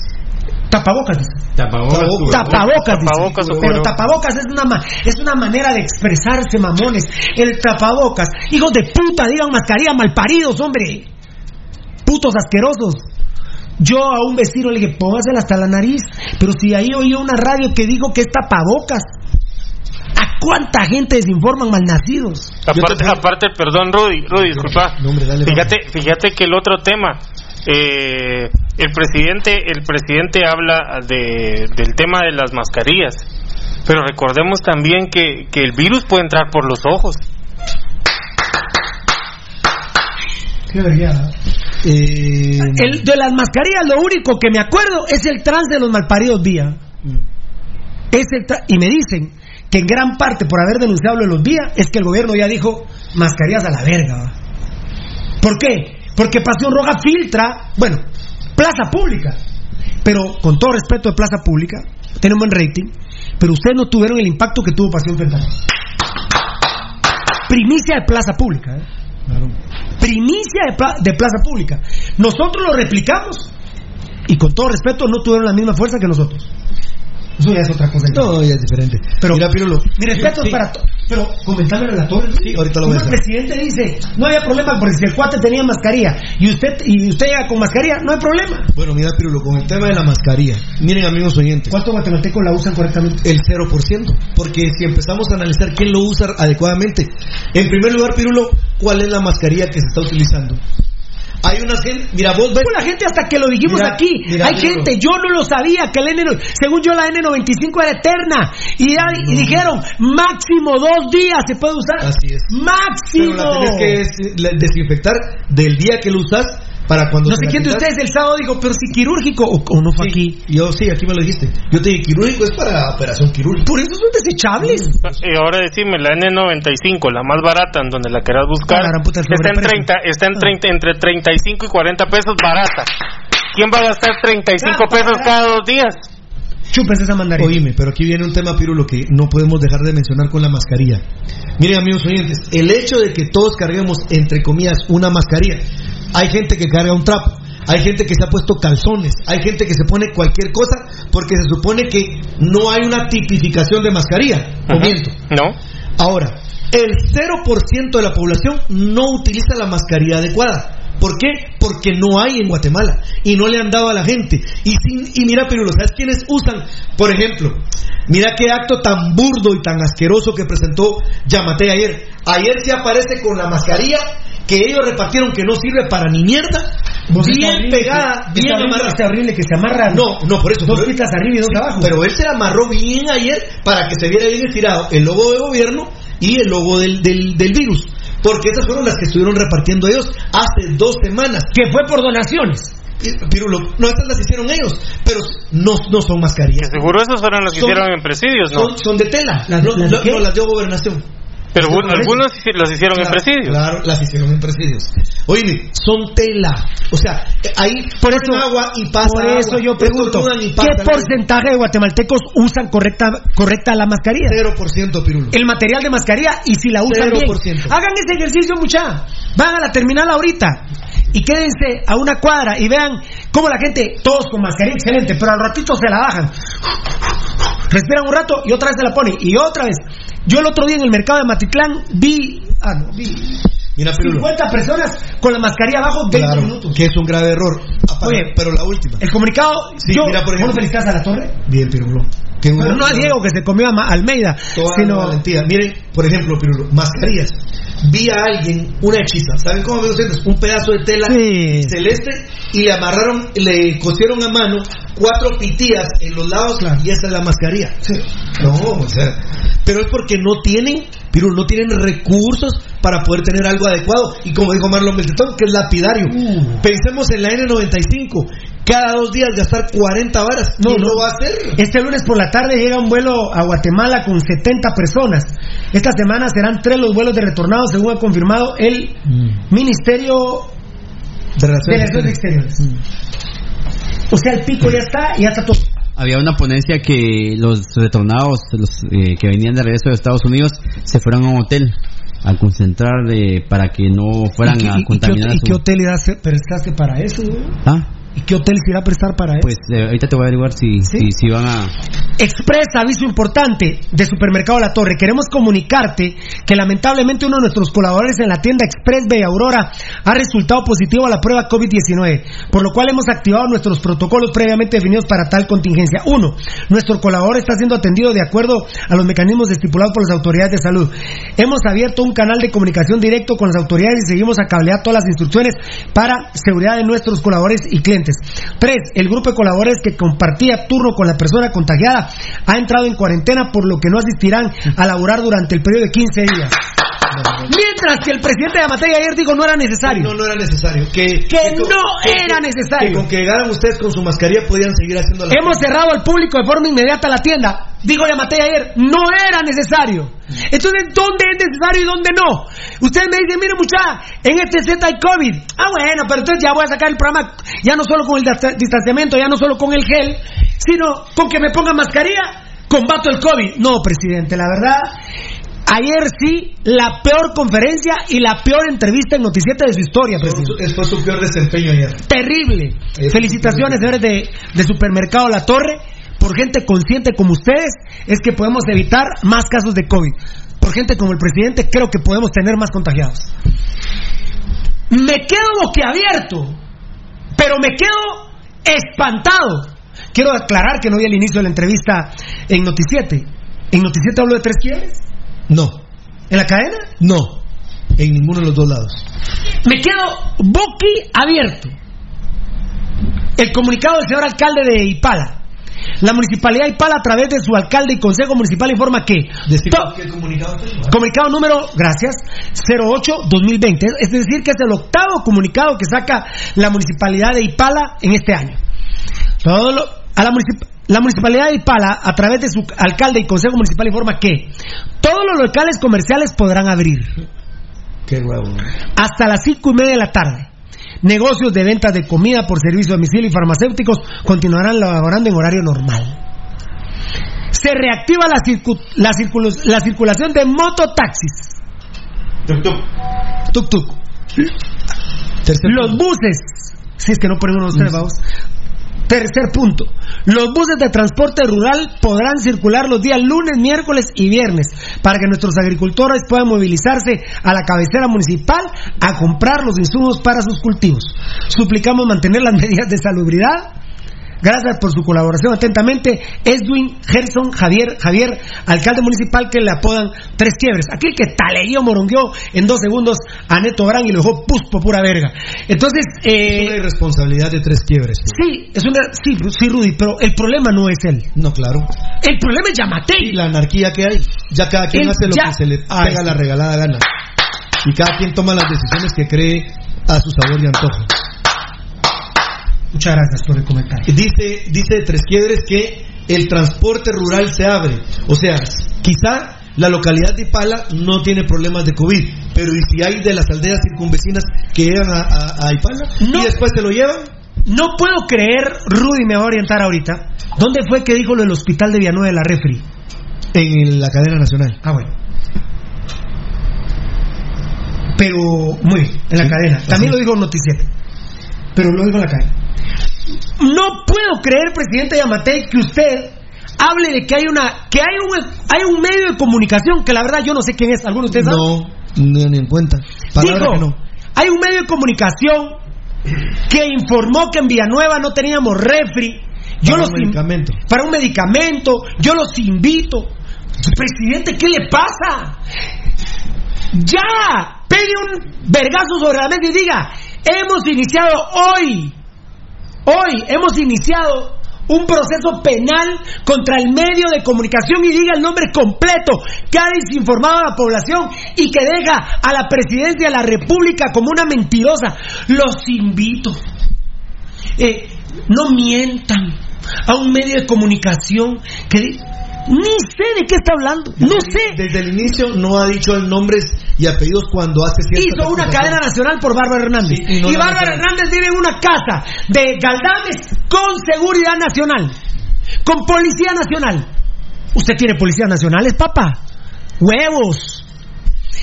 Tapabocas. Tapabocas. Tapabocas, dice. Tapabocas o pero tapabocas es una ma- es una manera de expresarse, mamones. El tapabocas, hijos de puta, digan mascarilla, malparidos, hombre. Putos asquerosos. Yo a un vecino le dije, póngasela hasta la nariz. Pero si ahí oí una radio que dijo que es tapabocas. ¿A cuánta gente desinforman malnacidos? Aparte, aparte, perdón, Rudy, Rudy, disculpa. Fíjate, fíjate que el otro tema, eh, el presidente, el presidente habla de, del tema de las mascarillas, pero recordemos también que, que el virus puede entrar por los ojos. Qué. Eh, El de las mascarillas, lo único que me acuerdo es el trans de los malparidos vía. Es el y me dicen que en gran parte por haber denunciado lo de los vía es que el gobierno ya dijo mascarillas a la verga. ¿Por qué? Porque Pasión Roja filtra, bueno, plaza pública. Pero con todo respeto de plaza pública, tiene un buen rating, pero ustedes no tuvieron el impacto que tuvo Pasión Federal. Primicia de plaza pública. ¿eh? Primicia de, pla- de plaza pública. Nosotros lo replicamos y con todo respeto no tuvieron la misma fuerza que nosotros. Eso ya es otra cosa. No, ya es diferente. Pero, Mira, Pirulo. Mi respeto Sí. para todos. Pero comentámelo a la torre. Sí, ahorita lo voy a El presidente dice, no había problema porque si el cuate tenía mascarilla y usted y usted llega con mascarilla, no hay problema. Bueno, mira, Pirulo, con el tema de la mascarilla. Miren, amigos oyentes. ¿Cuántos guatemaltecos la usan correctamente? El 0%. Porque si empezamos a analizar quién lo usa adecuadamente. En primer lugar, Pirulo, ¿cuál es la mascarilla que se está utilizando? Hay una gente, mira, vos ves. La gente hasta que lo dijimos Mira, aquí, mira, hay gente, yo no lo sabía que el N, según yo la N95 era eterna y, ya- y dijeron máximo dos días se puede usar. Así es. Máximo. Pero la tenés que des- la- desinfectar del día que lo usas para cuando No se sé quién de ustedes el sábado dijo, pero si quirúrgico o, o no fue aquí. Yo sí, aquí me lo dijiste. Yo te dije, quirúrgico es para operación quirúrgica. Por eso son desechables. Y ahora decime, la N95, la más barata, en donde la querás buscar, Ah, la puta, está en sobreprecio. 30, está en 30, entre 35 y 40 pesos barata. ¿Quién va a gastar 35 pesos cada dos días? Chupes esa mandarina. Oíme, pero aquí viene un tema, Pirulo, que no podemos dejar de mencionar con la mascarilla. Miren, amigos oyentes, el hecho de que todos carguemos, entre comillas, una mascarilla, hay gente que carga un trapo, hay gente que se ha puesto calzones, hay gente que se pone cualquier cosa porque se supone que no hay una tipificación de mascarilla. ¿O Ajá. miento? No. Ahora, el 0% de la población no utiliza la mascarilla adecuada. ¿Por qué? Porque no hay en Guatemala y no le han dado a la gente. Y, sin- y mira, Pirulo, ¿sabes quiénes usan? Por ejemplo, mira qué acto tan burdo y tan asqueroso que presentó Yamate ayer. Ayer se aparece con la mascarilla que ellos repartieron que no sirve para ni mierda, bien pegada, que- bien amarrada. está horrible que se amarra. No, no, por eso. Dos pistas arriba y dos Sí, abajo. Pero él se la amarró bien ayer para que se viera bien estirado el logo de gobierno y el logo del, del, del virus. Porque esas fueron las que estuvieron repartiendo ellos hace dos semanas. Que fue por donaciones. Eh, Pirulo, no, estas las hicieron ellos, pero no, no son mascarillas. Seguro esos fueron los que Son- hicieron en presidios, ¿no? Son, son de tela. ¿Las- no, las de no, no, las dio gobernación. Pero Las dio algunos los hicieron en presidios. Claro, las hicieron en presidios. Oye, son tela. O sea, ahí Por eso, agua y pasa por eso agua. yo pregunto, ¿qué porcentaje de guatemaltecos usan correcta, correcta la mascarilla? 0% Pirulo. El material de mascarilla y si la usan bien. 0%. Hagan ese ejercicio, mucha. Van a la terminal ahorita y quédense a una cuadra y vean cómo la gente, todos con mascarilla excelente, pero al ratito se la bajan. Respiran un rato y otra vez se la ponen. Y otra vez. Yo el otro día en el mercado de Matitlán vi, ah, no, vi Mira, Pirulo. 50 personas con la mascarilla abajo 20 Claro, minutos. que es un grave error. Oye, pero la última. El comunicado, Sí, yo, mira, por ¿vos ejemplo. felicitas a la torre? Bien, Pirulo. Pero no a Diego que se comió a Almeida, Toda sino valentía. Miren, por ejemplo, Pirulo, mascarillas. Vi a alguien, una hechiza, ¿saben cómo me ustedes? Un pedazo de tela Sí. celeste y le amarraron, le cosieron a mano cuatro pitillas en los lados y esa es la mascarilla. No, o sea, pero es porque no tienen, Pirulo, no tienen recursos para poder tener algo adecuado. Y como dijo Marlon Beltetón, que es lapidario. Uh. Pensemos en la N95. Cada dos días gastar 40 varas. No, ¿Quién no. lo va a hacer? Este lunes por la tarde llega un vuelo a Guatemala con 70 personas. Esta semana serán tres los vuelos de retornado, según ha confirmado el Ministerio De de relaciones Exteriores. O sea, el pico ya está y ya está todo. Había una ponencia que los retornados, los eh, que venían de regreso de Estados Unidos, se fueron a un hotel a concentrar eh, para que no fueran ¿Y, qué- a y- y qué, contaminar. hotel- y su- qué hotel irás a prestaste para eso? güey? ¿Ah? ¿Y qué hotel se irá a prestar para eso? Pues eh, ahorita te voy a averiguar si, si, si van a... Express, aviso importante de Supermercado La Torre. Queremos comunicarte que lamentablemente uno de nuestros colaboradores en la tienda Express Bella Aurora ha resultado positivo a la prueba COVID-19, por lo cual hemos activado nuestros protocolos previamente definidos para tal contingencia. Uno, nuestro colaborador está siendo atendido de acuerdo a los mecanismos estipulados por las autoridades de salud. Hemos abierto un canal de comunicación directo con las autoridades y seguimos a cablear todas las instrucciones para seguridad de nuestros colaboradores y clientes. Tres, el grupo de colaboradores que compartía turno con la persona contagiada ha entrado en cuarentena por lo que no asistirán a laborar durante el periodo de 15 días. Mientras que el presidente de Amatei ayer dijo no era necesario. No, no era necesario. Que, Que con- no que- era necesario. Que con que llegaran ustedes con su mascarilla podían seguir haciendo la Hemos cerrado al público de forma inmediata la tienda. Dijo Yamatei ayer, no era necesario. Entonces, ¿dónde es necesario y dónde no? Ustedes me dicen, mire muchacha, en este set hay COVID. Ah, bueno, pero entonces ya voy a sacar el programa, ya no solo con el dista- distanciamiento, ya no solo con el gel, sino con que me ponga mascarilla, combato el COVID. No, presidente, la verdad, ayer sí, la peor conferencia y la peor entrevista en Noticieta de su historia, presidente. Fue su peor desempeño ayer. Terrible. Es- Felicitaciones, señores de, de Supermercado La Torre, por gente consciente como ustedes, es que podemos evitar más casos de COVID. Por gente como el presidente, creo que podemos tener más contagiados. Me quedo boquiabierto, pero me quedo espantado. Quiero aclarar que no vi el inicio de la entrevista en Noticiete. ¿En Noticiete hablo de tres quiebres? No. ¿En la cadena? No. En ninguno de los dos lados. Me quedo boquiabierto. El comunicado del señor alcalde de Ipala. La municipalidad de Ipala, a través de su alcalde y consejo municipal, informa que. to- ¿Qué comunicado Comunicado número, gracias, 08-2020. Es decir, que es el octavo comunicado que saca la municipalidad de Ipala en este año. Todo lo- a la, municip- la municipalidad de Ipala, a través de su alcalde y consejo municipal, informa que todos los locales comerciales podrán abrir Qué hasta las cinco y media de la tarde. Negocios de ventas de comida por servicio a domicilio y farmacéuticos continuarán laborando en horario normal. Se reactiva la, circu- la, circulu- la circulación de mototaxis. Tuk tuk. Los buses, si es que no ponen unos tres, vamos. Tercer punto. Los buses de transporte rural podrán circular los días lunes, miércoles y viernes para que nuestros agricultores puedan movilizarse a la cabecera municipal a comprar los insumos para sus cultivos. Suplicamos mantener las *laughs* medidas de salubridad. Gracias por su colaboración. Atentamente, Edwin Gerson Javier, Javier, alcalde municipal que le apodan Tres Quiebres. Aquel que taleguió, morongueó en dos segundos a Neto Brand y lo dejó puspo pura verga. Entonces, eh, Es una irresponsabilidad de tres quiebres. Sí, es una, sí, sí, Rudy, pero el problema no es él. No, claro. El problema es Yamatei. Y la anarquía que hay. Ya cada quien El hace lo ya- que se le pega la regalada gana. Y cada quien toma las decisiones que cree a su sabor y antojo. Muchas gracias por el comentario. Dice, dice Tres Quiebres que el transporte rural se abre. O sea, quizá la localidad de Ipala no tiene problemas de COVID, pero ¿y si hay de las aldeas circunvecinas que llegan a, a- a Ipala y después se lo llevan? No puedo creer, Rudy me va a orientar ahorita. ¿Dónde fue que dijo lo del hospital de Villanueva de la Refri? En la cadena nacional. Ah, bueno. Pero, muy bien, en la Sí, cadena. También lo dijo Noticiero. Pero lo dijo en la cadena. No puedo creer, presidente Yamatei, que usted hable de que hay una que hay un hay un medio de comunicación que la verdad yo no sé quién es. ¿Alguno de ustedes sabe? No, ni, ni en cuenta. Dijo, que no. hay un medio de comunicación que informó que en Villanueva no teníamos refri. Yo Para los un medicamento. Para un medicamento. Yo los invito. Presidente, ¿qué le pasa? Ya, pegue un vergazo sobre la mesa y diga, hemos iniciado hoy, hoy hemos iniciado un proceso penal contra el medio de comunicación y diga el nombre completo que ha desinformado a la población y que deja a la presidencia de la República como una mentirosa. Los invito. Eh, no mientan a un medio de comunicación que ni sé de qué está hablando, no sé. Desde el inicio no ha dicho el nombres y apellidos cuando hace Hizo una cadena nacional por Bárbara Hernández. Sí, y no y Bárbara. Hernández vive en una casa de Galdames con seguridad nacional, con policía nacional. ¿Usted tiene policías nacionales, papá? Huevos.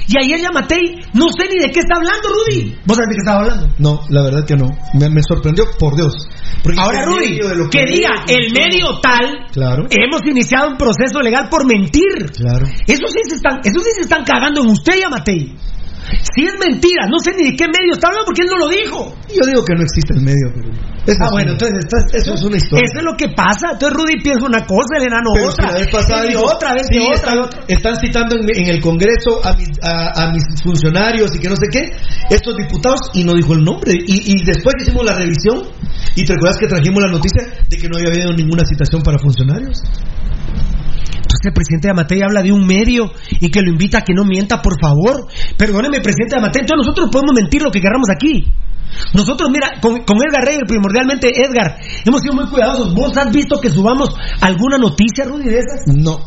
Y ayer Yamatei, no sé ni de qué está hablando, Rudy. ¿Vos sabés de qué estaba hablando? No, la verdad que no. Me, me sorprendió, por Dios. Porque Ahora, Rudy, que diga el medio tal, Claro, hemos iniciado un proceso legal por mentir. claro. Eso sí se están, eso sí se están cagando en usted, Yamatei. Si es mentira, no sé ni de qué medio está hablando porque él no lo dijo. Yo digo que no existe el medio, pero. eso ah, bueno, una- entonces eso es una historia. Eso es lo que pasa. Entonces Rudy piensa una cosa, el enano Pero otra. si la vez pasada dijo, otra vez sí, otra, están, otra. están citando en, en el Congreso a mis, a, a mis funcionarios y que no sé qué, estos diputados, y no dijo el nombre. Y, y después hicimos la revisión, y te recuerdas que trajimos la noticia de que no había habido ninguna citación para funcionarios. El presidente de Amatei habla de un medio y que lo invita a que no mienta, por favor. Perdóneme, presidente de Amatei, entonces nosotros podemos mentir lo que queramos aquí. Nosotros, mira, con, con Edgar Reyes, primordialmente Edgar, hemos sido muy cuidadosos. ¿Vos has visto que subamos alguna noticia, Rudy, de esas? No.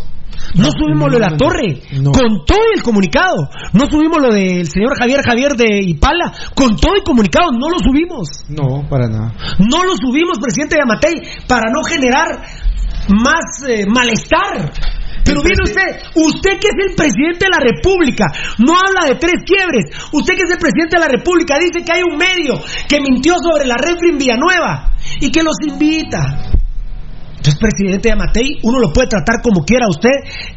No subimos lo de la torre, No. con todo el comunicado. No subimos lo del señor Javier Javier de Ipala, con todo el comunicado, no lo subimos. No, para nada. No lo subimos, presidente de Amatei, para no generar más eh, malestar. Pero viene usted, usted que es el presidente de la República, no habla de tres quiebres. Usted que es el presidente de la República dice que hay un medio que mintió sobre la refri en Villanueva y que los invita. Entonces, presidente Yamatei, uno lo puede tratar como quiera usted.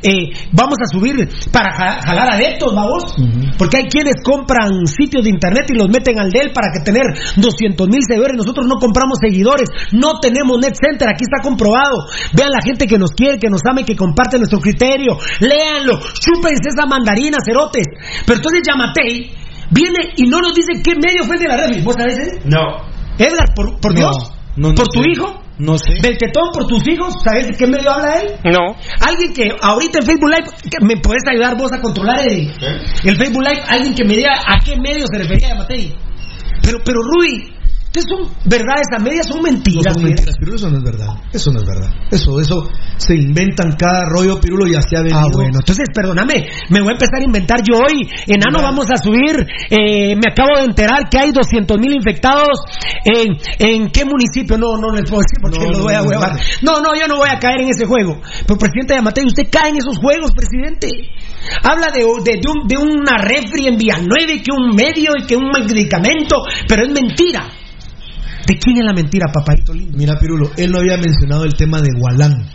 Eh, vamos a subir para ja- jalar adeptos, vamos. Porque hay quienes compran sitios de internet y los meten al DEL para que tener 200 mil seguidores. Nosotros no compramos seguidores, no tenemos net center, aquí está comprobado. Vean la gente que nos quiere, que nos ama y que comparte nuestro criterio. Léanlo, chúpense esa mandarina, cerotes. Pero entonces Yamatei viene y no nos dice qué medio fue el de la red. ¿Vos sabés? ese? No. Edgar, por, por No, Dios, no, no por tu hijo. No sé. Beltetón por tus hijos, ¿sabes de qué medio habla él? No. Alguien que ahorita en Facebook Live, que ¿me puedes ayudar vos a controlar el, el Facebook Live? Alguien que me diga a qué medio se refería a Matei. Pero, pero Rui, ¿qué son verdades a medias? Son mentiras. No son mentiras, Pirulo, eso no es verdad. Eso no es verdad. Eso, eso se inventan cada rollo, Pirulo, y así ha venido. Ah, bueno, entonces perdóname, me voy a empezar a inventar yo hoy. Enano, vamos a subir. eh, me acabo de enterar que hay 200 mil infectados. En, ¿En qué municipio? No, no les puedo decir porque No, lo voy a huevar. no. No, no, yo no voy a caer en ese juego. Pero, presidente Yamatei, usted cae en esos juegos, presidente. Habla de, de, de un- de una refri en Villanueva y que un medio y que un medicamento, pero es mentira. ¿De quién es la mentira, papadito lindo? Mira, Pirulo, él no había mencionado el tema de Gualán.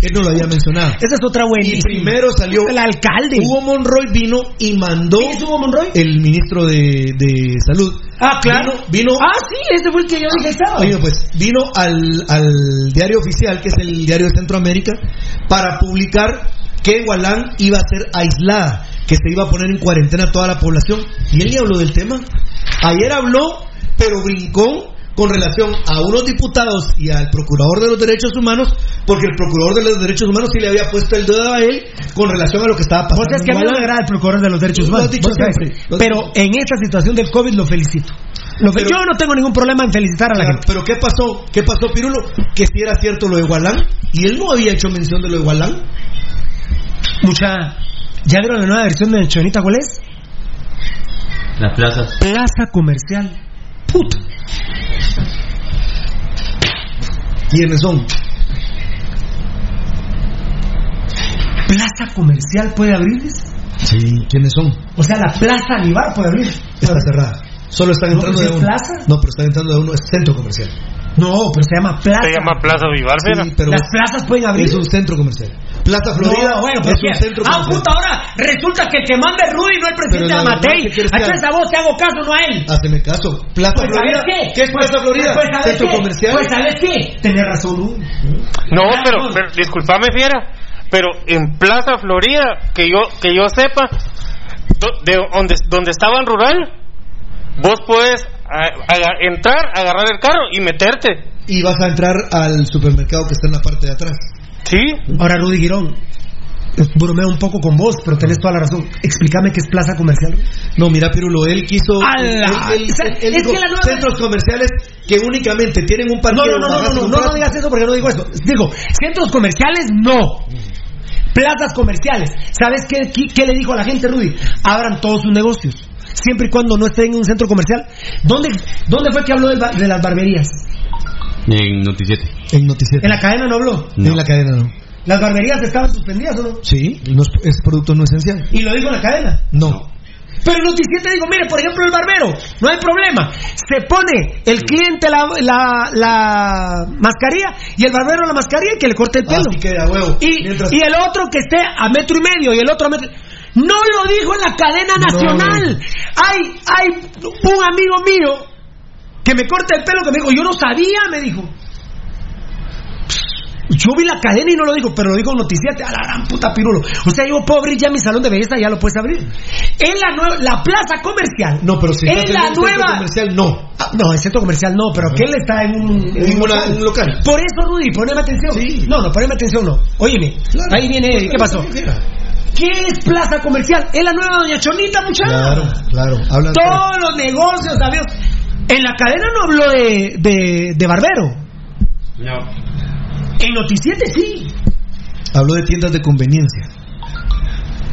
Él no lo había mencionado. Esa es otra buenísima. Y primero salió. El alcalde. Hugo Monroy vino y mandó. ¿Quién es Hugo Monroy? El ministro de, de Salud. Ah, claro. Vino. vino- Ah, sí, ese fue el que yo dije el sábado. Oye, pues vino al, al diario oficial, que es el diario de Centroamérica, para publicar que Gualán iba a ser aislada, que se iba a poner en cuarentena toda la población. Y él ya habló del tema. Ayer habló, pero brincó con relación a unos diputados y al procurador de los derechos humanos, porque el procurador de los derechos humanos sí le había puesto el dedo a él con relación a lo que estaba pasando. Vos es que a mí en no agrada el procurador de los derechos Lo humanos. dicho siempre, lo Pero dicho. en esta situación del COVID lo felicito. Lo fe- Pero- yo no tengo ningún problema en felicitar a la Claro, gente. Pero ¿qué pasó? ¿Qué pasó, Pirulo? Que si era cierto lo de Gualán, y él no había hecho mención de lo de Gualán. Mucha. ¿Ya vieron la nueva versión de Chonita cuál es? Las plazas. Plaza comercial. Puta. ¿Quiénes son? Plaza comercial puede abrirles. Sí, ¿quiénes son? O sea, la plaza Aníbar puede abrir. Está cerrada. Solo están entrando de uno. plaza. No, pero están entrando de uno, es centro comercial. No, pero se llama plaza. Se llama Plaza Vivar, ¿verdad? Sí, pero Las plazas pueden abrir. es un centro comercial. Plaza Florida No, bueno, pero es un ¿qué? centro Ah, comercial. puta, ahora resulta que el que manda es Rudy, no el presidente Pero la verdad, Amatei. ¿qué quieres que Entonces haga? a vos te hago caso, no a él. Haceme caso. Plaza Pues, Florida. ¿sabes qué? ¿Qué es Plaza Florida? Pues, ¿sabes centro qué? comercial. Pues, ¿sabes qué? Tenés razón, Rudy. No, Ah, pero, pero discúlpame, Fiera, pero en Plaza Florida, que yo que yo sepa, do- de donde, donde estaba en rural, vos puedes a- aga- entrar, agarrar el carro y meterte. Y vas a entrar al supermercado que está en la parte de atrás. Sí. Ahora, Rudy Girón, bromeo un poco con vos, pero tenés toda la razón. Explícame qué es plaza comercial. No, mira, Pirulo, él quiso. ¡Ala! él- él- él- él es dijo, que la nueva- Centros comerciales que únicamente tienen un No, parqueo. no, no, no, no, no, no, no barato. digas eso porque no digo eso. Digo, centros comerciales, no. Plazas comerciales. ¿Sabes qué, qué, qué le dijo a la gente, Rudy? Abran todos sus negocios. Siempre y cuando no estén en un centro comercial. ¿Dónde, dónde fue que habló de, las barberías? En Noticiete. En Noticiero. En la cadena no habló. No. En la cadena no. ¿Las barberías estaban suspendidas o no? Sí, no es, es producto no esencial. Y lo dijo en la cadena. No. Pero el noticiete digo, mire, por ejemplo, el barbero, no hay problema. Se pone el cliente la, la, la mascarilla y el barbero la mascarilla y que le corte el pelo. Así que a huevo. Y, Mientras- y el otro que esté a metro y medio y el otro a metro. No lo dijo en la cadena No. nacional. Hay, hay un amigo mío que me corta el pelo que me dijo, yo no sabía, me dijo. Yo vi la cadena y no lo digo, pero lo digo en noticiete, a la gran puta pirulo. O sea, yo puedo abrir ya mi salón de belleza, ya lo puedes abrir. En la nueva, la plaza comercial. No, pero si en estás en la un centro nueva. comercial, no. Ah, no, el centro comercial no, pero que él está en un, En una- un local. Por eso, Rudy, poneme atención. Sí. No, no, poneme atención, no. Óyeme, Claro. ahí viene, ¿qué pasó? ¿Qué es plaza comercial? Es la nueva Doña Chonita, muchacha. Claro, claro. Hablan Todos los negocios, amigos. En la cadena no habló de, de, de barbero. No. En Noticiete sí. Habló de tiendas de conveniencia.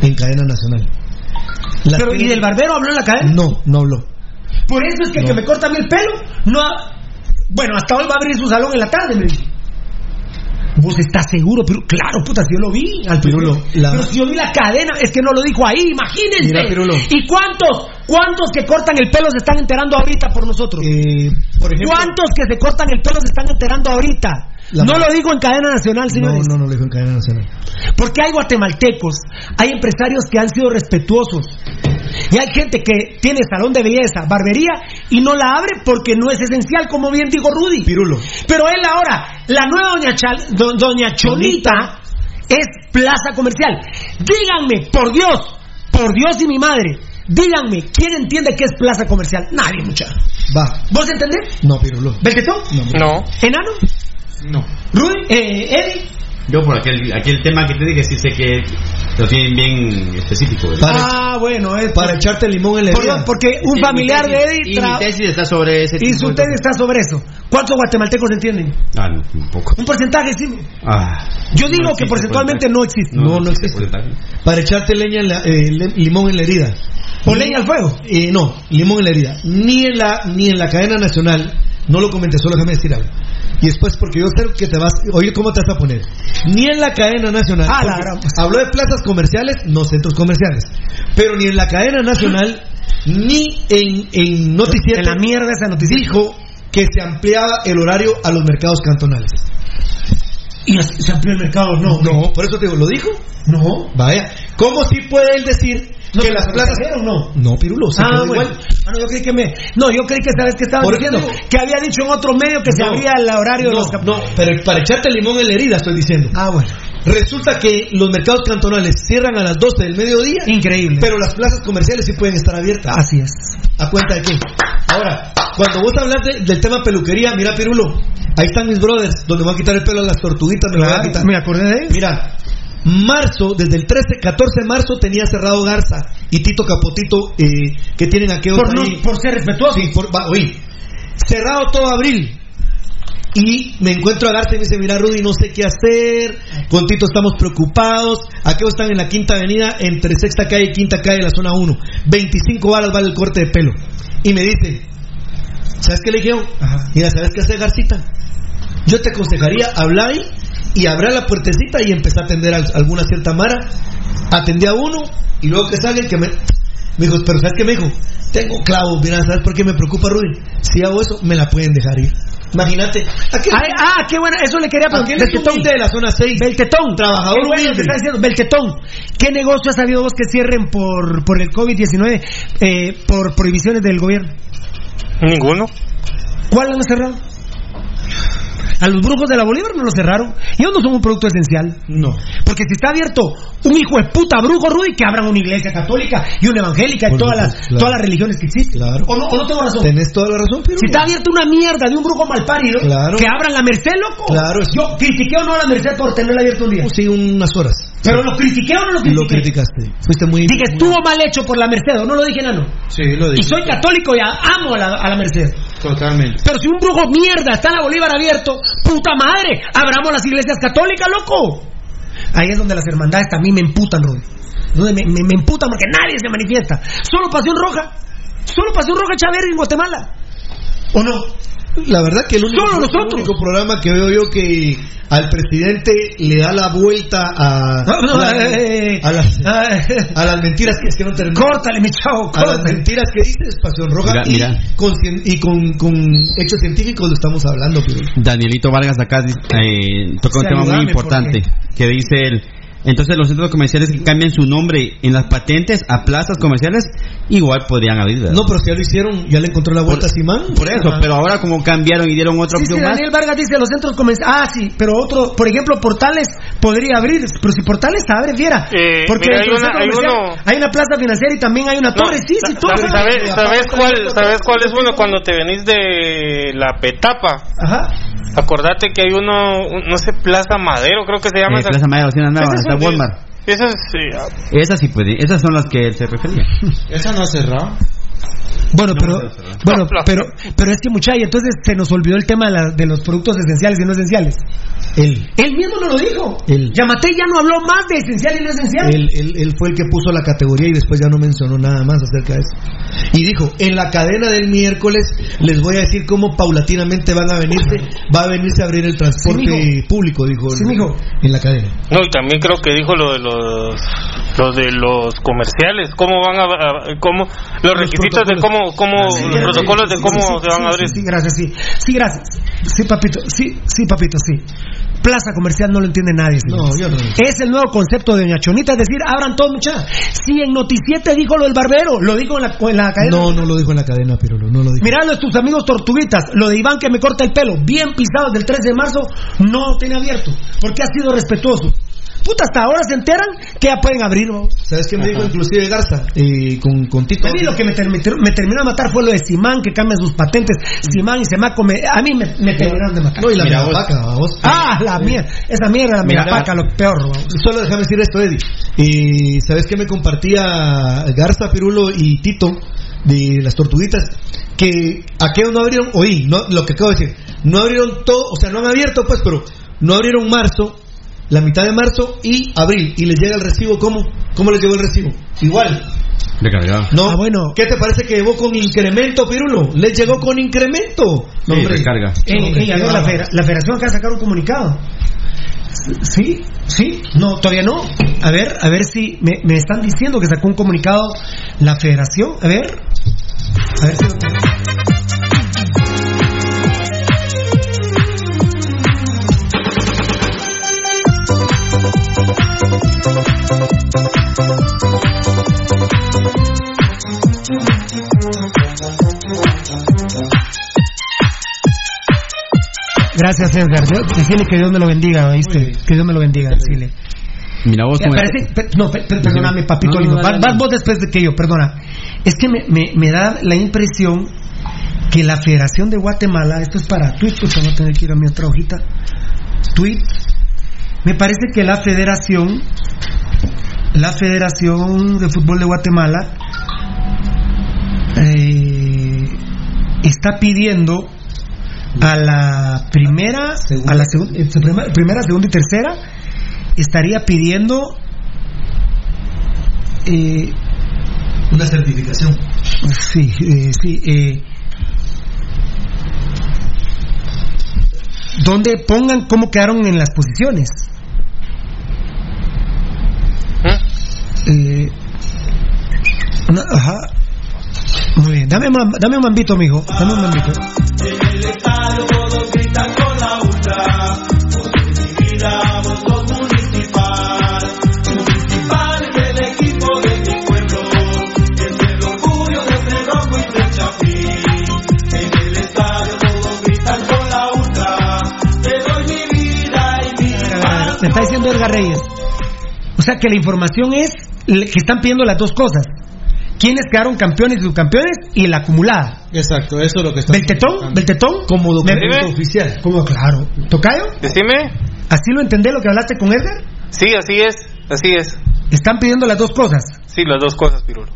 En cadena nacional. Las Pero, ¿y del barbero habló en la cadena? No, no habló. Por eso es que el que me corta a mí el pelo, no ha- Bueno, hasta hoy va a abrir su salón en la tarde, me dice. ¿Vos estás seguro? Pero claro, puta, si yo lo vi al Pirulo, la- Pero si yo vi la cadena, es que no lo dijo ahí, imagínense. Mira, Pirulo. ¿Y cuántos, cuántos que cortan el pelo se están enterando ahorita por nosotros? Eh, por ejemplo, ¿Cuántos que se cortan el pelo se están enterando ahorita? no lo digo en cadena nacional, señores. No, no, no lo dijo en cadena nacional. Porque hay guatemaltecos, hay empresarios que han sido respetuosos. Y hay gente que tiene salón de belleza, barbería, y no la abre porque no es esencial, como bien dijo Rudy. Pirulo. Pero él ahora, la nueva doña, Chal- do- doña Cholita es plaza comercial. Díganme, por Dios, por Dios y mi madre, díganme, ¿quién entiende qué es plaza comercial? Nadie, muchacho. Va. ¿Vos entendés? No, Pirulo. ¿Beltetón? No. ¿Enano? No. ¿Rudy? Eh, ¿Eddie? Yo por aquel, aquel tema que te dije sí sé que lo tienen bien específico. ¿verdad? Ah, bueno, es Para echarte limón en la herida. porque un Sí, familiar mi de tesis- Eddie Y mi tesis está sobre ese y su de tesis está sobre eso. ¿Cuántos guatemaltecos entienden? Ah, no, un poco. Un porcentaje, sí. Ah, Yo digo no que existe porcentualmente no existe. No, no existe. porcentaje. Para echarte leña en la, eh, le- limón en la herida. ¿O leña al fuego? Eh, no, limón en la herida. Ni en la, ni en la cadena nacional, no lo comenté, solo déjame decir algo. Y después, porque yo sé que te vas, oye, ¿cómo te vas a poner? Ni en la cadena nacional. Ah, la gran- habló de plazas comerciales, no centros comerciales. Pero ni en la cadena nacional, *laughs* ni en, en Noticiero. En la mierda esa noticia. Dijo que se ampliaba el horario a los mercados cantonales. ¿Y se amplió el mercado? No. No, por eso te digo, ¿lo dijo? No. Vaya, ¿cómo si puede él decir No, que las ¿se plazas... o no? No, Pirulo, se Ah, bueno. igual. Ah, no, yo creí que me. No, yo creí que sabes que estaba Por diciendo. digo. Que había dicho en otro medio que se abría el horario de no, los cap- no, pero para echarte limón en la herida estoy diciendo. Ah, bueno. Resulta que los mercados cantonales cierran a las 12 del mediodía, Increíble. pero las plazas comerciales sí pueden estar abiertas. Así es. ¿A cuenta de qué? Ahora, cuando vos hablas de- del tema peluquería, mira Pirulo, ahí están mis brothers, donde me voy a quitar el pelo a las tortuguitas, me lo voy a quitar. Me acordé de él. Mira, marzo, desde el 13, 14 de marzo tenía cerrado Garza y Tito Capotito, eh, que tienen aquellos Por, no- ahí. por ser respetuoso. Sí, por, va, oí, cerrado todo abril. Y me encuentro a Garza y me dice, mira Rudy, no sé qué hacer, con Tito estamos preocupados, aquellos están en la quinta avenida, entre sexta calle y quinta calle, la zona 1, 25 balas vale el corte de pelo. Y me dice, ¿sabes qué le dije? Mira, ¿sabes qué hacer Garcita? Yo te aconsejaría, hablar ahí y abrir la puertecita y empezar a atender a alguna cierta mara. Atendí a uno y luego que salga el que me... Me dijo, pero ¿sabes qué me dijo? Tengo clavos, mira, ¿sabes por qué me preocupa Rudy? Si hago eso, me la pueden dejar ir. Imagínate. Ay, ah, qué bueno, eso le quería preguntar. humilde de la zona 6. Beltetón, Trabajador Qué bueno humilde. que está diciendo. Beltetón, ¿qué negocio has sabido vos que cierren por, por el COVID-19, eh, por prohibiciones del gobierno? Ninguno. ¿Cuál han cerrado? A los brujos de la Bolívar no los cerraron. Ellos no son un producto esencial. No. Porque si está abierto un hijo de puta brujo, Rudy, que abran una iglesia católica y una evangélica y todas las, claro. todas las religiones que existen. Claro. ¿O no, o no tengo razón? Tenés toda la razón, pero. Si está abierta una mierda de un brujo malparido, Claro. que abran la Merced, loco. Claro. Yo critiqué o no a la Merced por tenerla abierta un día. Sí, unas horas. Pero lo critiqué o no lo critiqué. Lo criticaste. Fuiste muy. Dije, estuvo mal hecho por la Merced, ¿o no lo dije, nano? Sí, lo Y dije. soy católico y amo a la, a la Merced. Totalmente. Pero si un brujo mierda está en la Bolívar abierto, puta madre, abramos las iglesias católicas, loco. Ahí es donde las hermandades también me emputan, Rudy. Me, me, me emputan porque nadie se manifiesta. Solo Pasión Roja. Solo Pasión Roja Chávez en Guatemala. ¿O no? La verdad que el único, Solo el nosotros. único programa que veo yo que al presidente le da la vuelta a, No, no, a, la- eh, a las, eh, a las mentiras que es que no termina. Córtale, mi chavo, A las córtale. mentiras que dices, Pasión Roja, Mira, y, mira. Con, cien- y con, con hechos científicos lo estamos hablando, pero Danielito Vargas acá eh, toca un tema muy importante que dice él. Entonces los centros comerciales que cambian su nombre en las patentes a plazas comerciales igual podrían abrir. ¿verdad? no, pero si ya lo hicieron, ya le encontró la vuelta a Simán. Por eso, Ajá. pero ahora como cambiaron y dieron otra Sí, sí, opción más. Daniel Vargas dice los centros comerciales. Ah, sí, pero otro, por ejemplo, Portales podría abrir. Pero si Portales abre, fiera. Eh, Porque mira, hay una- centro hay comercial uno- hay una plaza financiera y también hay una No, torre. Sí, sí, todo. sa- ¿Sabes, sabes cuál, ¿Sabes cuál es uno? Cuando te venís de la Petapa. Ajá. Acordate que hay uno, un- no sé, Plaza Madero, creo que se llama. Eh, esa- Plaza Ese es está un- Walmart. Esa es, eh, Esas sí puede, esas son las que él se refería. Esa no ha cerrado. Bueno, pero, no, no, no. bueno, pero, pero es que muchacha, entonces se nos olvidó el tema de, la- de los productos esenciales y no esenciales. Él, Él mismo no lo dijo. Él. Yamate ya no habló más de esencial y no esencial. él, él- él fue el que puso la categoría y después ya no mencionó nada más acerca de eso. Y dijo, en la cadena del miércoles les voy a decir cómo paulatinamente van a venirse, va a venirse a abrir el transporte público, dijo, Sí, mijo. en la cadena. no, y también creo que dijo lo de los, lo de los comerciales, cómo van a, a- cómo, los requisitos de cómo cómo, los protocolos de cómo Sí, se van sí, a abrir. Sí, sí, gracias, sí. Sí, gracias. Sí, papito, sí, sí, papito, sí. Plaza comercial no lo entiende nadie. No, yo no. Es el nuevo concepto de Doña Chonita, es decir, abran todo, muchachos. Si en Noticiete dijo lo del barbero, lo dijo en la, en la cadena. No, no lo dijo en la cadena, Pirulo, no lo dijo. Mirá los tus amigos tortuguitas, lo de Iván que me corta el pelo, bien pisado del 3 de marzo, no lo tiene abierto, porque ha sido respetuoso. Puta, hasta ahora se enteran que ya pueden abrir. ¿Sabes qué me dijo inclusive Garza? Eh, con, con Tito. A mí lo que me, ter- me ter- me terminó de matar fue lo de Simán, que cambia sus patentes. Simán y Semaco, me- a mí me, me terminaron de matar. No, y la Mira vos. Ah, la mierda. Esa mierda, la Mira, megapaca, lo peor. vamos. Solo déjame decir esto, Eddie. Y ¿Sabes qué me compartía Garza, Pirulo y Tito de las tortuguitas? Que aquellos no abrieron, oí, no, lo que acabo de decir, no abrieron todo, o sea, no han abierto, pues, pero no abrieron marzo, la mitad de marzo y abril, y les llega el recibo, ¿cómo? ¿Cómo les llegó el recibo? Igual. Recargado. No, Ah, bueno. ¿Qué te parece que llegó con incremento, Pirulo? Les llegó con incremento. No, Sí, hombre. recarga. A ver, la, bárbaro. federa- la federación acaba de sacar un comunicado. Sí, sí, no, todavía no. A ver, a ver si me, me están diciendo que sacó un comunicado la federación. A ver, a ver si lo tengo. Gracias, Edgar. Yo- Decirle que Dios me lo bendiga, ¿oíste? Que Dios me lo bendiga, decirle. Mira vos pe- no, pe- pe- perdóname, papito No, no, lindo. Vas, vos después de que yo, perdona. Es que me, me- me da la impresión que la Federación de Guatemala, esto es para tweet, pues voy a tener que ir a mi otra hojita. Tweet. Me parece que la Federación, la Federación de Fútbol de Guatemala, eh, está pidiendo a la primera, a la segun- eh, primera, segunda y tercera, estaría pidiendo eh, Una certificación. sí, eh, sí, eh, donde pongan cómo quedaron en las posiciones. Eh, una- ajá. Muy bien, dame, un- dame un mambito, amigo. Dame un mambito. Me está diciendo Edgar Reyes. O sea que la información es que están pidiendo las dos cosas. ¿Quiénes quedaron campeones y subcampeones? Y la acumulada. Exacto, eso es lo que está. ¿Beltetón? ¿Beltetón? Como documento Me- oficial. Como claro. ¿Tocayo? Decime. ¿Así lo entendés lo que hablaste con Edgar? Sí, así es, así es. Están pidiendo las dos cosas. Sí, las dos cosas, Pirulo.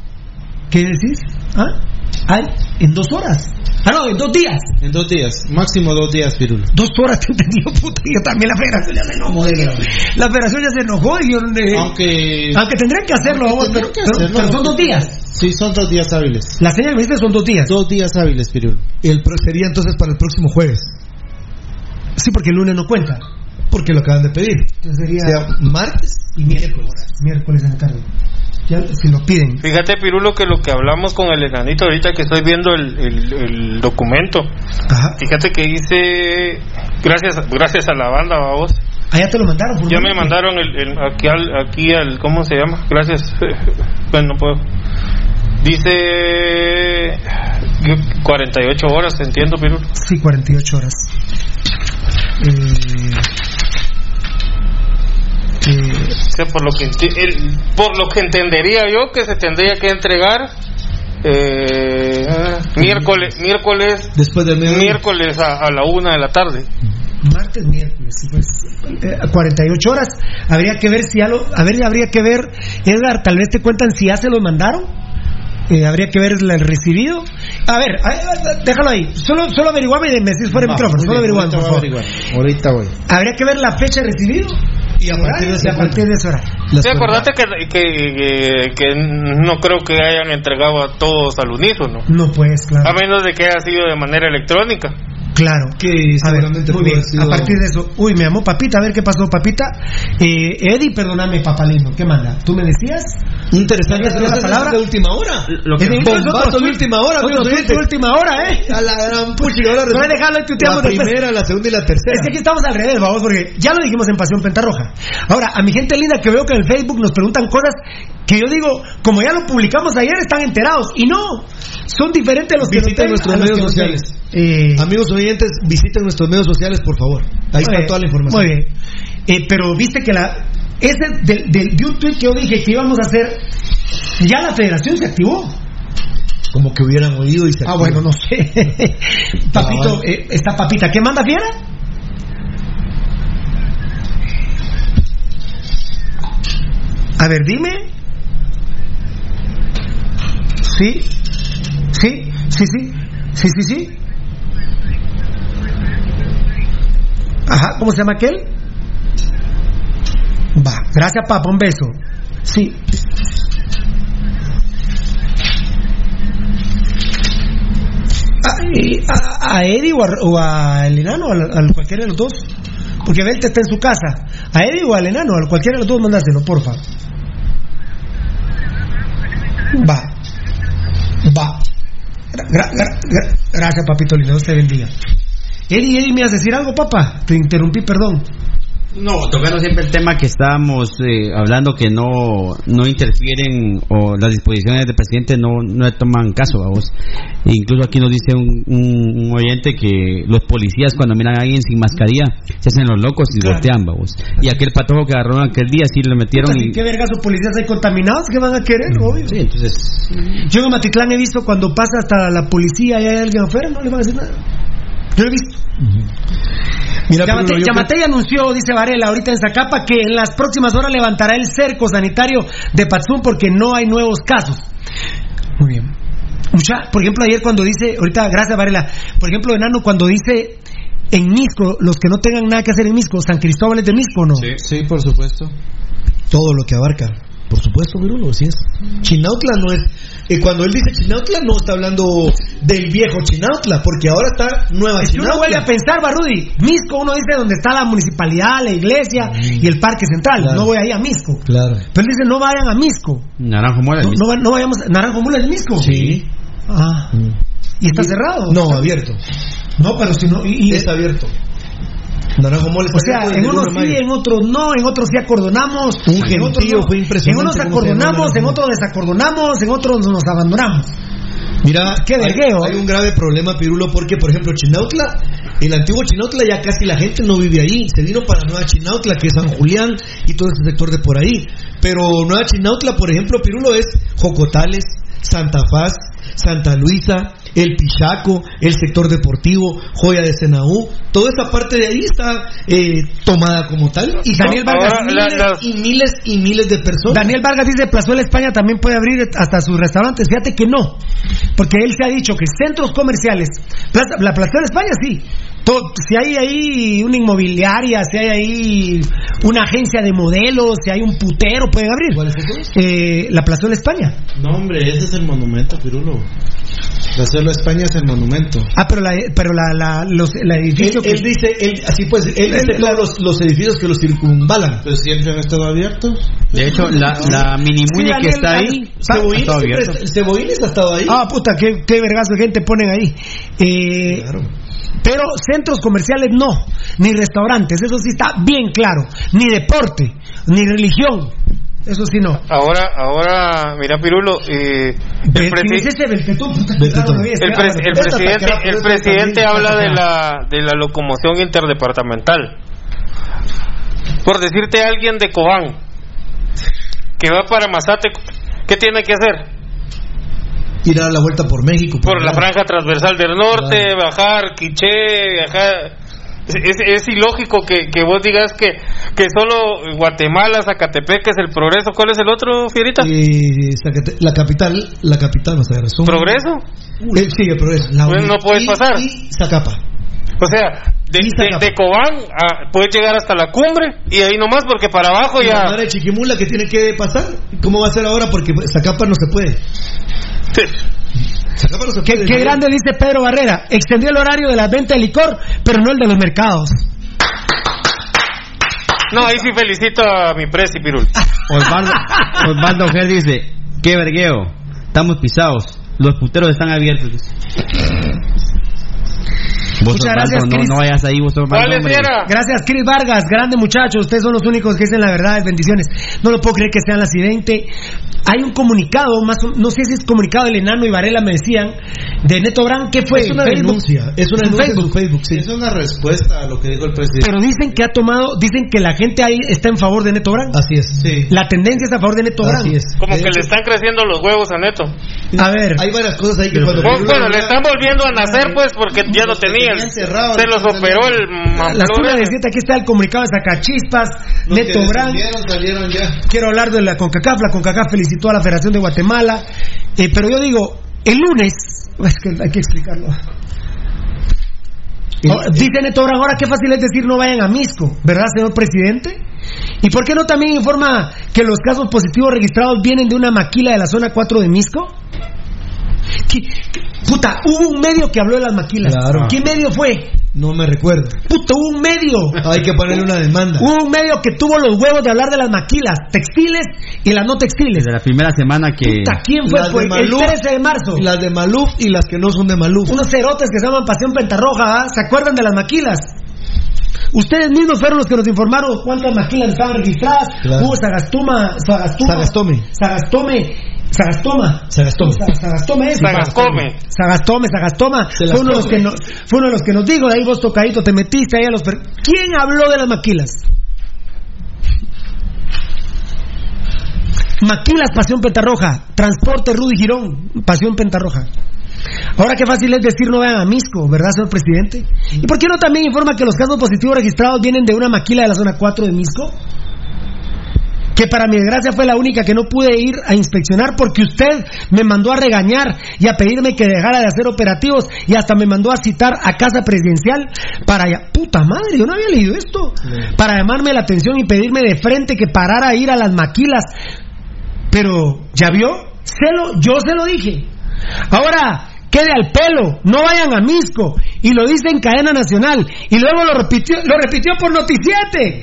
¿Qué decís? ¿Ah? Ay, en dos horas. Ah, no, en dos días. En dos días, máximo dos días, Pirulo. Dos horas *laughs* te entendió, puta. Yo también la federación ya se enojó. La federación ya se enojó y yo... eh, Aunque. aunque tendrían que hacerlo, vamos, pero, que pero- hacerlo. pero son dos días. Sí, son dos días hábiles. La señal que me diste son dos días. Dos días hábiles, Pirulo. El pro sería entonces para el próximo jueves. Sí, porque el lunes no cuenta. Porque lo acaban de pedir. Entonces sería O sea, martes y miércoles. Miércoles en la tarde. Ya, si lo piden. Fíjate, Pirulo, que lo que hablamos con el enanito ahorita que estoy viendo el, el- el documento. Fíjate que dice, gracias gracias a la banda, vamos. Allá Ah, te lo mandaron. por Ya me mandaron el, el- aquí, al, aquí al, ¿cómo se llama? Gracias. *laughs* bueno, no puedo. Dice 48 horas, entiendo, Pirulo. Sí, 48 horas. Eh, eh, O sea, por lo que el- por lo que entendería yo que se tendría que entregar eh, miércoles miércoles después del miércoles a, a la una de la tarde. martes, miércoles, pues, eh, 48 horas. Habría que ver si ya lo, a ver, habría que ver, Edgar, tal vez te cuentan si ya se los mandaron. Eh, habría que ver el el recibido. A ver, a- a- déjalo ahí. Solo, solo averiguame y me decís fuera de Va, micrófono. Solo averiguame, por favor. averiguar. Ahorita voy. Habría que ver la fecha de recibido. Y a partir de ese y a partir de ese horario. Sí, acordate que, que, que, que no creo que hayan entregado a todos al unísono. No, pues, claro. A menos de que haya sido de manera electrónica. Claro. Que A ver, seguramente muy pudo bien. haber sido- A partir de eso, uy, me llamó Papita, a ver qué pasó, Papita. Eh, Eddie, perdóname, papalino, ¿qué manda? ¿Tú me decías? Interesante, ¿Ya la palabra? de última hora. Lo que- Bombazo de última hora, de última hora, ¿eh? A la gran puchica, ahora *laughs* No resulta- dejarlo y La primera, la segunda y la tercera. Es que aquí estamos al revés, vamos, porque ya lo dijimos en Pasión Pentarroja. Ahora, a mi gente linda que veo que en el Facebook nos preguntan cosas que yo digo, como ya lo publicamos ayer, están enterados. Y no, son diferentes los que nos Visiten nuestros medios sociales. Ven. Amigos oyentes, visiten nuestros medios sociales, por favor. Ahí está bien, toda la información. Muy bien. Eh, pero viste que la ese del, del de un tweet que yo dije que íbamos a hacer, ya la federación se activó. Como que hubieran oído y se Ah, activan. bueno, no sé. *laughs* Papito, Cabal. eh, esta papita, ¿qué manda fiera? A ver, dime. Sí, sí, sí, sí, sí, sí, sí. Ajá, ¿cómo se llama aquel? Va, gracias papá, un beso. Sí. a, a- Eddie o a, o a el enano, a, a cualquiera de los dos. Porque Belte está en su casa. A Eddie o al enano, a cualquiera de los dos, mandáselo, porfa. Va. Va. Gra- gra- gra- gra- gracias, papito lindo, Dios te bendiga. Eddie, Eddie, ¿me vas a decir algo, papá? Te interrumpí, perdón. No, tocando siempre el tema que estábamos eh, hablando que no no interfieren o las disposiciones del presidente no no toman caso a vos. E incluso aquí nos dice un, un- un oyente que los policías cuando miran a alguien sin mascarilla se hacen los locos y Claro. voltean, vos. Y aquel patojo que agarraron aquel día sí le metieron Puta, y ¿y ¿Qué vergas o policías hay contaminados? ¿Qué van a querer? Obvio. Sí, entonces Yo en Matitlán he visto cuando pasa hasta la policía y hay alguien afuera, no le van a decir nada. Yo lo he visto. Mira, Yamate, Bruno, Yamatei anunció, dice Varela, ahorita en Zacapa, que en las próximas horas levantará el cerco sanitario de Patzún porque no hay nuevos casos. Muy bien. Mucha, por ejemplo, ayer cuando dice, ahorita, gracias Varela, por ejemplo, Enano, cuando dice en Misco, los que no tengan nada que hacer en Misco, San Cristóbal es de Misco, ¿no? Sí, por supuesto. todo lo que abarca. Por supuesto, Virulo, sí es. Chinautla no es. eh, cuando él dice Chinautla, no está hablando del viejo Chinautla, porque ahora está Nueva Es que uno Chinautla. vuelve a pensar, Barudi, Misco uno dice donde está la municipalidad, la iglesia y el parque central. Claro. No voy ahí a Misco. Claro. Pero él dice no vayan a Misco. Naranjo Mora. No, no, va- no vayamos. Naranjo Mula es Misco. Sí. Ah. ¿Y está cerrado? No, abierto. No, pero si no. Y, y- Está abierto. Naranjo Mole o sea, en unos sí, en otros no, en otros sí acordonamos. Un en otros gentío, fue impresionante En unos acordonamos, en otros desacordonamos, en otros nos abandonamos. Mira, Qué hay, hay un grave problema, Pirulo, porque, por ejemplo, Chinautla, el antiguo Chinautla ya casi la gente no vive ahí. Se vino para Nueva Chinautla, que es San Julián y todo ese sector de por ahí. Pero Nueva Chinautla, por ejemplo, Pirulo es Jocotales, Santa Paz, Santa Luisa, El Pichaco, el sector deportivo, Joya de Senaú. Toda esa parte de ahí está eh, tomada como tal. Y Daniel Vargas, Ahora, miles la- y miles y miles de personas. Daniel Vargas dice Plazuela España también puede abrir hasta sus restaurantes. Fíjate que no, porque él se ha dicho que centros comerciales, Plaza- la Plazuela España sí. Si hay ahí una inmobiliaria, si hay ahí una agencia de modelos, si hay un putero, pueden abrir. ¿Cuál es eso? Eh, la Plazuela España. No, hombre, ese es el monumento, Pirulo. España es el monumento. Ah, pero la, pero la, la, los, el Él, edificio que- él dice, él, así pues, él dice todos los, los edificios que los circunvalan. Pues siempre han estado abiertos. De hecho, la, la mini Sí, muñe que está ahí está Cebollines, siempre ha estado ahí. Ah, puta, qué, qué vergazo de gente ponen ahí. Eh, Pero centros comerciales no, ni restaurantes, eso sí está bien claro, ni deporte, ni religión, eso sí no. Ahora, ahora, mira Pirulo, eh, el, presidente, el presidente habla de la, de la locomoción interdepartamental. Por decirte alguien de Cobán que va para Mazate, ¿qué tiene que hacer? Ir a dar la vuelta por México. Por la franja transversal del norte, bajar Quiché, viajar. Es, es- ilógico que, que vos digas que, que solo Guatemala, Zacatepec es el progreso. ¿Cuál es el otro, Fierita? Zacate- la capital, la capital, no sé, razón. ¿Progreso? Eh, sí, el progreso. La Pues no puedes y- pasar. Y Zacapa. O sea, de, Y de, Cobán a- puedes llegar hasta la cumbre y ahí nomás porque para abajo Y La ya... madre de Chiquimula que tiene que pasar. ¿Cómo va a ser ahora? Porque Zacapa no se puede. Qué, qué grande dice Pedro Barrera. Extendió el horario de la venta de licor, pero no el de los mercados. No, ahí sí felicito a mi presi, Pirul. *laughs* Osvaldo, Osvaldo Gel dice, qué vergueo, estamos pisados, los puteros están abiertos. Muchas gracias, no, Cris. no vayas ahí, vos, hombre. Gracias, Cris Vargas. Grande muchachos. Ustedes son los únicos que dicen la verdad. Bendiciones. No lo puedo creer que sean accidente. Hay un comunicado, más o- no sé si es comunicado del enano y Varela me decían, de Neto Brand. ¿Qué fue? Es una Facebook. denuncia, es una En denuncia en Facebook. su Facebook, sí. Es una respuesta a lo que dijo el presidente. Pero dicen que ha tomado, dicen que la gente ahí está en favor de Neto Brand. Así es. La tendencia es a favor de Neto Brand. Así es. Como De que hecho, le están creciendo los huevos a Neto. A ver. Hay varias cosas ahí que cuando. Bueno, bueno, le están volviendo a nacer, pues, porque ya lo tenían. Se los operó el La mamplón zona de ese. siete, aquí está el comunicado de Sacachispas, Los Neto Brand. descendieron salieron ya. Quiero hablar de la CONCACAF. La CONCACAF felicitó a la Federación de Guatemala. Eh, pero yo digo, el lunes, es que hay que explicarlo. Ahora, dice Neto Brand, ahora qué fácil es decir no vayan a Misco, ¿verdad, señor presidente? ¿Y por qué no también informa que los casos positivos registrados vienen de una maquila de la zona 4 de Misco? ¿Qué- qué- puta, hubo un medio que habló de las maquilas. Claro. ¿Qué medio fue? No me recuerdo. Puta, hubo un medio. *laughs* Hay que ponerle una demanda. Hubo un medio que tuvo los huevos de hablar de las maquilas, textiles y las no textiles. Desde la primera semana que... Puta, ¿quién fue? Las Fue de el Maluf, 13 de marzo. Las de Maluf y las que no son de Maluf. Unos cerotes que se llaman Pasión Pentarroja, ¿ah? ¿se acuerdan de las maquilas? Ustedes mismos fueron los que nos informaron cuántas maquilas estaban registradas. Claro. Hubo Sagastuma, Sagastuma, Sagastome. Sagastome, Sagastoma. Sagastome. Sa- Sagastome es. Sagascome. Sagastome, Sagastoma. Fue uno, de los que nos, fue uno de los que nos dijo, de ahí vos tocadito te metiste ahí a los... per- ¿Quién habló de las maquilas? Maquilas, Pasión Pentarroja. Transporte Rudy Girón, Pasión Pentarroja. Ahora qué fácil es decir no vayan a Misco, ¿verdad, señor presidente? ¿Y por qué no también informa que los casos positivos registrados vienen de una maquila de la zona 4 de Misco? Que para mi desgracia fue la única que no pude ir a inspeccionar porque usted me mandó a regañar y a pedirme que dejara de hacer operativos y hasta me mandó a citar a casa presidencial para... Puta madre, yo no había leído esto. Para llamarme la atención y pedirme de frente que parara a ir a las maquilas. Pero, ¿ya vio? Se lo- yo se lo dije. Ahora, quede al pelo, no vayan a Misco. Y lo dice en cadena nacional. Y luego lo repitió, lo repitió por Noticiete.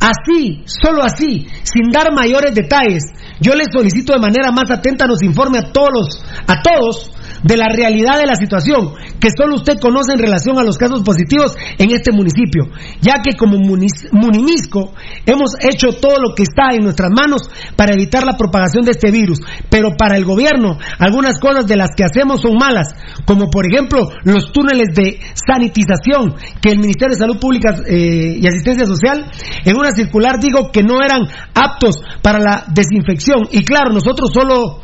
Así, solo así, sin dar mayores detalles, yo les solicito de manera más atenta nos informe a todos, a todos de la realidad de la situación que solo usted conoce en relación a los casos positivos en este municipio, ya que como Munimisco hemos hecho todo lo que está en nuestras manos para evitar la propagación de este virus, pero para el gobierno algunas cosas de las que hacemos son malas, como por ejemplo los túneles de sanitización que el Ministerio de Salud Pública eh, y Asistencia Social en una circular digo que no eran aptos para la desinfección. Y claro, nosotros solo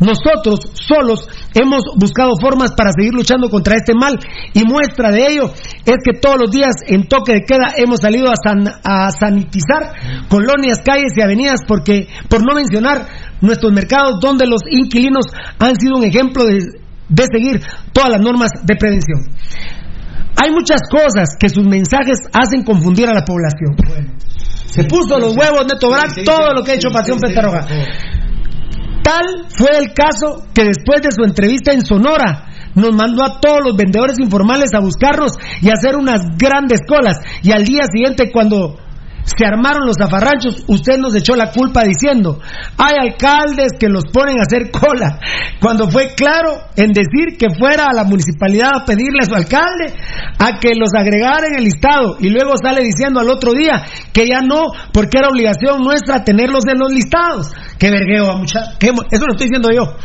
nosotros solos hemos buscado formas para seguir luchando contra este mal y muestra de ello es que todos los días en toque de queda hemos salido a, san- a sanitizar colonias, calles y avenidas porque, por no mencionar nuestros mercados donde los inquilinos han sido un ejemplo de, de seguir todas las normas de prevención. Hay muchas cosas que sus mensajes hacen confundir a la población. Se puso los huevos Neto Brand, todo lo que ha hecho Pasión Pentarroja. Tal fue el caso que después de su entrevista en Sonora nos mandó a todos los vendedores informales a buscarnos y a hacer unas grandes colas. Y al día siguiente, cuando se armaron los zafarranchos, usted nos echó la culpa diciendo, hay alcaldes que los ponen a hacer cola. Cuando fue claro en decir que fuera a la municipalidad a pedirle a su alcalde a que los agregara en el listado y luego sale diciendo al otro día que ya no, porque era obligación nuestra tenerlos en los listados. Qué vergueo, mucha. qué mo- Eso lo estoy diciendo yo.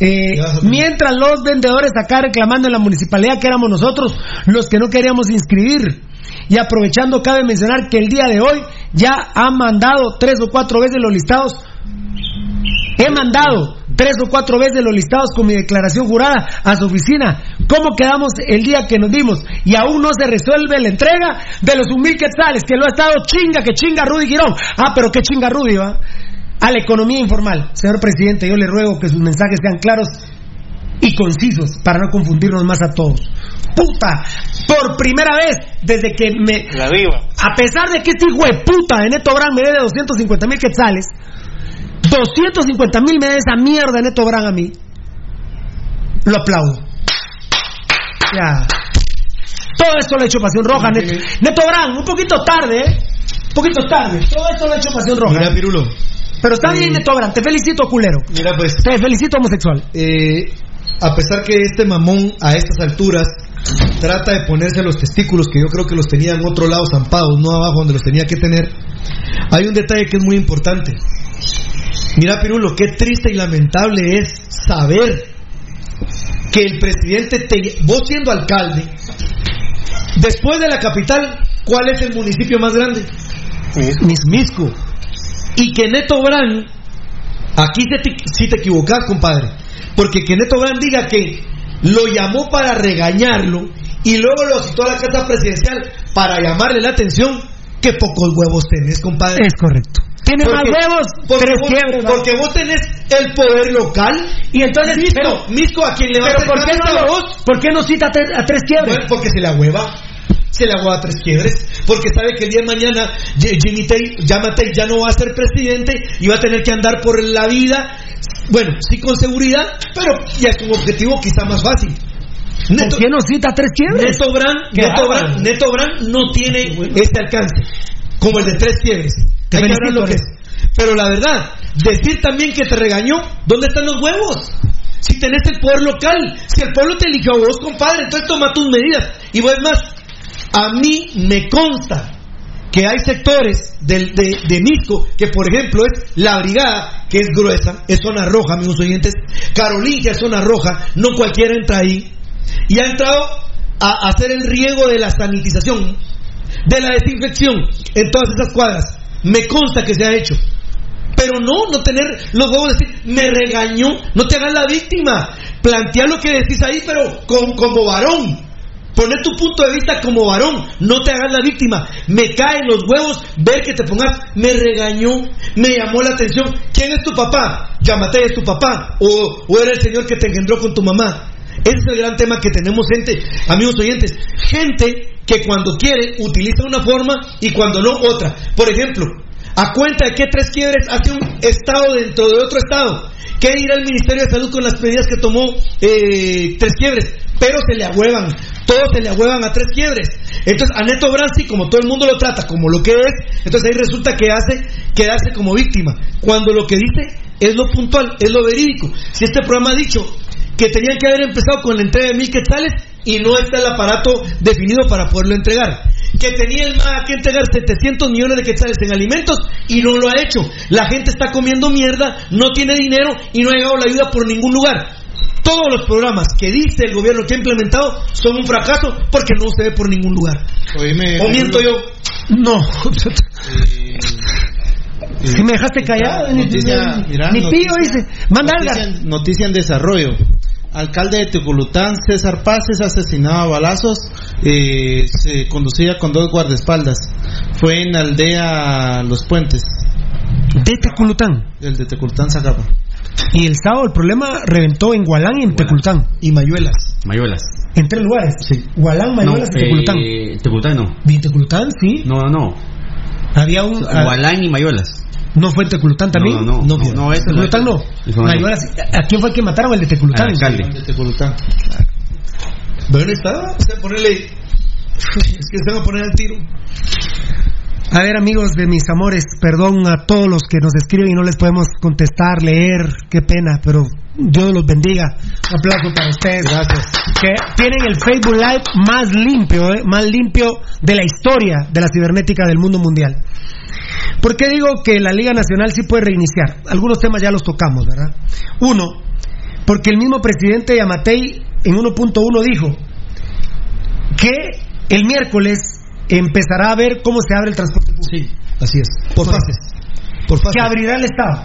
Eh, mientras los vendedores acá reclamando en la municipalidad que éramos nosotros los que no queríamos inscribir. Y aprovechando, cabe mencionar que el día de hoy ya ha mandado tres o cuatro veces los listados. He mandado tres o cuatro veces los listados con mi declaración jurada a su oficina. ¿Cómo quedamos el día que nos dimos? Y aún no se resuelve la entrega de los mil quetzales, que lo ha estado chinga, que chinga Rudy Girón. Ah, pero qué chinga Rudy, va. A la economía informal. Señor presidente, yo le ruego que sus mensajes sean claros y concisos para no confundirnos más a todos. Puta, por primera vez desde que me... La viva. A pesar de que este hijo de puta de Neto Brand me dé 250 mil quetzales, 250 mil me dé esa mierda de Neto Brand a mí. lo aplaudo. Ya. Todo esto lo ha hecho Pasión Roja. Neto, Neto Brand, un poquito tarde, ¿eh? Un poquito tarde. Todo esto lo ha hecho Pasión Roja. Mira, Pirulo. Pero está bien, Neto Brand. Te felicito, culero. Mira, pues. Te felicito, homosexual. Eh, a pesar que este mamón a estas alturas trata de ponerse los testículos que yo creo que los tenía en otro lado zampados, no abajo donde los tenía que tener, hay un detalle que es muy importante. Mira, Pirulo, qué triste y lamentable es saber que el presidente, te- vos siendo alcalde, después de la capital, ¿cuál es el municipio más grande? Misco. Y que Neto Brand, aquí te, si te equivocas, compadre, porque que Neto Brand diga que lo llamó para regañarlo y luego lo citó a la casa presidencial para llamarle la atención, qué pocos huevos tenés, compadre. Es correcto. Tiene más huevos, porque tres vos, porque vos tenés el poder local. Y entonces, Misco, pero- Misco, a quien le va a ¿por qué, no ¿por qué no cita a tres, a tres quiebres? bueno, porque se la hueva. Se la hueva a tres quiebres. Porque sabe que el día de mañana Jimmy Llama Tate ya no va a ser presidente y va a tener que andar por la vida. Bueno, sí con seguridad, pero ya con objetivo quizá más fácil. ¿Por qué no cita tres quiebres? Neto Brand, Neto. Brand, Neto Brand no tiene este alcance como el de tres quiebres. Hay que lo que es. Pero la verdad, decir también que te regañó, ¿dónde están los huevos? Si tenés el poder local, si el pueblo te eligió a vos, compadre, entonces toma tus medidas. Y vos es más, a mí me consta que hay sectores de, Misco, que por ejemplo es la brigada, que es gruesa, es zona roja, amigos oyentes, Carolín, que es zona roja, no cualquiera entra ahí, y ha entrado a hacer el riego de la sanitización, de la desinfección en todas esas cuadras. Me consta que se ha hecho. Pero no, no tener los huevos de decir, me regañó, no te hagas la víctima. Plantea lo que decís ahí, pero con, como varón. Poner tu punto de vista como varón, no te hagas la víctima. Me caen los huevos ver que te pongas, me regañó, me llamó la atención. ¿Quién es tu papá? Llámate es tu papá. O, o era el señor que te engendró con tu mamá. Ese es el gran tema que tenemos, gente, amigos oyentes. Gente que cuando quiere utiliza una forma y cuando no otra. Por ejemplo, a cuenta de que tres quiebres hace un estado dentro de otro estado. ¿Qué dirá el Ministerio de Salud con las medidas que tomó eh, tres quiebres? Pero se le ahuevan, todos se le ahuevan a tres quiebres. Entonces, a Neto Bransi, como todo el mundo lo trata como lo que es, entonces ahí resulta que hace quedarse como víctima. Cuando lo que dice es lo puntual, es lo verídico. Si este programa ha dicho que tenían que haber empezado con la entrega de mil quetzales y no está el aparato definido para poderlo entregar. Que tenía el MAA que entregar 700 millones de quetzales en alimentos y no lo ha hecho. La gente está comiendo mierda, no tiene dinero y no ha llegado la ayuda por ningún lugar. Todos los programas que dice el gobierno que ha implementado son un fracaso porque no se ve por ningún lugar. Oíme, ¿O miento yo? No. Si me dejaste callado, Noticia, ni- mira, ni noticia- tío dice. Manda noticia, algo. noticia en desarrollo. Alcalde de Teculután, César Paz, es asesinado a balazos. eh, se conducía con dos guardaespaldas. Fue en aldea Los Puentes. De Teculután. El de Teculután Zacapa. Y el sábado el problema reventó en Gualán y en Teculután. Y Mayuelas. Mayuelas. En tres lugares. Sí. Gualán, Mayuelas no, y Teculután. eh, Teculután no. ¿Y Teculután? Sí. No, no, no. Había un. ah, Gualán y Mayuelas. ¿No fue en Teculután también? No, no, no. No, no, ese no. Teculután no. Mayuelas. ¿A quién fue el que mataron? El de Teculután. Al alcalde. El de Teculután. ¿Dónde está? O sea, ponerle. Es que se van a poner al tiro. A ver, amigos de mis amores, perdón a todos los que nos escriben y no les podemos contestar, leer, qué pena, pero Dios los bendiga. Un aplauso para ustedes. Gracias. Que tienen el Facebook Live más limpio, ¿eh? más limpio de la historia de la cibernética del mundo mundial. ¿Por qué digo que la Liga Nacional sí puede reiniciar? Algunos temas ya los tocamos, ¿verdad? Uno, porque el mismo presidente Yamatei en 1.1 dijo que el miércoles empezará a ver cómo se abre el transporte público. Sí, así es. Por fases. Por fases. Que abrirá el Estado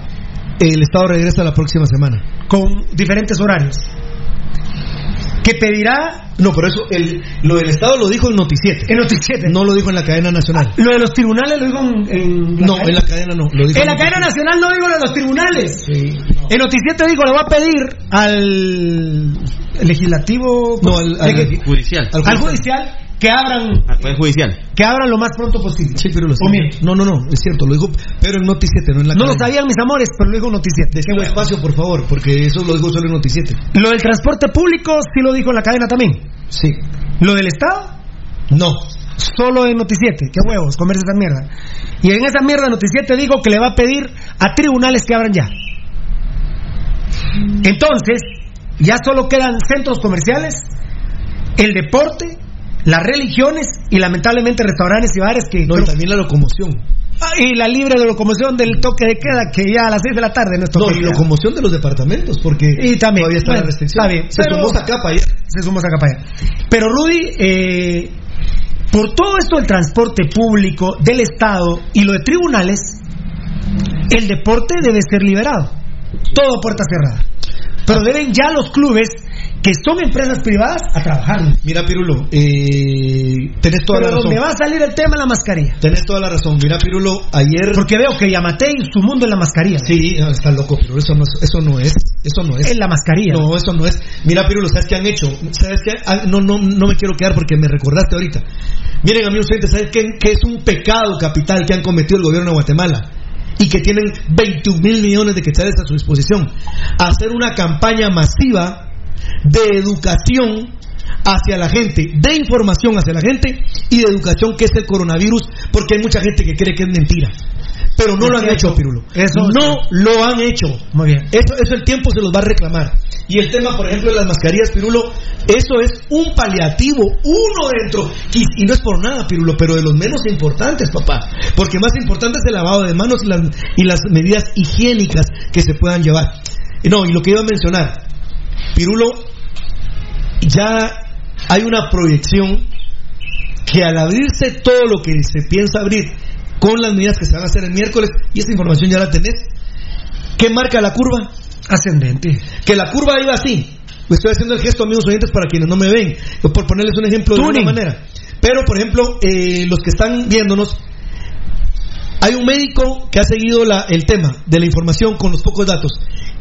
El Estado regresa la próxima semana. con diferentes horarios. Que pedirá No, pero eso, el, lo del Estado lo dijo en Noticiete. en Noticiete. No lo dijo en la cadena nacional. Lo de los tribunales lo dijo en, No, cadena. en la cadena no. Lo dijo En la cadena nacional no digo lo de los tribunales. En Noticiete dijo, le voy a pedir al legislativo, No, al- al- Legi- Judicial. al judicial que abran Al Poder Judicial. que abran lo más pronto posible. Sí, pero lo O miento. No, no, no, es cierto, lo dijo, pero en Noticiete, no en la No lo sabían mis amores, pero lo dijo Noticiete. Deje un espacio, por favor, porque eso lo dijo solo en Noticiete. Lo del transporte público sí lo dijo en la cadena también. Sí. Lo del Estado, No. solo en Noticiete. Qué huevos, comerse esa mierda. Y en esa mierda Noticiete dijo que le va a pedir a tribunales que abran ya. Entonces, ya solo quedan centros comerciales, el deporte, las religiones y lamentablemente restaurantes y bares que... No, y también la locomoción. Ah, y la libre de locomoción del toque de queda que ya a las 6 de la tarde no es toque No, y locomoción de los departamentos, porque Y también, todavía está bueno, la restricción. está bien, Se pero- sumó esa capa ayer. se sumó esa capa ya. Pero Rudy, eh, por todo esto del transporte público, del Estado y lo de tribunales, el deporte debe ser liberado. Todo a puerta cerrada. Pero deben ya los clubes, que son empresas privadas, a trabajar. Mira, Pirulo, eh, tenés toda Pero la razón. donde va a salir el tema es la mascarilla. Tenés toda la razón. Mira, Pirulo, ayer. Porque veo que Yamatei, su mundo en la mascarilla. Sí, no, está loco, pero eso no, es- eso no es. Eso no es. En la mascarilla. No, eso no es. Mira, Pirulo, ¿sabes qué han hecho? ¿Sabes qué? Ah, No, no, no me quiero quedar porque me recordaste ahorita. Miren, amigos ¿sabes qué, qué es un pecado capital que han cometido el gobierno de Guatemala? Y que tienen 21 mil millones de quetzales a su disposición. Hacer una campaña masiva de educación hacia la gente, de información hacia la gente y de educación que es el coronavirus, porque hay mucha gente que cree que es mentira. Pero no lo han hecho, Pirulo. Eso no lo han hecho. Muy bien. Eso, eso el tiempo se los va a reclamar. Y el tema, por ejemplo, de las mascarillas, Pirulo, eso es un paliativo, uno dentro. Y, y no es por nada, Pirulo, pero de los menos importantes, papá. Porque más importante es el lavado de manos y las, y las medidas higiénicas que se puedan llevar. No, y lo que iba a mencionar, Pirulo, ya hay una proyección que al abrirse todo lo que se piensa abrir con las medidas que se van a hacer el miércoles, y esta información ya la tenés, ¿qué marca la curva? Ascendente. Que la curva iba así. Estoy haciendo el gesto, amigos oyentes, para quienes no me ven, por ponerles un ejemplo de alguna manera. Pero, por ejemplo, eh, los que están viéndonos, hay un médico que ha seguido la- el tema de la información con los pocos datos.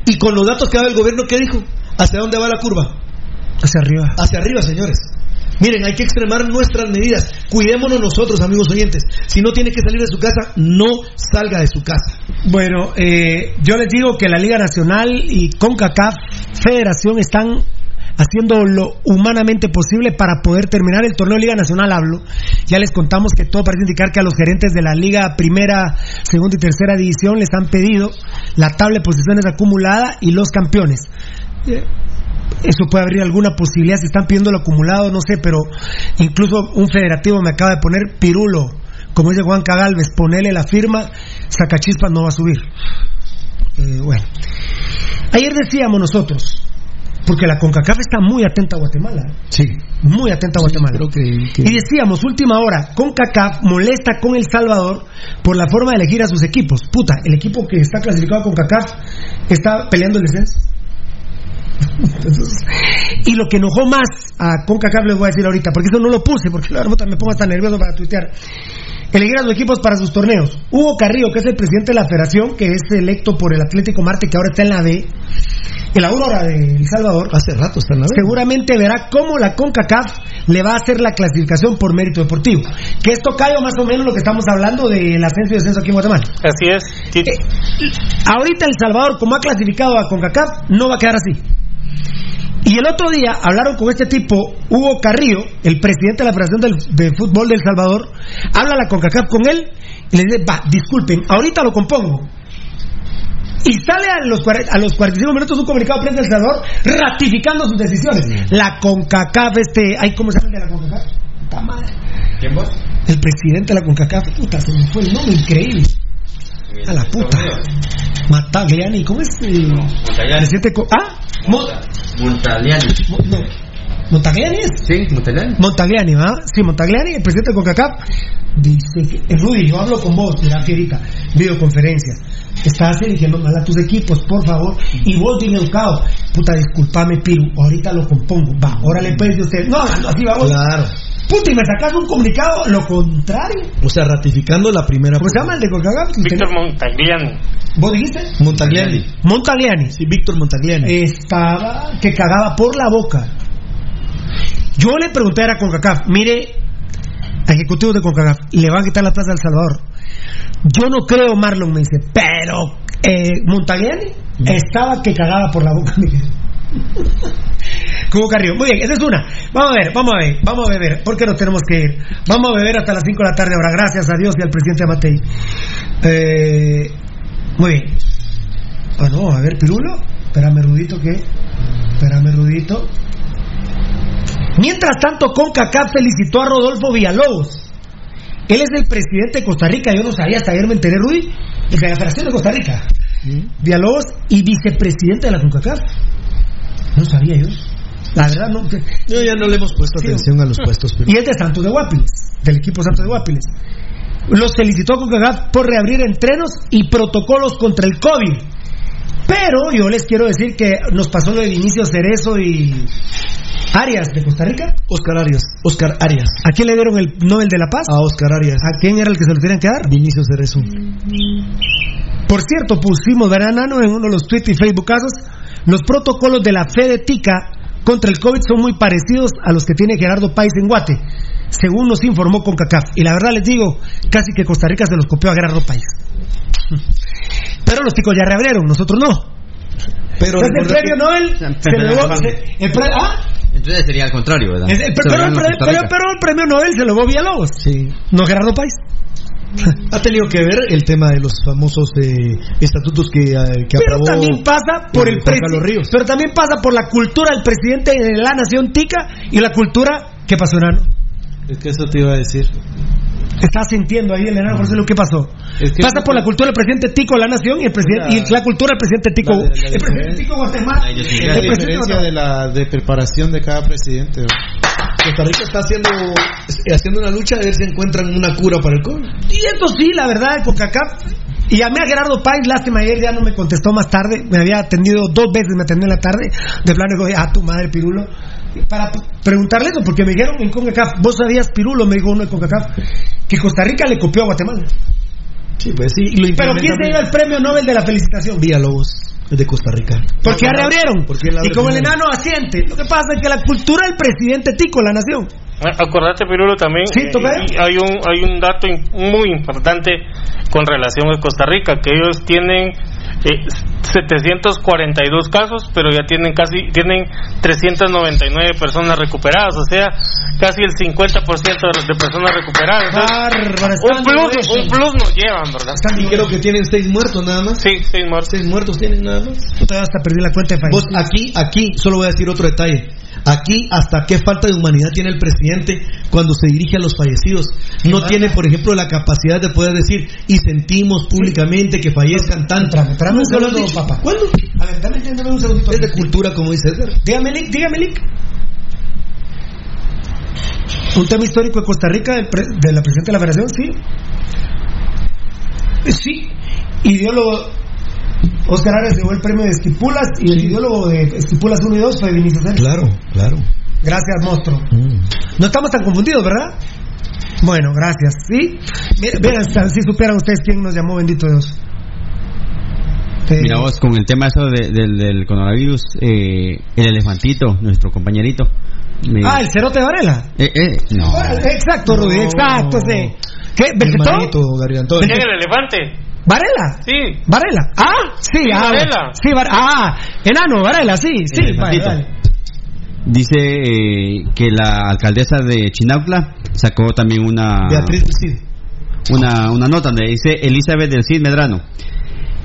Y con los datos que da el gobierno, ¿qué dijo? ¿Hacia dónde va la curva? Hacia arriba. Hacia arriba, señores. Miren, hay que extremar nuestras medidas. Cuidémonos nosotros, amigos oyentes. Si no tiene que salir de su casa, no salga de su casa. Bueno, eh, yo les digo que la Liga Nacional y CONCACAF Federación están haciendo lo humanamente posible para poder terminar el torneo de Liga Nacional hablo. Ya les contamos que todo parece indicar que a los gerentes de la Liga Primera, Segunda y Tercera División les han pedido la tabla de posiciones acumulada y los campeones. Eh, eso puede abrir alguna posibilidad si están pidiendo lo acumulado, no sé, pero incluso un federativo me acaba de poner Pirulo, como dice Juan Cagalvez, ponele la firma, Sacachispas no va a subir. Eh, bueno, ayer decíamos nosotros, porque la CONCACAF está muy atenta a Guatemala, ¿eh? Sí. muy atenta a Guatemala. Y decíamos, última hora, CONCACAF molesta con El Salvador por la forma de elegir a sus equipos. Puta, el equipo que está clasificado con CONCACAF está peleando el descenso. Entonces, y lo que enojó más a CONCACAF les voy a decir ahorita, porque eso no lo puse, porque la verdad me pongo hasta nervioso para tuitear. Elegir a los equipos para sus torneos. Hugo Carrillo, que es el presidente de la federación, que es electo por el Atlético Marte, que ahora está en la B, en la Aurora de El Salvador. Hace rato está en la B. Seguramente verá cómo la CONCACAF le va a hacer la clasificación por mérito deportivo. Que esto cae más o menos lo que estamos hablando del ascenso y descenso aquí en Guatemala. Así es. Sí. Ahorita El Salvador, como ha clasificado a CONCACAF, no va a quedar así. Y el otro día hablaron con este tipo, Hugo Carrillo, el presidente de la Federación del, de Fútbol del Salvador, habla la CONCACAF con él y le dice, va, disculpen, ahorita lo compongo. Y sale a los, a los 45 minutos un comunicado de prensa del Salvador ratificando sus decisiones. La CONCACAF, este, ay, ¿cómo se llama el de la CONCACAF? Puta madre. ¿Quién vos? El presidente de la CONCACAF, puta, se me fue el nombre, increíble. A la puta. Matagliani, ¿cómo es? el Montagliani. presidente co- ¿Ah? Mo- Montagliani. no. ¿Montagliani es? Sí, Montagliani. Montagliani, ¿verdad? Sí, Montagliani, el presidente de CONCACAF, dice que, eh, Rudy, yo hablo con vos, mira, Fierita, videoconferencia. Estás eligiendo mal a tus equipos, por favor. Y vos, bien educado, puta, disculpame, Piru, ahorita lo compongo. Va, órale, pues, de usted. No, no, así vamos. Claro. Puta, y me sacas un comunicado, lo contrario. O sea, ratificando la primera. ¿Cómo se llama el de CONCACAF? Víctor Montagliani. ¿Vos dijiste? Montagliani. Montagliani. Sí, Víctor Montagliani. estaba que cagaba por la boca. Yo le pregunté a CONCACAF, mire, ejecutivos de CONCACAF, le van a quitar la plaza a El Salvador. Yo no creo, Marlon me dice, pero eh, Montagliani estaba que cagaba por la boca, Miguel. Como Carrillo. Muy bien, esa es una. Vamos a ver, vamos a ver, vamos a beber, porque nos tenemos que ir. Vamos a beber hasta las 5 de la tarde ahora, gracias a Dios y al presidente Matei. Eh, muy bien. Ah, no, a ver, Pirulo. Espérame, Rudito, que. Espérame, Rudito. Mientras tanto, CONCACAF felicitó a Rodolfo Villalobos. Él es el presidente de Costa Rica, yo no sabía, hasta ayer me enteré, Rudy, de la Federación de Costa Rica. Villalobos y vicepresidente de la CONCACAF. No sabía yo. La verdad, no. Yo ya no le hemos puesto atención a los puestos. Pero... Y es de Santos de Guapiles, del equipo Santos de Guapiles. Los felicitó con CONCACAF por reabrir entrenos y protocolos contra el COVID. Pero yo les quiero decir que nos pasó lo de Vinicio Cerezo y Arias de Costa Rica. Oscar Arias. Oscar Arias. ¿A quién le dieron el Nobel de la Paz? A Oscar Arias. ¿A quién era el que se lo tenían que dar? Vinicio Cerezo. Por cierto, pusimos, ¿verdad, Nano? En uno de los tweets y Facebook casos, los protocolos de la Fede Tica contra el COVID son muy parecidos a los que tiene Gerardo País en Guate, según nos informó CONCACAF. Y la verdad les digo, casi que Costa Rica se los copió a Gerardo País. *laughs* Pero los ticos ya reabrieron, nosotros no. Pero Entonces, el premio Nobel se lo llevó- se- el pre- ¿ah? Entonces sería al contrario, ¿verdad? El- Se lo pero, pero- pero- el premio Nobel se lo llevó Villalobos. Sí. No Gerardo País. Ha tenido que ver el tema de los famosos eh, estatutos que, eh, que Pero aprobó también pasa por el presi- Ríos. Pero también pasa por la cultura del presidente de la nación tica y la cultura que pasó enano. Es que eso te iba a decir. Está sintiendo ahí el enano, por eso es lo que pasó. Es que- pasa por la cultura del presidente tico de la nación y el presidente y la cultura del presidente tico. La la el presidente tico Guatemala. La el diferencia de la de preparación de cada presidente. Costa Rica está haciendo, eh, haciendo una lucha de ver si encuentran una cura para el COVID. Y esto sí, la verdad, CONCACAF. Y llamé a Gerardo Páez, lástima, ayer ya no me contestó más tarde. Me había atendido dos veces, me atendió en la tarde. De plano, digo, a tu madre, Pirulo. Para preguntarle eso, porque me dijeron en CONCACAF, vos sabías, Pirulo, me dijo uno de CONCACAF, que Costa Rica le copió a Guatemala. Sí, pues sí. lo Pero ¿quién se lleva el premio Nobel de la felicitación? Villalobos, es de Costa Rica. Porque ya reabrieron. Abre Y como el enano asiente. Lo que pasa es que la cultura del presidente tico la nación. Acordate, Pirulo, también Sí, toca. eh, y hay un hay un dato muy importante con relación a Costa Rica, que ellos tienen eh, 742 casos, pero ya tienen casi tienen 399 personas recuperadas, o sea, casi el 50% de, de personas recuperadas. Entonces, un plus, un plus nos llevan, ¿verdad? Y creo que tienen seis muertos nada más. Sí, seis muertos. Seis muertos tienen nada más. Todavía hasta perdí la cuenta de Vos, fallecidos. aquí, aquí, solo voy a decir otro detalle. Aquí, hasta qué falta de humanidad tiene el presidente cuando se dirige a los fallecidos. No tiene, por ejemplo, la capacidad de poder decir y sentimos públicamente que fallezcan tanto. Lo papá. ¿Cuándo? A ver, dame, dame un segundito. Es de cultura, como dice Edgar. Dígame, Lick, dígame, Lick. Un tema histórico de Costa Rica, del pre- de la presidenta de la Federación, sí. Sí. Ideólogo. Oscar Arias llevó el premio de Esquipulas y el ideólogo de Esquipulas 1 y 2 fue Vinicius. Claro, claro. Gracias, monstruo. No estamos tan confundidos, ¿verdad? Bueno, gracias. ¿Sí? Mira, Vean, si supieran ustedes quién nos llamó, bendito Dios. Eh, Mira vos, con el tema eso de- del, del coronavirus, eh, el elefantito, nuestro compañerito. me- Ah, el cerote de Varela. Eh, eh, no. Exacto, Rudy, exacto, sí. ¿Qué? ¿Beltetón? Hermanito, Gargantón. ¿Quién es el elefante? ¿Varela? Sí. ¿Varela? Ah, sí, Sí, ah, Varela. Sí, Var- ah, enano, Varela, sí, sí. Vale, vale. Dice eh, que la alcaldesa de Chinautla sacó también una, Beatriz del Cid. una, una nota donde dice Elizabeth del Cid Medrano.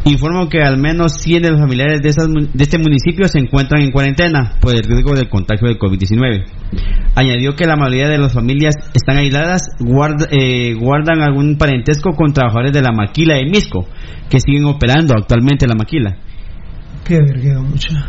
Informo que al menos 100 de los familiares de, esas de este municipio se encuentran en cuarentena por el riesgo del contagio del COVID-19. Añadió que la mayoría de las familias están aisladas, guarda- eh, guardan algún parentesco con trabajadores de la maquila de Misco, que siguen operando actualmente en la maquila. Qué.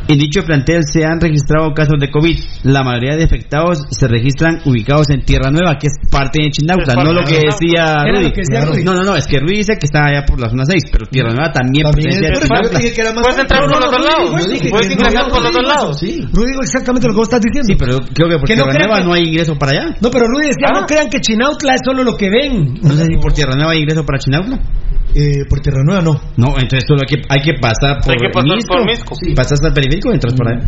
En dicho plantel se han registrado casos de COVID. La mayoría de afectados se registran ubicados en Tierra Nueva, que es parte de Chinauta, no lo que decía Era Rudy. lo que decía Rudy. No, no, no, es que Rudy dice que está allá por la zona 6, pero Tierra Nueva también, También pertenece que era más Puedes entrar por los dos lados. Puedes ingresar no, por los dos lados. Sí. Rudy dijo exactamente lo que vos estás diciendo. Sí, pero creo que por Tierra Nueva no hay ingreso para allá. No, pero Rudy decía, Ah. no crean que Chinautla es solo lo que ven. No sé si por Tierra Nueva hay ingreso para Chinautla. Eh, por Tierra Nueva no. No, entonces solo hay que, hay que pasar por Hay que pasar Misco. por Misco. Sí, pasas al periférico y entras por ahí.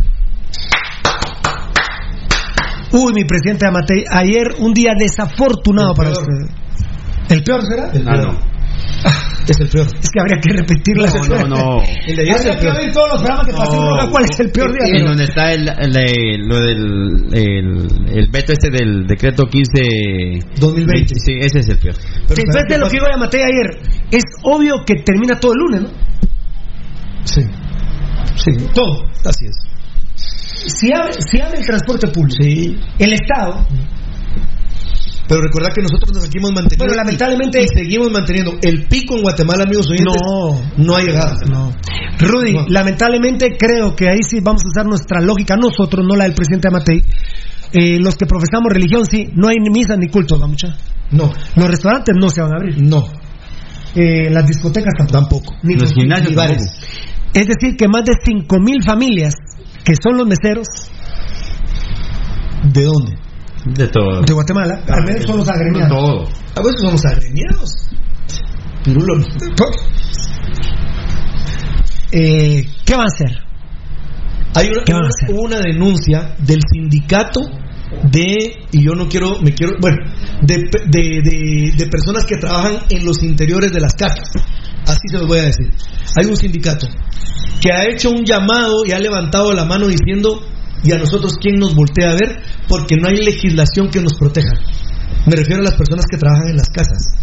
Uy, mi presidente Amatei, ayer un día desafortunado para usted. ¿El peor será? El Ah, no. Es el peor. Es que habría que repetirla. No, no, no. El de ayer es el que peor. ver todos los programas que. No. ¿Cuál es el peor día? En donde está el, el- el- lo del el, el veto este del decreto 15 2020. Sí, ese es el peor. Pero Después ¿sabes qué de lo que dijo Amatei ayer, es obvio que termina todo el lunes, ¿no? Sí. Sí, todo. Así es. Si abre, si abre el transporte público, Sí. el Estado, Pero recuerda que nosotros nos seguimos manteniendo. Bueno, lamentablemente- Y seguimos manteniendo. El pico en Guatemala, amigos oyentes. No. No ha llegado. No. Rudy, No. lamentablemente creo que ahí sí vamos a usar nuestra lógica, nosotros, no la del presidente Amatei. Eh, los que profesamos religión, sí, no hay ni misa ni culto, ¿va mucha? No. Los restaurantes no se van a abrir. No. Eh, las discotecas tampoco. Tampoco. Ni Los gimnasios ni bares. tampoco. Es decir, que más de 5.000 familias, que son los meseros ¿De dónde? De todo. de Guatemala, al menos son los agremiados. Todo. A veces somos agremiados. Pirulo. Eh, ¿Qué van a hacer? Hay una, ¿Qué van a una- hacer? hubo una denuncia del sindicato de, y yo no quiero, me quiero, bueno, de, de, de- de personas que trabajan en los interiores de las casas. Así se los voy a decir. Hay un sindicato que ha hecho un llamado y ha levantado la mano diciendo, ¿y a nosotros quién nos voltea a ver? Porque no hay legislación que nos proteja. Me refiero a las personas que trabajan en las casas.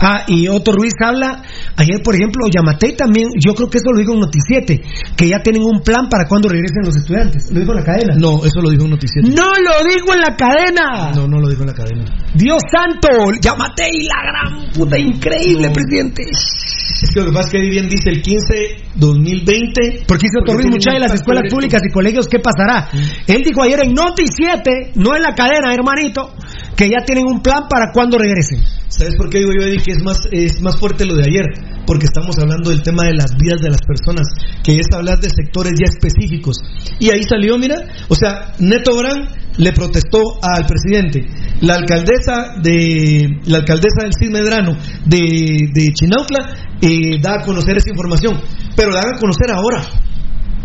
Ah, y Otto Ruiz habla, ayer por ejemplo, Yamatei también, yo creo que eso lo dijo en Noticiete, que ya tienen un plan para cuando regresen los estudiantes. Lo dijo en la cadena. No, eso lo dijo un noticiero. ¡No lo dijo en la cadena! No, no lo dijo en la cadena. Dios santo, Yamatei, la gran puta, increíble, presidente. Es que lo que pasa es que ahí bien dice el 15 2020. Porque dice Otto Ruiz, muchas de las escuelas públicas y colegios, ¿qué pasará? Él dijo ayer en Noticiete, no en la cadena, hermanito, que ya tienen un plan para cuando regresen. ¿Sabes por qué digo yo, Eddie, que es más, es más fuerte lo de ayer? Porque estamos hablando del tema de las vidas de las personas, que es hablar de sectores ya específicos. Y ahí salió, mira, o sea, Neto Brand le protestó al presidente. La alcaldesa de la alcaldesa del Cid Medrano de, de Chinautla eh, da a conocer esa información, pero la a conocer ahora,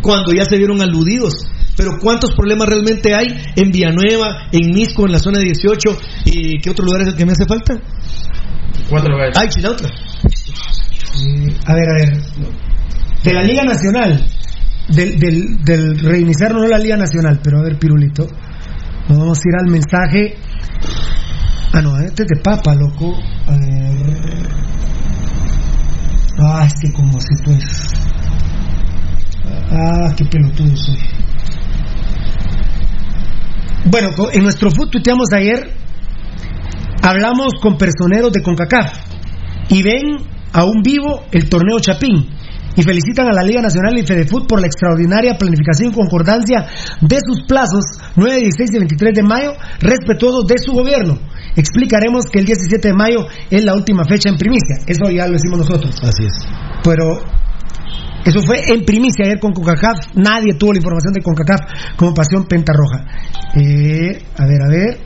cuando ya se vieron aludidos. Pero ¿cuántos problemas realmente hay en Villanueva, en Misco, en la zona 18? ¿Y qué otro lugar es el que me hace falta? Cuatro veces. Ay, Chinautla. A ver, a ver. De la Liga Nacional. Del, del, del reiniciar no la Liga Nacional, pero a ver, Pirulito. Nos vamos a ir al mensaje. Ah, no, este es de papa, loco. A ver. Ah, es que como si pues. Ah, qué pelotudo soy. Bueno, en nuestro food tuiteamos ayer. Hablamos con personeros de CONCACAF y ven aún vivo el torneo Chapín y felicitan a la Liga Nacional y Fedefut por la extraordinaria planificación y concordancia de sus plazos 9, 16 y 23 de mayo, respetuosos de su gobierno. Explicaremos que el 17 de mayo es la última fecha en primicia. Eso ya lo decimos nosotros. Así es. Pero eso fue en primicia ayer con CONCACAF. Nadie tuvo la información de CONCACAF como Pasión Pentarroja. Eh, a ver, a ver.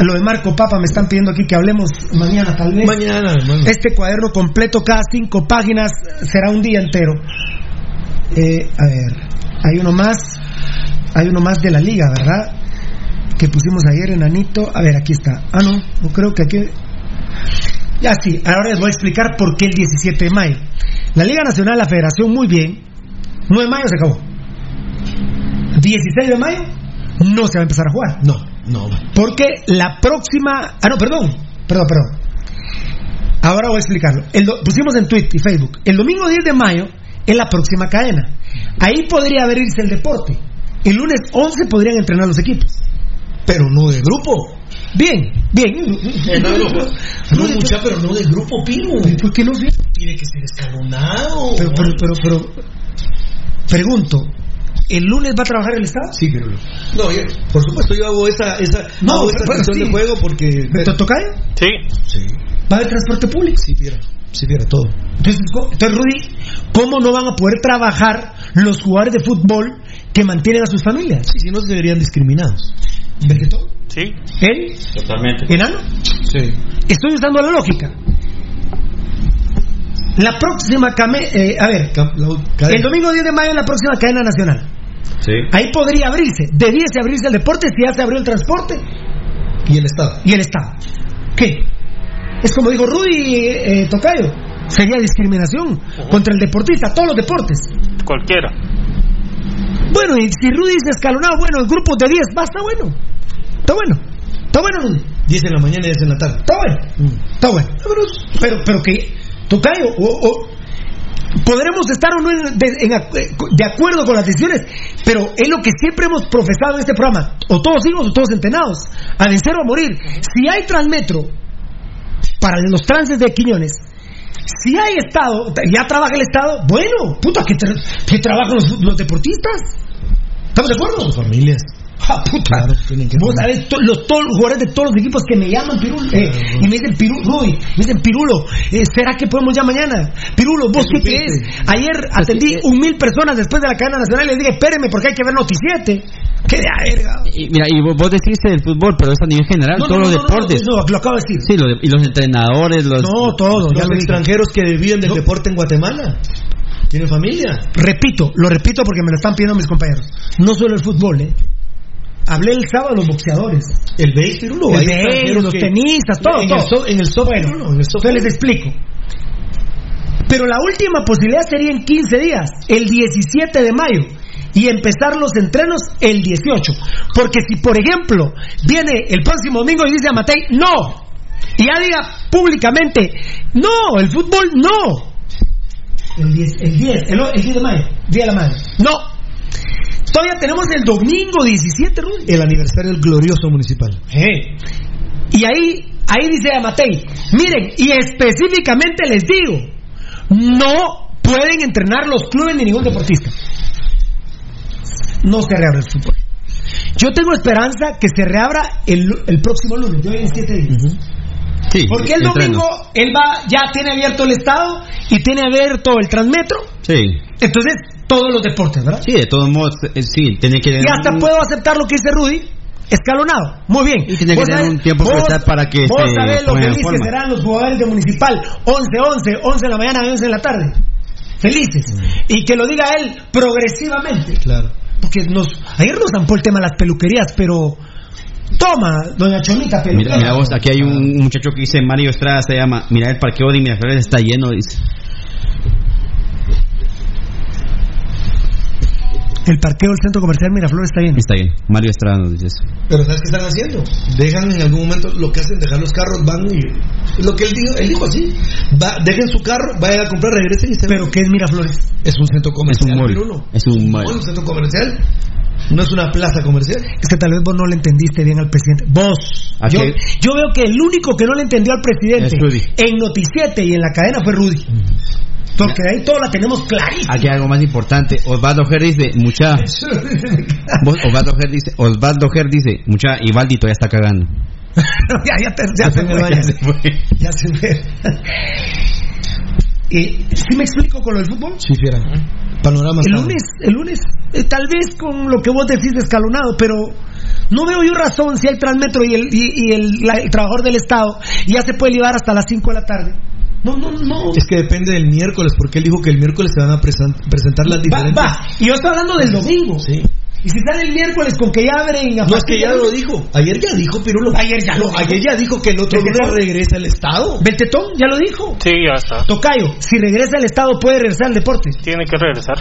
Lo de Marco Papa me están pidiendo aquí que hablemos mañana, tal vez. Mañana, hermano. Este cuaderno completo, cada cinco páginas, será un día entero. Eh, a ver, hay uno más. Hay uno más de la liga, ¿verdad? Que pusimos ayer en Anito. A ver, aquí está. Ah, no, no creo que aquí. Ya sí, ahora les voy a explicar por qué el 17 de mayo. La Liga Nacional, la Federación, muy bien. 9 de mayo se acabó. 16 de mayo no se va a empezar a jugar. No, no. Porque la próxima. Ah, no, perdón. Perdón, perdón. Ahora voy a explicarlo. El do- pusimos en Twitter y Facebook. El domingo 10 de mayo es la próxima cadena. Ahí podría abrirse el deporte. El lunes 11 podrían entrenar los equipos. Pero no de grupo. Bien, bien. No, mucha, pero no de grupo, Pino. ¿Por qué no? Tiene que ser escalonado. Pero, pero, pero, pero. Pregunto. ¿El lunes va a trabajar el Estado? Sí, pero. No, yo- por supuesto, yo hago esa, esa, No, hago esa sección sí. de juego porque. ¿Me to- tocayo? Sí. Sí. ¿Va a haber transporte público? Sí, viera. Sí, viera todo. Entonces, entonces, Rudy, ¿cómo no van a poder trabajar los jugadores de fútbol que mantienen a sus familias? Sí, si no se verían discriminados. ¿Ves que todo? Sí. ¿Él? Totalmente. ¿Enano? Sí. Estoy usando la lógica. La próxima came- eh, a ver, cadena. el domingo 10 de mayo es la próxima cadena nacional. Ahí podría abrirse. Debiese abrirse el deporte si ya se abrió el transporte. Y el Estado. Y el Estado. ¿Qué? Es como dijo Rudy eh, Tocayo. Sería discriminación contra el deportista, todos los deportes. Cualquiera. Bueno, y si Rudy dice escalonado, bueno, el grupo de 10 va, está bueno. Está bueno. Está bueno, Rudy. 10 en la mañana y 10 en la tarde. Está bueno. Está bueno. Pero, pero que, Tocayo, o, o- podremos estar o no en- de, en ac- de acuerdo con las decisiones, pero es lo que siempre hemos profesado en este programa, o todos hijos o todos entrenados, a vencer o a morir. Si hay Transmetro para los trances de Quiñones, si hay Estado, ya trabaja el Estado, bueno, puta, que, tra- que trabajan los, los deportistas. ¿Estamos de acuerdo? Sus familias. Ah, puta. Vos sabés, to- los, todos los jugadores de todos los equipos que me llaman Pirulo eh, y me dicen Pirulo, Rudy, me dicen Pirulo, eh, ¿será que podemos ya mañana? Pirulo, ¿vos qué crees? Ayer atendí un mil personas después de la cadena nacional y les dije, espérenme porque hay que ver Noticiete. ¡Qué de a verga! Y, mira, y vos, vos decís del fútbol, pero es a nivel general, No, todos no, los no, no, deportes. no, no, lo acabo de decir. Sí, lo de- y los entrenadores, los... No, todo. Los ya lo dije. extranjeros que viven del deporte en Guatemala. ¿Tienen familia? Repito, lo repito porque me lo están pidiendo mis compañeros. No solo el fútbol, ¿eh? Hablé el sábado de los boxeadores. El béis, Pirulo. El extranjeros los que- tenistas, todo, En todo. el, so- en el softball, Bueno, Pirulo, en el Entonces les explico. Pero la última posibilidad sería en 15 días, el 17 de mayo, y empezar los entrenos el 18. Porque si, por ejemplo, viene el próximo domingo y dice a Matei, no, y ya diga públicamente, no, el fútbol no. El 10, el 10, el, el 10 de mayo, Día de la Madre. No. Todavía tenemos el domingo 17, Rudy. El aniversario del glorioso municipal. Y ahí, ahí dice Amatei, miren, y específicamente les digo, no pueden entrenar los clubes ni ningún deportista. No se reabre el fútbol. Yo tengo esperanza que se reabra el, el próximo lunes, hoy en siete días. Sí, Porque el entreno. domingo él va, ya tiene abierto el estado y tiene abierto el transmetro. Sí. Entonces, todos los deportes, ¿verdad? Sí, de todos modos, eh, sí, tiene que... Y hasta puedo aceptar lo que dice Rudy, escalonado. Muy bien. Y tiene que tener un tiempo vos- para que Vos sabés lo que forma. serán los jugadores de Municipal. 11, 11, 11 de la mañana, 11 de la tarde. Felices. Y que lo diga él progresivamente. Claro. Porque nos, ayer nos zampó el tema de las peluquerías, pero... Toma, doña Chomita, peluquera. Mira, mira vos, aquí hay un muchacho que dice Mario Estrada, se llama, mira el parqueo de Miraflores está lleno, dice. El parqueo del centro comercial Miraflores está bien. Está bien, Mario Estrada nos dice eso. Pero ¿sabes qué están haciendo? Dejan en algún momento lo que hacen, dejar los carros, van y... Lo que él dijo, él dijo así. Va, dejen su carro, vayan a comprar, regresen y se ¿Pero qué es Miraflores? Es un centro Es comercial. un mall, es un mall. Un centro comercial. No es una plaza comercial. Es que tal vez vos no le entendiste bien al presidente. Vos. ¿A Yo, yo veo que el único que no le entendió al presidente Es Rudy. en Noticiete y en la cadena fue Rudy. Porque ahí todo la tenemos clarísima. Aquí hay algo más importante, Osvaldo Ger dice, mucha, *laughs* vos, Osvaldo Ger dice, Osvaldo Ger dice, mucha, Ivaldi todavía está cagando. *laughs* ya, ya, te- ya *laughs* se me Ya vaya. se fue. Ya se me. Eh, ¿Sí me explico con lo del fútbol? Sí, fiera. Panorama. El estable. lunes, el lunes, eh, tal vez con lo que vos decís de escalonado, pero no veo yo razón si hay Transmetro y el, y, y el, la- el trabajador del Estado ya se puede llevar hasta las 5 de la tarde. No, no, no. Es que depende del miércoles, porque él dijo que el miércoles se van a presen- presentar las Va, diferentes. va. Y yo estoy hablando del domingo. Sí. Y si sale el miércoles con que ya abren a No es que ya lo dijo. Ayer ya dijo, Pirulo. Ayer ya lo dijo. Ayer ya dijo que el otro lunes regresa al Estado. Beltetón ya lo dijo. Sí, ya está. Tocayo, si regresa al Estado puede regresar al deporte. Tiene que regresar.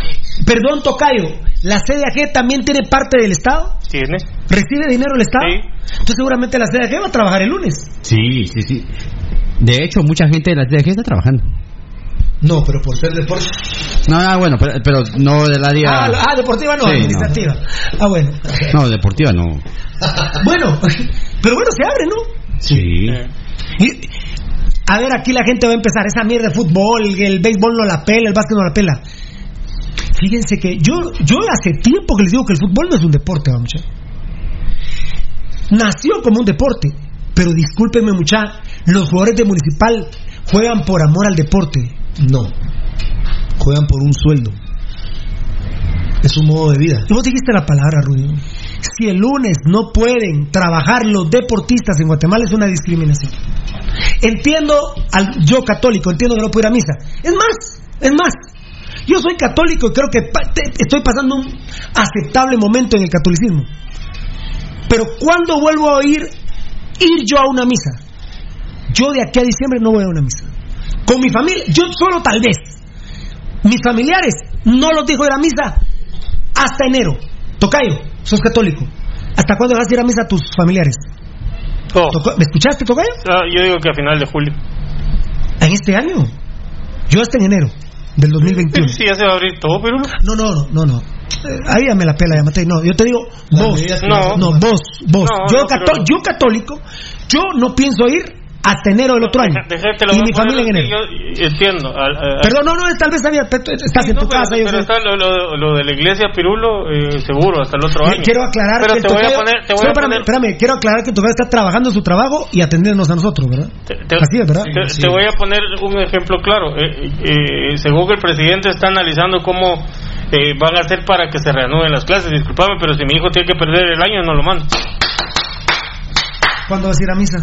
Perdón, Tocayo, ¿la CDAG también tiene parte del Estado? Tiene. ¿Recibe dinero el Estado? Sí. Entonces seguramente la CDAG va a trabajar el lunes. Sí, sí, sí. De hecho, mucha gente de la TDG está trabajando. No, pero por ser deporte. No, no, bueno, pero, pero no del área... Ah, ah, deportiva no, Sí, administrativa. Ah, bueno. No, deportiva no. *laughs* Bueno, pero bueno, se abre, ¿no? Sí. Y- a ver, aquí la gente va a empezar esa mierda de fútbol, el béisbol no la pela, el básquet no la pela. Fíjense que yo, yo hace tiempo que les digo que el fútbol no es un deporte, vamos. Nació como un deporte, pero discúlpenme mucha, los jugadores de Municipal juegan por amor al deporte. No. Juegan por un sueldo. Es un modo de vida. Y vos dijiste la palabra, Rudy. Si el lunes no pueden trabajar los deportistas en Guatemala es una discriminación. Entiendo, al, yo católico, entiendo que no puedo ir a misa. Es más, es más, Yo soy católico y creo que estoy pasando un aceptable momento en el catolicismo. Pero ¿cuándo vuelvo a oír ir yo a una misa? Yo de aquí a diciembre no voy a una misa. Con mi familia, yo solo tal vez. Mis familiares no los dijo ir a misa hasta enero. Tocayo, sos católico. ¿Hasta cuándo vas a ir a misa a tus familiares? Toca- ¿Me escuchaste, Tocayo? Ah, yo digo que a final de julio. En este año. Yo hasta en enero del 2021. Sí, ya se va a abrir todo, pero No, no, no, no, no. Ahí ya me la pela, ya maté. No, yo te digo, vos. No, a no, vos, vos. No, yo, cató- yo católico, yo no pienso ir hasta enero del otro año. Y mi familia en enero. Yo entiendo. al- al- Perdón, no, no, tal vez había, estás en tu pero, casa. yo pero sé. está lo, lo- lo de la iglesia Pirulo, eh, seguro, hasta el otro año. Quiero aclarar pero que te el voy a tocayo- poner, te voy Solo a espérame, poner, espérame, quiero aclarar que Tocayo está trabajando en su trabajo y atendiéndonos a nosotros, ¿verdad? te, Así es, ¿verdad? te- te voy a poner un ejemplo claro. Eh, eh, según que el presidente está analizando cómo eh, van a hacer para que se reanuden las clases. Disculpame, pero si mi hijo tiene que perder el año, no lo mando. ¿Cuándo vas a ir a misa?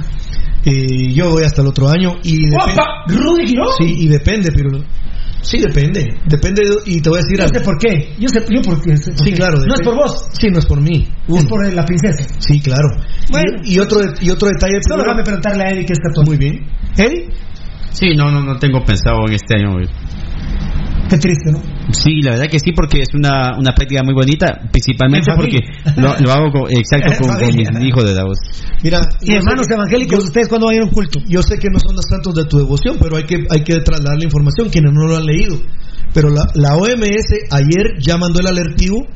Eh, yo voy hasta el otro año y depende. ¿Rudy Quiroz? Sí, y depende, pero. Sí, depende. Depende, de- y te voy a decir Yo algo. sé por qué. Yo sé yo por qué. sé por Sí, qué. claro. No es por vos. Sí, no es por mí. Es Uno. por la princesa. Sí, claro. Bueno. y, y otro, y otro detalle. Solo déjame preguntarle a Eddie que es católico. Muy bien. ¿Eddie? Sí, no, no, no tengo pensado en este año. Qué triste, ¿no? Sí, la verdad que sí, porque es una, una práctica muy bonita, principalmente En porque lo, lo hago con- exacto *laughs* con, con mis hijos de la voz. Mira, Y hermanos que- evangélicos, yo- ¿ustedes cuándo van a ir a un culto? Yo sé que no son los santos de tu devoción, pero hay que, hay que trasladar la información, quienes no lo han leído. Pero la, la OMS ayer ya mandó el alertivo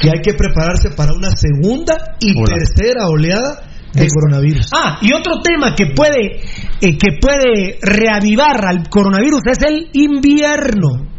que hay que prepararse para una segunda y Hola. tercera oleada de coronavirus. Ah, y otro tema que puede, eh, que puede reavivar al coronavirus es el invierno.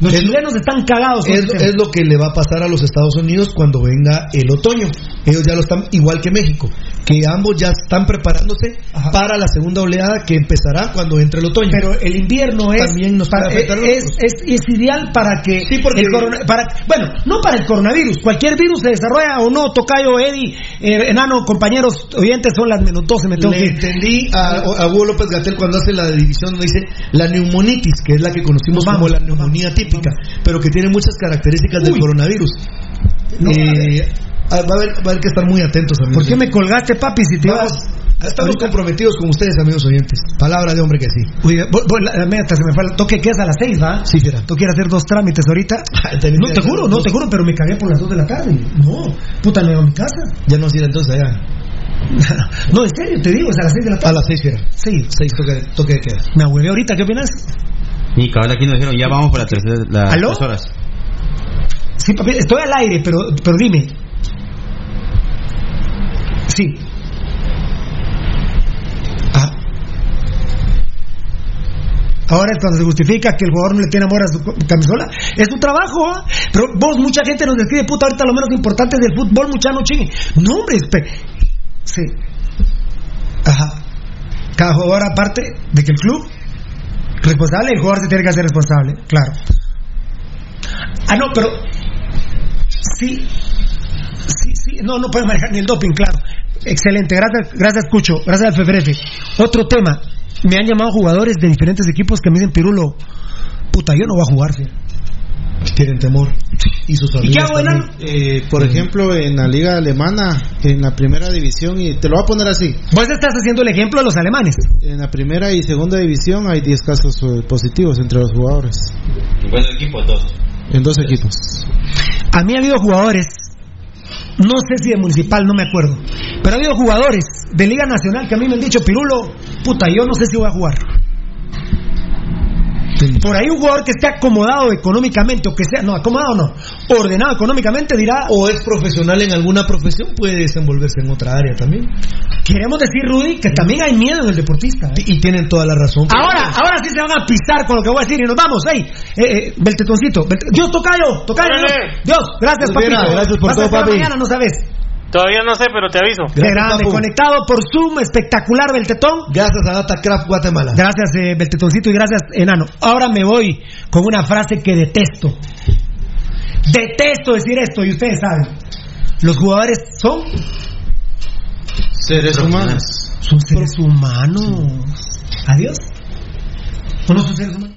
Los Es- chilenos están cagados. con Es, lo que le va a pasar a los Estados Unidos cuando venga el otoño. Ellos ya lo están, igual que México, que ambos ya están preparándose Ajá. para la segunda oleada que empezará cuando entre el otoño. Pero el invierno es, También nos para- es, nosotros. es- es ideal para que Sí, porque- el corona- para, bueno, no para el coronavirus, cualquier virus se desarrolla o no, Tocayo, Eddie, eh, enano, compañeros oyentes, son las menos 12, me tengo que Le ir. entendí a, a Hugo López Gatel cuando hace la división donde dice la neumonitis, que es la que conocimos vamos, como la neumonía típica, pero que tiene muchas características del Uy. coronavirus. No, Eh, ah, va, a haber, va a haber que estar muy atentos, amigos. ¿Por qué me colgaste, papi, si te Vamos, ibas? estamos ahorita- comprometidos con ustedes, amigos oyentes. Palabra de hombre que sí. Oye, la, la meta se me fue. Toque que es a las 6, ¿va? Sí, fiera. Tú quieres hacer dos trámites ahorita. *laughs* Tenés No, te juro, no, dos. te juro, pero me cagué por las 2 de la tarde. No, puta, me voy a mi casa. Ya no ir entonces allá. *laughs* No, en serio, te digo, es a las 6 de la A tarde. las seis, fiera. Sí, Seis toque, toque de queda. me ahuevé ahorita, ¿qué opinas? Y cabal aquí nos dijeron, ya vamos por la tercera, las ¿Aló? tres horas. Sí, papi, estoy al aire, pero, pero dime. Sí. Ah. Ahora es cuando se justifica que el jugador no le tiene amor a su camisola. Es su trabajo, ¿ah? Pero vos, mucha gente nos describe, puta, ahorita lo menos importante del fútbol, mucha no chingue. No, hombre, sí. Ajá. Cada jugador, aparte de que el club responsable, el jugador se tiene que hacer responsable, claro. Ah, no, pero sí, sí, sí, no, no pueden manejar ni el doping, claro. Excelente, gracias, gracias Cucho, gracias al FFF. Otro tema, me han llamado jugadores de diferentes equipos que me dicen, Pirulo, puta, yo no voy a jugar, fíjate". Tienen temor. Y sus ¿Y qué familias hago, también. enano? Eh, por ejemplo, en la liga alemana, en la primera división, y te lo voy a poner así, Vos estás haciendo el ejemplo de los alemanes. en la primera y segunda división hay 10 casos eh, positivos entre los jugadores, Bueno, equipo, dos. en dos equipos. A mí ha habido jugadores, no sé si de municipal, no me acuerdo, pero ha habido jugadores de Liga Nacional que a mí me han dicho, Pirulo, puta, yo no sé si voy a jugar. Por ahí un jugador que esté acomodado económicamente, o que sea, no, acomodado no, ordenado económicamente dirá, O es profesional en alguna profesión, puede desenvolverse en otra área también. queremos decir, Rudy, que también hay miedo en el deportista. ¿eh? Y tienen toda la razón. Ahora, ahora sí se van a pisar con lo que voy a decir y nos vamos, hey, eh, eh, Beltetoncito, Belte- Dios tocayo, tocayo, Dios, gracias papito, gracias por Vas todo, papi. mañana, no sabes. Todavía no sé, pero te aviso. Gracias, grande, papu. conectado por Zoom, espectacular Beltetón. Gracias a Datacraft Guatemala. Gracias, eh, Beltetoncito, y gracias, Enano. Ahora me voy con una frase que detesto. Detesto decir esto, y ustedes saben. Los jugadores son, Seres humanos. son seres humanos. Adiós. ¿O no son seres humanos?